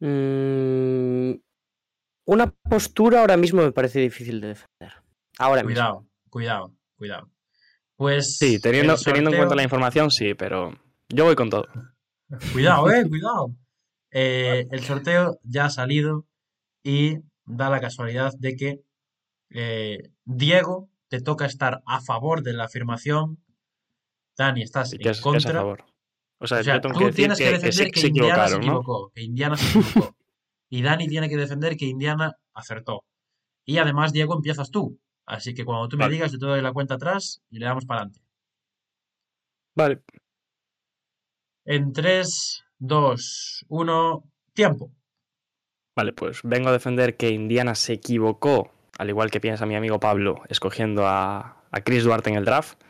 Mm, una postura ahora mismo me parece difícil de defender. Ahora mismo. Cuidado, cuidado, cuidado. Pues Sí, teniendo, teniendo en cuenta la información, sí, pero Yo voy con todo. Cuidado, eh, (laughs) cuidado. Eh, el sorteo ya ha salido y da la casualidad de que eh, Diego te toca estar a favor de la afirmación. Dani, estás en es a contra. favor. O sea, O sea, yo tengo tú que decir tienes que, defender que, Indiana se equivocó, que Indiana se equivocó. y Dani tiene que defender que Indiana acertó. Y además, Diego, empiezas tú. Así que cuando tú me Vale. digas, yo te doy la cuenta atrás y le damos para adelante. Vale, En 3, 2, 1, tiempo. vale, pues vengo a defender que Indiana se equivocó, al igual que piensa mi amigo Pablo, escogiendo a, a Chris Duarte en el draft.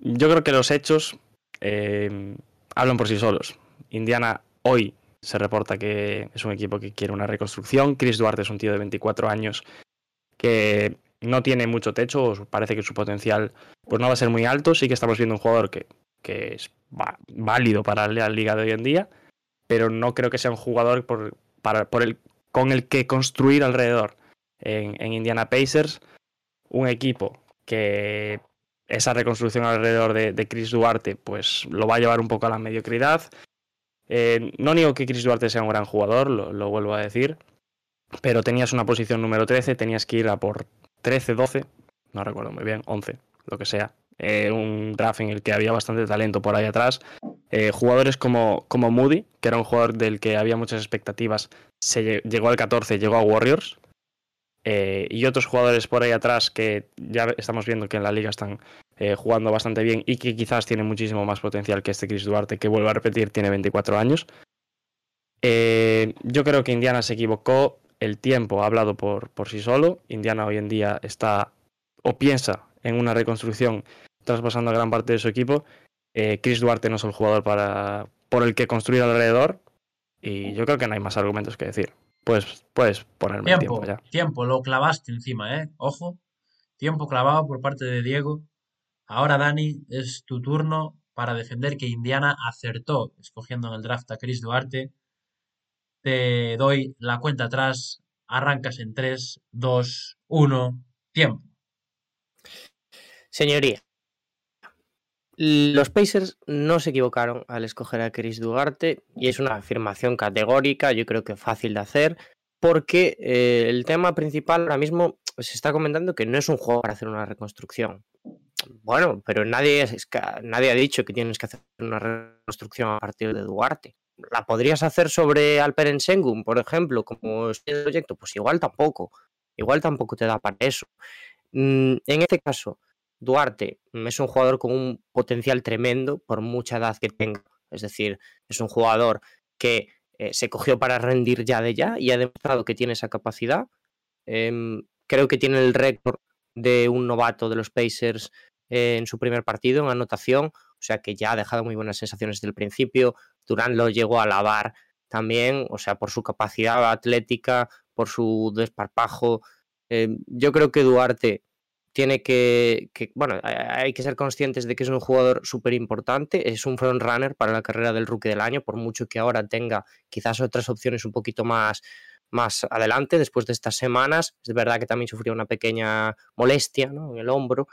Yo creo que los hechos eh, hablan por sí solos. Indiana hoy se reporta que es un equipo que quiere una reconstrucción. Chris Duarte es un tío de 24 años que no tiene mucho techo, parece que su potencial pues no va a ser muy alto. Sí que estamos viendo un jugador que, que es válido para la liga de hoy en día, pero no creo que sea un jugador por, para, por el, con el que construir alrededor. En, Indiana Pacers, un equipo que esa reconstrucción alrededor de, de Chris Duarte pues lo va a llevar un poco a la mediocridad. Eh, no niego que Chris Duarte sea un gran jugador, lo, lo vuelvo a decir, pero tenías una posición número 13, tenías que ir a por 13, 12, no recuerdo muy bien, 11, lo que sea. Eh, un draft en el que había bastante talento por ahí atrás. Eh, jugadores como, como Moody, que era un jugador del que había muchas expectativas, se lle- llegó al 14, llegó a Warriors. Eh, y otros jugadores por ahí atrás que ya estamos viendo que en la liga están jugando bastante bien y que quizás tienen muchísimo más potencial que este Chris Duarte, que vuelvo a repetir, tiene 24 años. Yo creo que Indiana se equivocó. El tiempo ha hablado por, sí solo. Indiana hoy en día está o piensa en una reconstrucción traspasando a gran parte de su equipo. Eh, Chris Duarte no es el jugador para, por el que construir alrededor. Y yo creo que no hay más argumentos que decir. Pues puedes ponerme Tiempo, tiempo ya. tiempo, lo clavaste encima, ¿eh? Ojo, tiempo clavado por parte de Diego. Ahora, Dani, es tu turno para defender que Indiana acertó escogiendo en el draft a Chris Duarte. Te doy la cuenta atrás, arrancas en 3, 2, 1, tiempo. Señoría, los Pacers no se equivocaron al escoger a Chris Duarte y es una afirmación categórica, yo creo que fácil de hacer, porque eh, el tema principal ahora mismo se está comentando que no es un juego para hacer una reconstrucción. Bueno, pero nadie, nadie ha dicho que tienes que hacer una reconstrucción a partir de Duarte. ¿La podrías hacer sobre Alperen Sengun, por ejemplo, como es el proyecto? Pues igual tampoco. Igual tampoco te da para eso. Mm, En este caso, Duarte mm, es un jugador con un potencial tremendo por mucha edad que tenga. Es decir, es un jugador que eh, se cogió para rendir ya de ya y ha demostrado que tiene esa capacidad. Em, creo que tiene el récord de un novato de los Pacers eh, en su primer partido en anotación, o sea que ya ha dejado muy buenas sensaciones desde el principio. Durán lo llegó a lavar también, o sea, por su capacidad atlética, por su desparpajo. Em, yo creo que Duarte tiene que, bueno, hay- que ser conscientes de que es un jugador súper importante, es un frontrunner para la carrera del rookie del año, por mucho que ahora tenga quizás otras opciones un poquito más, más adelante, después de estas semanas. Es verdad que también sufrió una pequeña molestia en el hombro,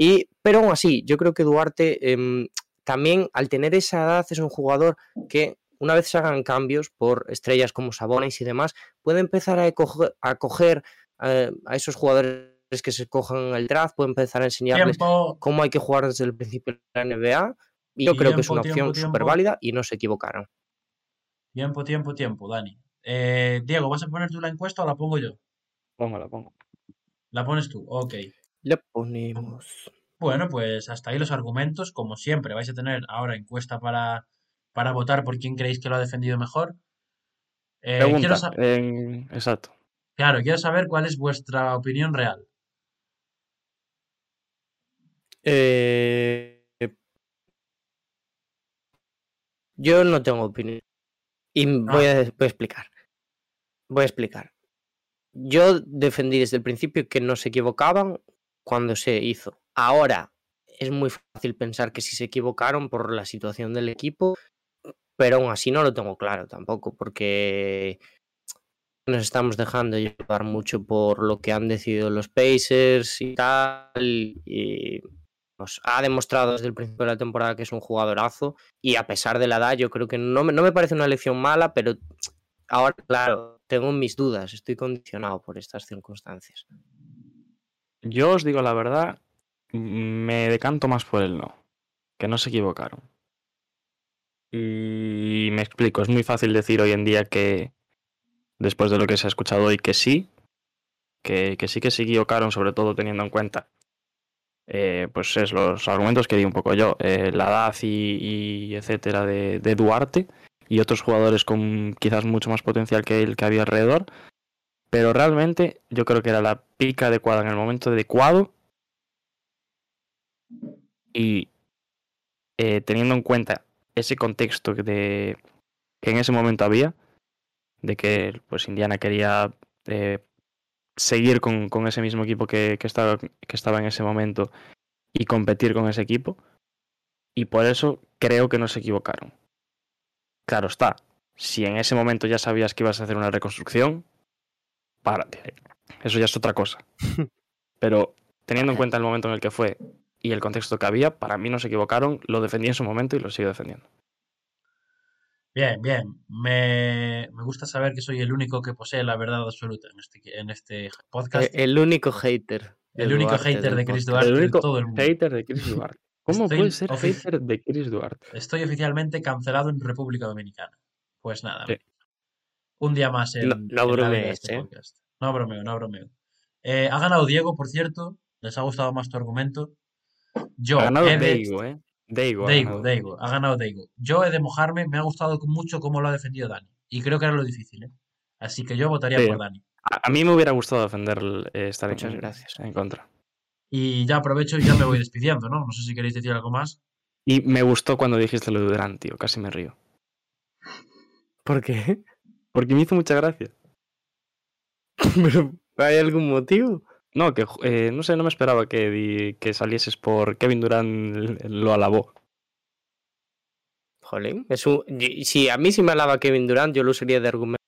y, pero aún así, yo creo que Duarte em, también al tener esa edad es un jugador que una vez se hagan cambios por estrellas como Sabonis y demás, puede empezar a coger, a, coger, eh, a esos jugadores que se cojan en el draft, puede empezar a enseñarles Tiempo, cómo hay que jugar desde el principio de la NBA. Y yo creo que es una tiempo, opción súper válida y no se equivocaron. tiempo, tiempo, tiempo, Dani. Eh, Diego, ¿vas a poner tú la encuesta o la pongo yo? Pongo, la pongo. La pones tú, ok. Le ponemos. Bueno, pues hasta ahí los argumentos. Como siempre, vais a tener ahora encuesta para, para votar por quién creéis que lo ha defendido mejor. Eh, Pregunta. quiero sa- en- Exacto. claro, quiero saber cuál es vuestra opinión real. Eh, Yo no tengo opinión. Y voy a, voy a explicar. Voy a explicar. Yo defendí desde el principio que no se equivocaban cuando se hizo. Ahora es muy fácil pensar que sí se equivocaron por la situación del equipo, pero aún así no lo tengo claro tampoco, porque nos estamos dejando llevar mucho por lo que han decidido los Pacers y tal. Y nos ha demostrado desde el principio de la temporada que es un jugadorazo y a pesar de la edad yo creo que no me, no me parece una elección mala, pero ahora, claro, tengo mis dudas, estoy condicionado por estas circunstancias. Yo os digo la verdad, me decanto más por el no, que no se equivocaron. Y me explico, es muy fácil decir hoy en día que después de lo que se ha escuchado hoy que sí, que, sí que se equivocaron, sobre todo teniendo en cuenta eh, pues es los argumentos que di un poco yo, eh, la edad y, y etcétera de, de Duarte y otros jugadores con quizás mucho más potencial que el que había alrededor. Pero realmente yo creo que era la pica adecuada en el momento adecuado. Y eh, teniendo en cuenta ese contexto de, que en ese momento había, de que pues Indiana quería eh, seguir con, con, ese mismo equipo que, que, estaba, que estaba en ese momento y competir con ese equipo. Y por eso creo que no se equivocaron. Claro está, si en ese momento ya sabías que ibas a hacer una reconstrucción, párate. Eso ya es otra cosa. Pero teniendo en cuenta el momento en el que fue y el contexto que había, para mí no se equivocaron, lo defendí en su momento y lo sigo defendiendo. Bien, bien. Me, me, gusta saber que soy el único que posee la verdad absoluta en este, en este podcast. El, el único hater. El único Duarte hater de Chris. Duarte El de único todo el mundo. hater de Chris Duarte. ¿Cómo Estoy puede ser hater de Chris Duarte? Estoy oficialmente cancelado en República Dominicana. Pues nada. Sí. Un día más en, No- no bromees, este ¿eh? podcast. No bromeo, no bromeo. Eh, ha ganado Diego, por cierto. Les ha gustado más tu argumento. Yo ha ganado de- Deigo, ¿eh? Deigo. ha Deigo, ganado. Deigo, ha ganado Deigo. Yo he de mojarme, me ha gustado mucho cómo lo ha defendido Dani. Y creo que era lo difícil, ¿eh? Así que yo votaría Sí. por Dani. A, a mí me hubiera gustado defender eh, estar Muchas gracias. en contra. Y ya aprovecho y ya me voy despidiendo, ¿no? No sé si queréis decir algo más. Y me gustó cuando dijiste lo de Durant, tío. Casi me río. ¿Por qué? Porque me hizo mucha gracia. (laughs) ¿Pero hay algún motivo? No, que eh, no sé, no me esperaba que, di- que salieses por Kevin Durant lo alabó. Jolín, es un... y- Si a mí sí me alaba Kevin Durant, yo lo usaría de argumento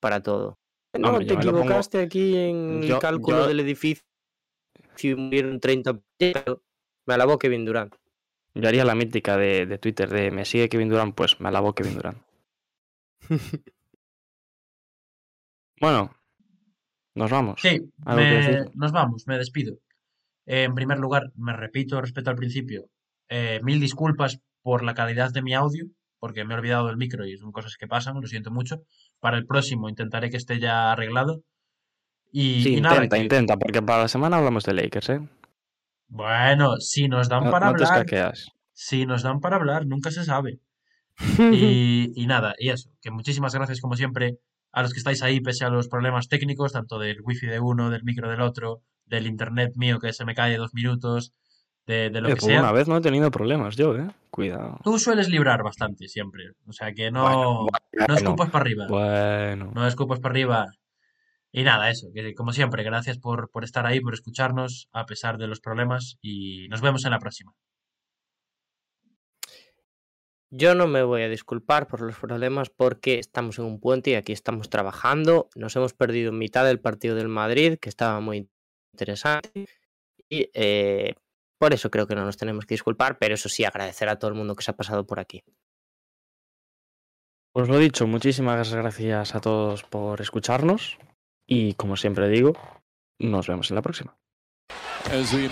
para todo. No, Hombre, te pongo- equivocaste aquí en Yo- el cálculo yo- del edificio. Si murieron 30... pero Me alabó Kevin Durant. Yo haría la mítica de, de Twitter de me sigue Kevin Durant, pues me alabó Kevin Durant. (laughs) Bueno, nos vamos. Sí, nos vamos, me despido. Eh, en primer lugar, me repito respecto al principio, eh, mil disculpas por la calidad de mi audio, porque me he olvidado del micro y son cosas que pasan, lo siento mucho. Para el próximo intentaré que esté ya arreglado. Y, Sí, y nada, intenta, que- intenta, porque para la semana hablamos de Lakers, ¿eh? bueno, si nos dan No, para no hablar, si nos dan para hablar, nunca se sabe. (laughs) Y, y nada, y eso, que muchísimas gracias como siempre a los que estáis ahí pese a los problemas técnicos, tanto del wifi de uno, del micro del otro, del internet mío que se me cae dos minutos, de, de lo Eh, que por sea. una vez no he tenido problemas yo, ¿eh? Cuidado. Tú sueles librar bastante siempre, o sea que no, Bueno, no escupas para arriba, Bueno. no escupas para arriba. Y nada, eso, que como siempre, gracias por, por estar ahí, por escucharnos a pesar de los problemas y nos vemos en la próxima. Yo no me voy a disculpar por los problemas porque estamos en un puente y aquí estamos trabajando. Nos hemos perdido mitad del partido del Madrid, que estaba muy interesante. Y eh, por eso creo que no nos tenemos que disculpar, pero eso sí, agradecer a todo el mundo que se ha pasado por aquí. Pues lo dicho, muchísimas gracias a todos por escucharnos. Y como siempre digo, nos vemos en la próxima. As we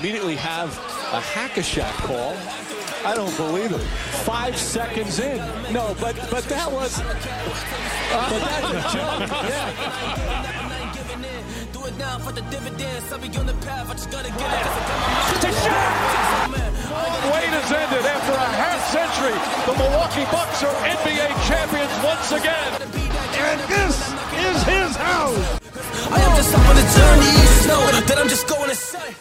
immediately have a hack-a-shack call. I don't believe it. Five seconds in. No, but but that was. But that's a joke. Yeah. Do it now for the dividends. I'll be on the path. I just gotta get it. 'cause I got my mind. Long wait has ended after a half century. The Milwaukee Bucks are NBA champions once again. And this is his house. I am just up on the journey. You just know that I'm just going insane.